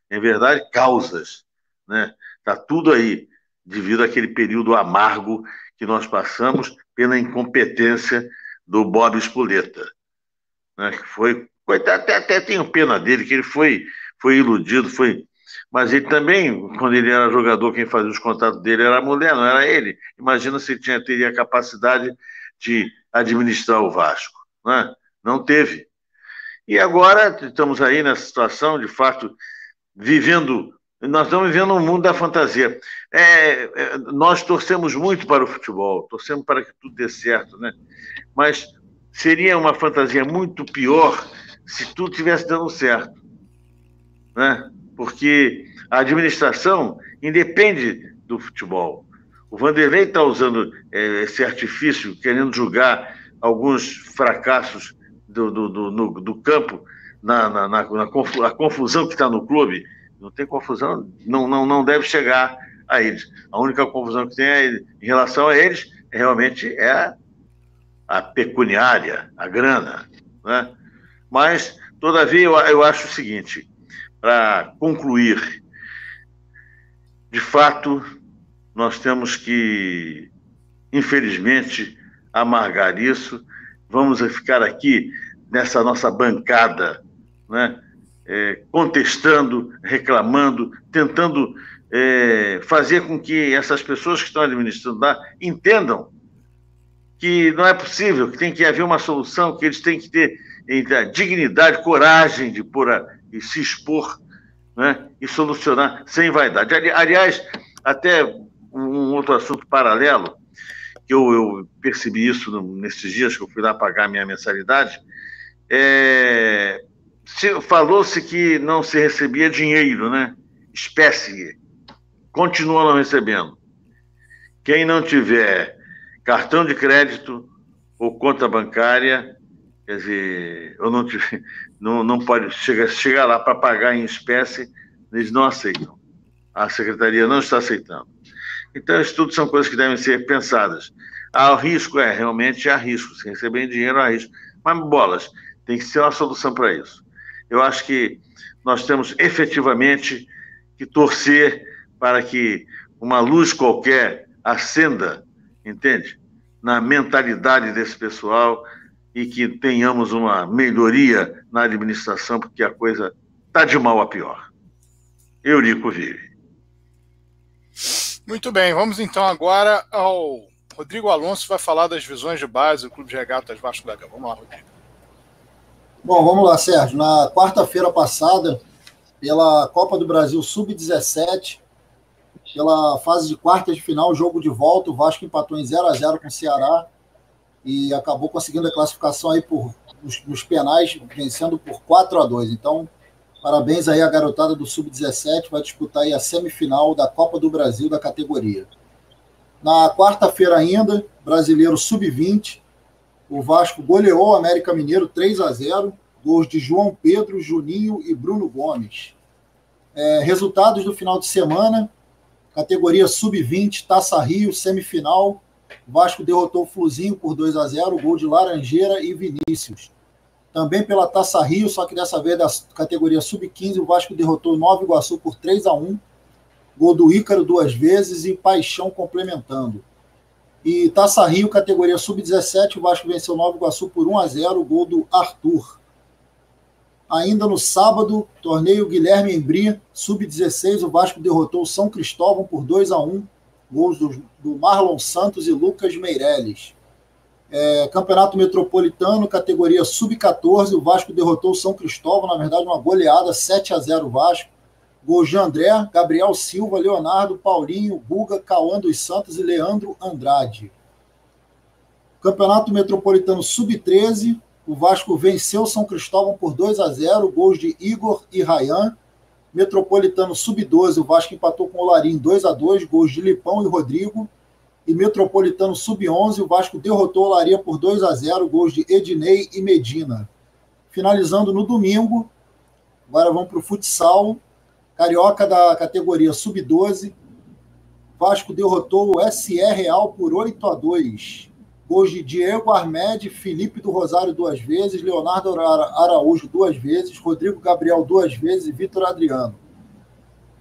Em verdade, causas. Né? Está tudo aí, devido àquele período amargo que nós passamos pela incompetência do Bob Espoleta. Né? Que foi, coitado, até, até tenho pena dele, que ele foi, foi iludido, foi mas ele também, quando ele era jogador, quem fazia os contatos dele era a mulher, não era ele. Imagina se ele tinha, teria a capacidade de administrar o Vasco. Né? Não teve. E agora estamos aí nessa situação, de fato, vivendo. Nós estamos vivendo um mundo da fantasia. É, é, nós torcemos muito para o futebol, torcemos para que tudo dê certo, né? Mas seria uma fantasia muito pior se tudo tivesse dando certo, né? porque a administração independe do futebol. O Vanderlei está usando é, esse artifício, querendo julgar alguns fracassos do, do, do, no, do campo, na, na, na, na confusão que está no clube. Não tem confusão, não, não, não deve chegar a eles. A única confusão que tem é, em relação a eles realmente é a, a pecuniária, a grana. Né? Mas, todavia, eu, eu acho o seguinte: para concluir, de fato, nós temos que, infelizmente, amargar isso. Vamos ficar aqui nessa nossa bancada, né? É, contestando, reclamando, tentando é, fazer com que essas pessoas que estão administrando lá entendam que não é possível, que tem que haver uma solução, que eles têm que ter dignidade, coragem de pôr a, e se expor né, e solucionar sem vaidade. Aliás, até um outro assunto paralelo, que eu, eu percebi isso nesses dias que eu fui lá pagar minha mensalidade, é, falou-se que não se recebia dinheiro, né? Espécie. Continua não recebendo. Quem não tiver cartão de crédito ou conta bancária, quer dizer, ou não, não, não pode chegar, chegar lá para pagar em espécie, eles não aceitam. A secretaria não está aceitando. Então, isso tudo são coisas que devem ser pensadas. Há risco, é, realmente há risco. Se receber dinheiro, há risco. Mas, bolas, tem que ser uma solução para isso. Eu acho que nós temos efetivamente que torcer para que uma luz qualquer acenda, entende? Na mentalidade desse pessoal e que tenhamos uma melhoria na administração, porque a coisa está de mal a pior. Eurico vive. Muito bem, vamos então agora ao Rodrigo Alonso, vai falar das visões de base do Clube de Regatas Vasco da Gama. Vamos lá, Rodrigo. Bom, vamos lá, Sérgio. Na quarta-feira passada, pela Copa do Brasil Sub-17, pela fase de quartas de final, jogo de volta, o Vasco empatou em 0 a 0 com o Ceará e acabou conseguindo a classificação aí por, nos, nos penais, vencendo por 4 a 2 Então, parabéns aí à garotada do Sub-17, vai disputar aí a semifinal da Copa do Brasil da categoria. Na quarta-feira ainda, brasileiro Sub-20, o Vasco goleou o América Mineiro 3 a 0 gols de João Pedro, Juninho e Bruno Gomes. É, resultados do final de semana, categoria Sub-20, Taça Rio, semifinal, Vasco derrotou o Fluzinho por 2 a 0 gol de Laranjeira e Vinícius. Também pela Taça Rio, só que dessa vez da categoria Sub-15, o Vasco derrotou Nova Iguaçu por 3 a 1 gol do Ícaro duas vezes e Paixão complementando. E Taça Rio, categoria Sub-17, o Vasco venceu Nova Iguaçu por 1 a 0 gol do Arthur. Ainda no sábado, torneio Guilherme Embri, Sub-16, o Vasco derrotou o São Cristóvão por 2 a 1 gols do, do Marlon Santos e Lucas Meirelles. É, Campeonato Metropolitano, categoria Sub-14, o Vasco derrotou o São Cristóvão, na verdade, uma goleada 7 a 0 Vasco. Gols de André, Gabriel Silva, Leonardo, Paulinho, Guga, Cauã dos Santos e Leandro Andrade. Campeonato Metropolitano Sub-13, o Vasco venceu São Cristóvão por 2 a 0, gols de Igor e Rayan. Metropolitano Sub-12, o Vasco empatou com o Larim 2 a 2, gols de Lipão e Rodrigo. E Metropolitano Sub-11, o Vasco derrotou o Laria por 2 a 0, gols de Ednei e Medina. Finalizando no domingo, agora vamos para o futsal. Carioca da categoria Sub-12. Vasco derrotou o SR Real por 8 a 2. Gols de Diego Armed, Felipe do Rosário duas vezes, Leonardo Araújo duas vezes, Rodrigo Gabriel duas vezes e Vitor Adriano.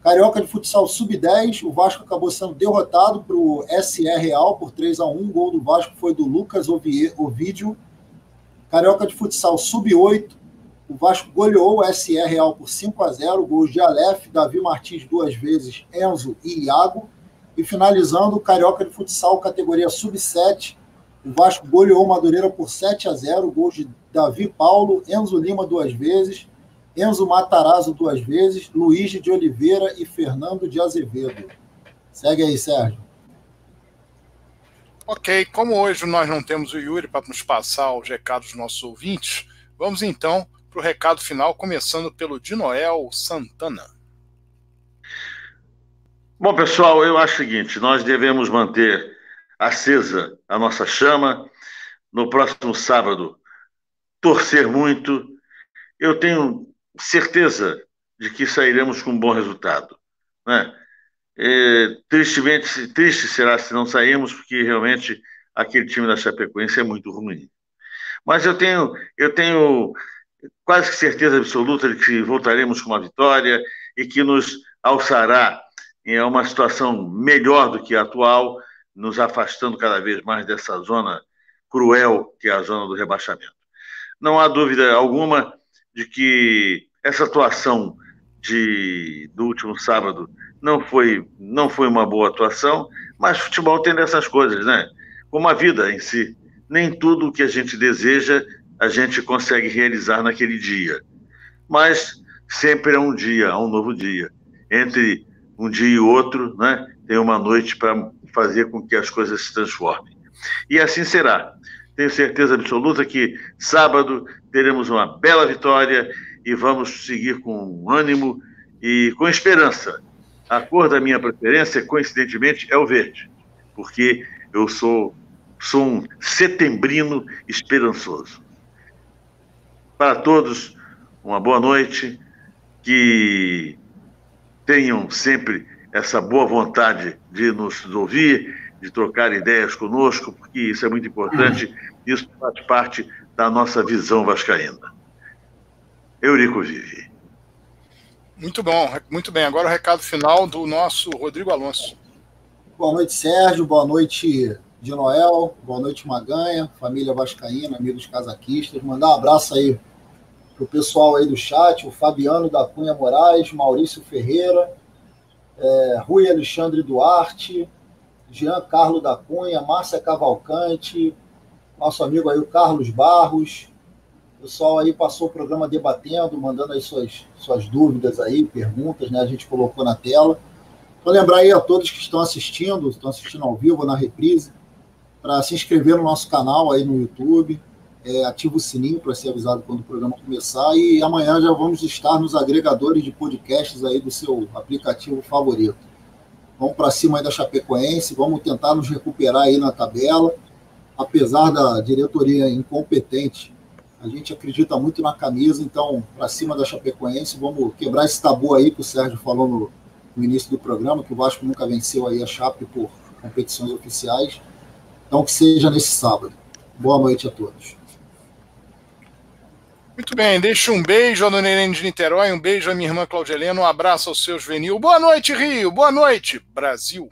Carioca de futsal sub-10, o Vasco acabou sendo derrotado para o SR Real por 3 a 1 O gol do Vasco foi do Lucas Ovidio. Carioca de futsal sub-8, o Vasco goleou o SR Real por 5 a 0 gols de Aleph, Davi Martins duas vezes, Enzo e Iago. E finalizando, Carioca de futsal categoria sub-7, o Vasco goleou Madureira por 7 a 0 gols de Davi Paulo, Enzo Lima duas vezes, Enzo Matarazzo duas vezes, Luiz de Oliveira e Fernando de Azevedo. Segue aí, Sérgio. Ok, como hoje nós não temos o Yuri para nos passar os recados dos nossos ouvintes, vamos então para o recado final, começando pelo Dinoel Santana. Bom, pessoal, eu acho o seguinte: nós devemos manter acesa a nossa chama. No próximo sábado, torcer muito. Eu tenho certeza de que sairemos com um bom resultado. Né? É, tristemente, triste será se não sairmos, porque realmente aquele time da Chapecoense é muito ruim. Mas eu tenho, eu tenho quase que certeza absoluta de que voltaremos com uma vitória e que nos alçará em uma situação melhor do que a atual, nos afastando cada vez mais dessa zona cruel que é a zona do rebaixamento. Não há dúvida alguma de que essa atuação de, do último sábado não foi, não foi uma boa atuação, mas futebol tem dessas coisas, né? Como a vida em si. nem tudo o que a gente deseja a gente consegue realizar naquele dia. Mas sempre é um dia, é um novo dia. Entre um dia e outro, né, tem uma noite para fazer com que as coisas se transformem. E assim será. Tenho certeza absoluta que sábado teremos uma bela vitória e vamos seguir com ânimo e com esperança. A cor da minha preferência, coincidentemente, é o verde, porque eu sou, sou um setembrino esperançoso. Para todos, uma boa noite, que tenham sempre essa boa vontade de nos ouvir, de trocar ideias conosco, porque isso é muito importante, isso faz parte da nossa visão vascaína. Eurico Vive. Muito bom, muito bem. Agora o recado final do nosso Rodrigo Alonso. Boa noite, Sérgio. Boa noite, de Noel. Boa noite, Maganha, família Vascaína, amigos casaquistas. Mandar um abraço aí pro pessoal aí do chat, o Fabiano da Cunha Moraes, Maurício Ferreira, é, Rui Alexandre Duarte, Jean Carlos da Cunha, Márcia Cavalcante, nosso amigo aí o Carlos Barros, o pessoal aí passou o programa debatendo, mandando aí suas, suas dúvidas aí, perguntas, né? A gente colocou na tela. Vou lembrar aí a todos que estão assistindo, estão assistindo ao vivo na reprise, para se inscrever no nosso canal aí no YouTube, é, ativa o sininho para ser avisado quando o programa começar e amanhã já vamos estar nos agregadores de podcasts aí do seu aplicativo favorito. Vamos para cima aí da Chapecoense, vamos tentar nos recuperar aí na tabela, apesar da diretoria incompetente a gente acredita muito na camisa, então, para cima da Chapecoense, vamos quebrar esse tabu aí que o Sérgio falou no, no, início do programa, que o Vasco nunca venceu aí a Chape por competições oficiais. Então, que seja nesse sábado. Boa noite a todos. Muito bem, deixa um beijo à Dona Irene de Niterói, um beijo à minha irmã Claudia Helena, um abraço ao seu juvenil. Boa noite, Rio, boa noite, Brasil.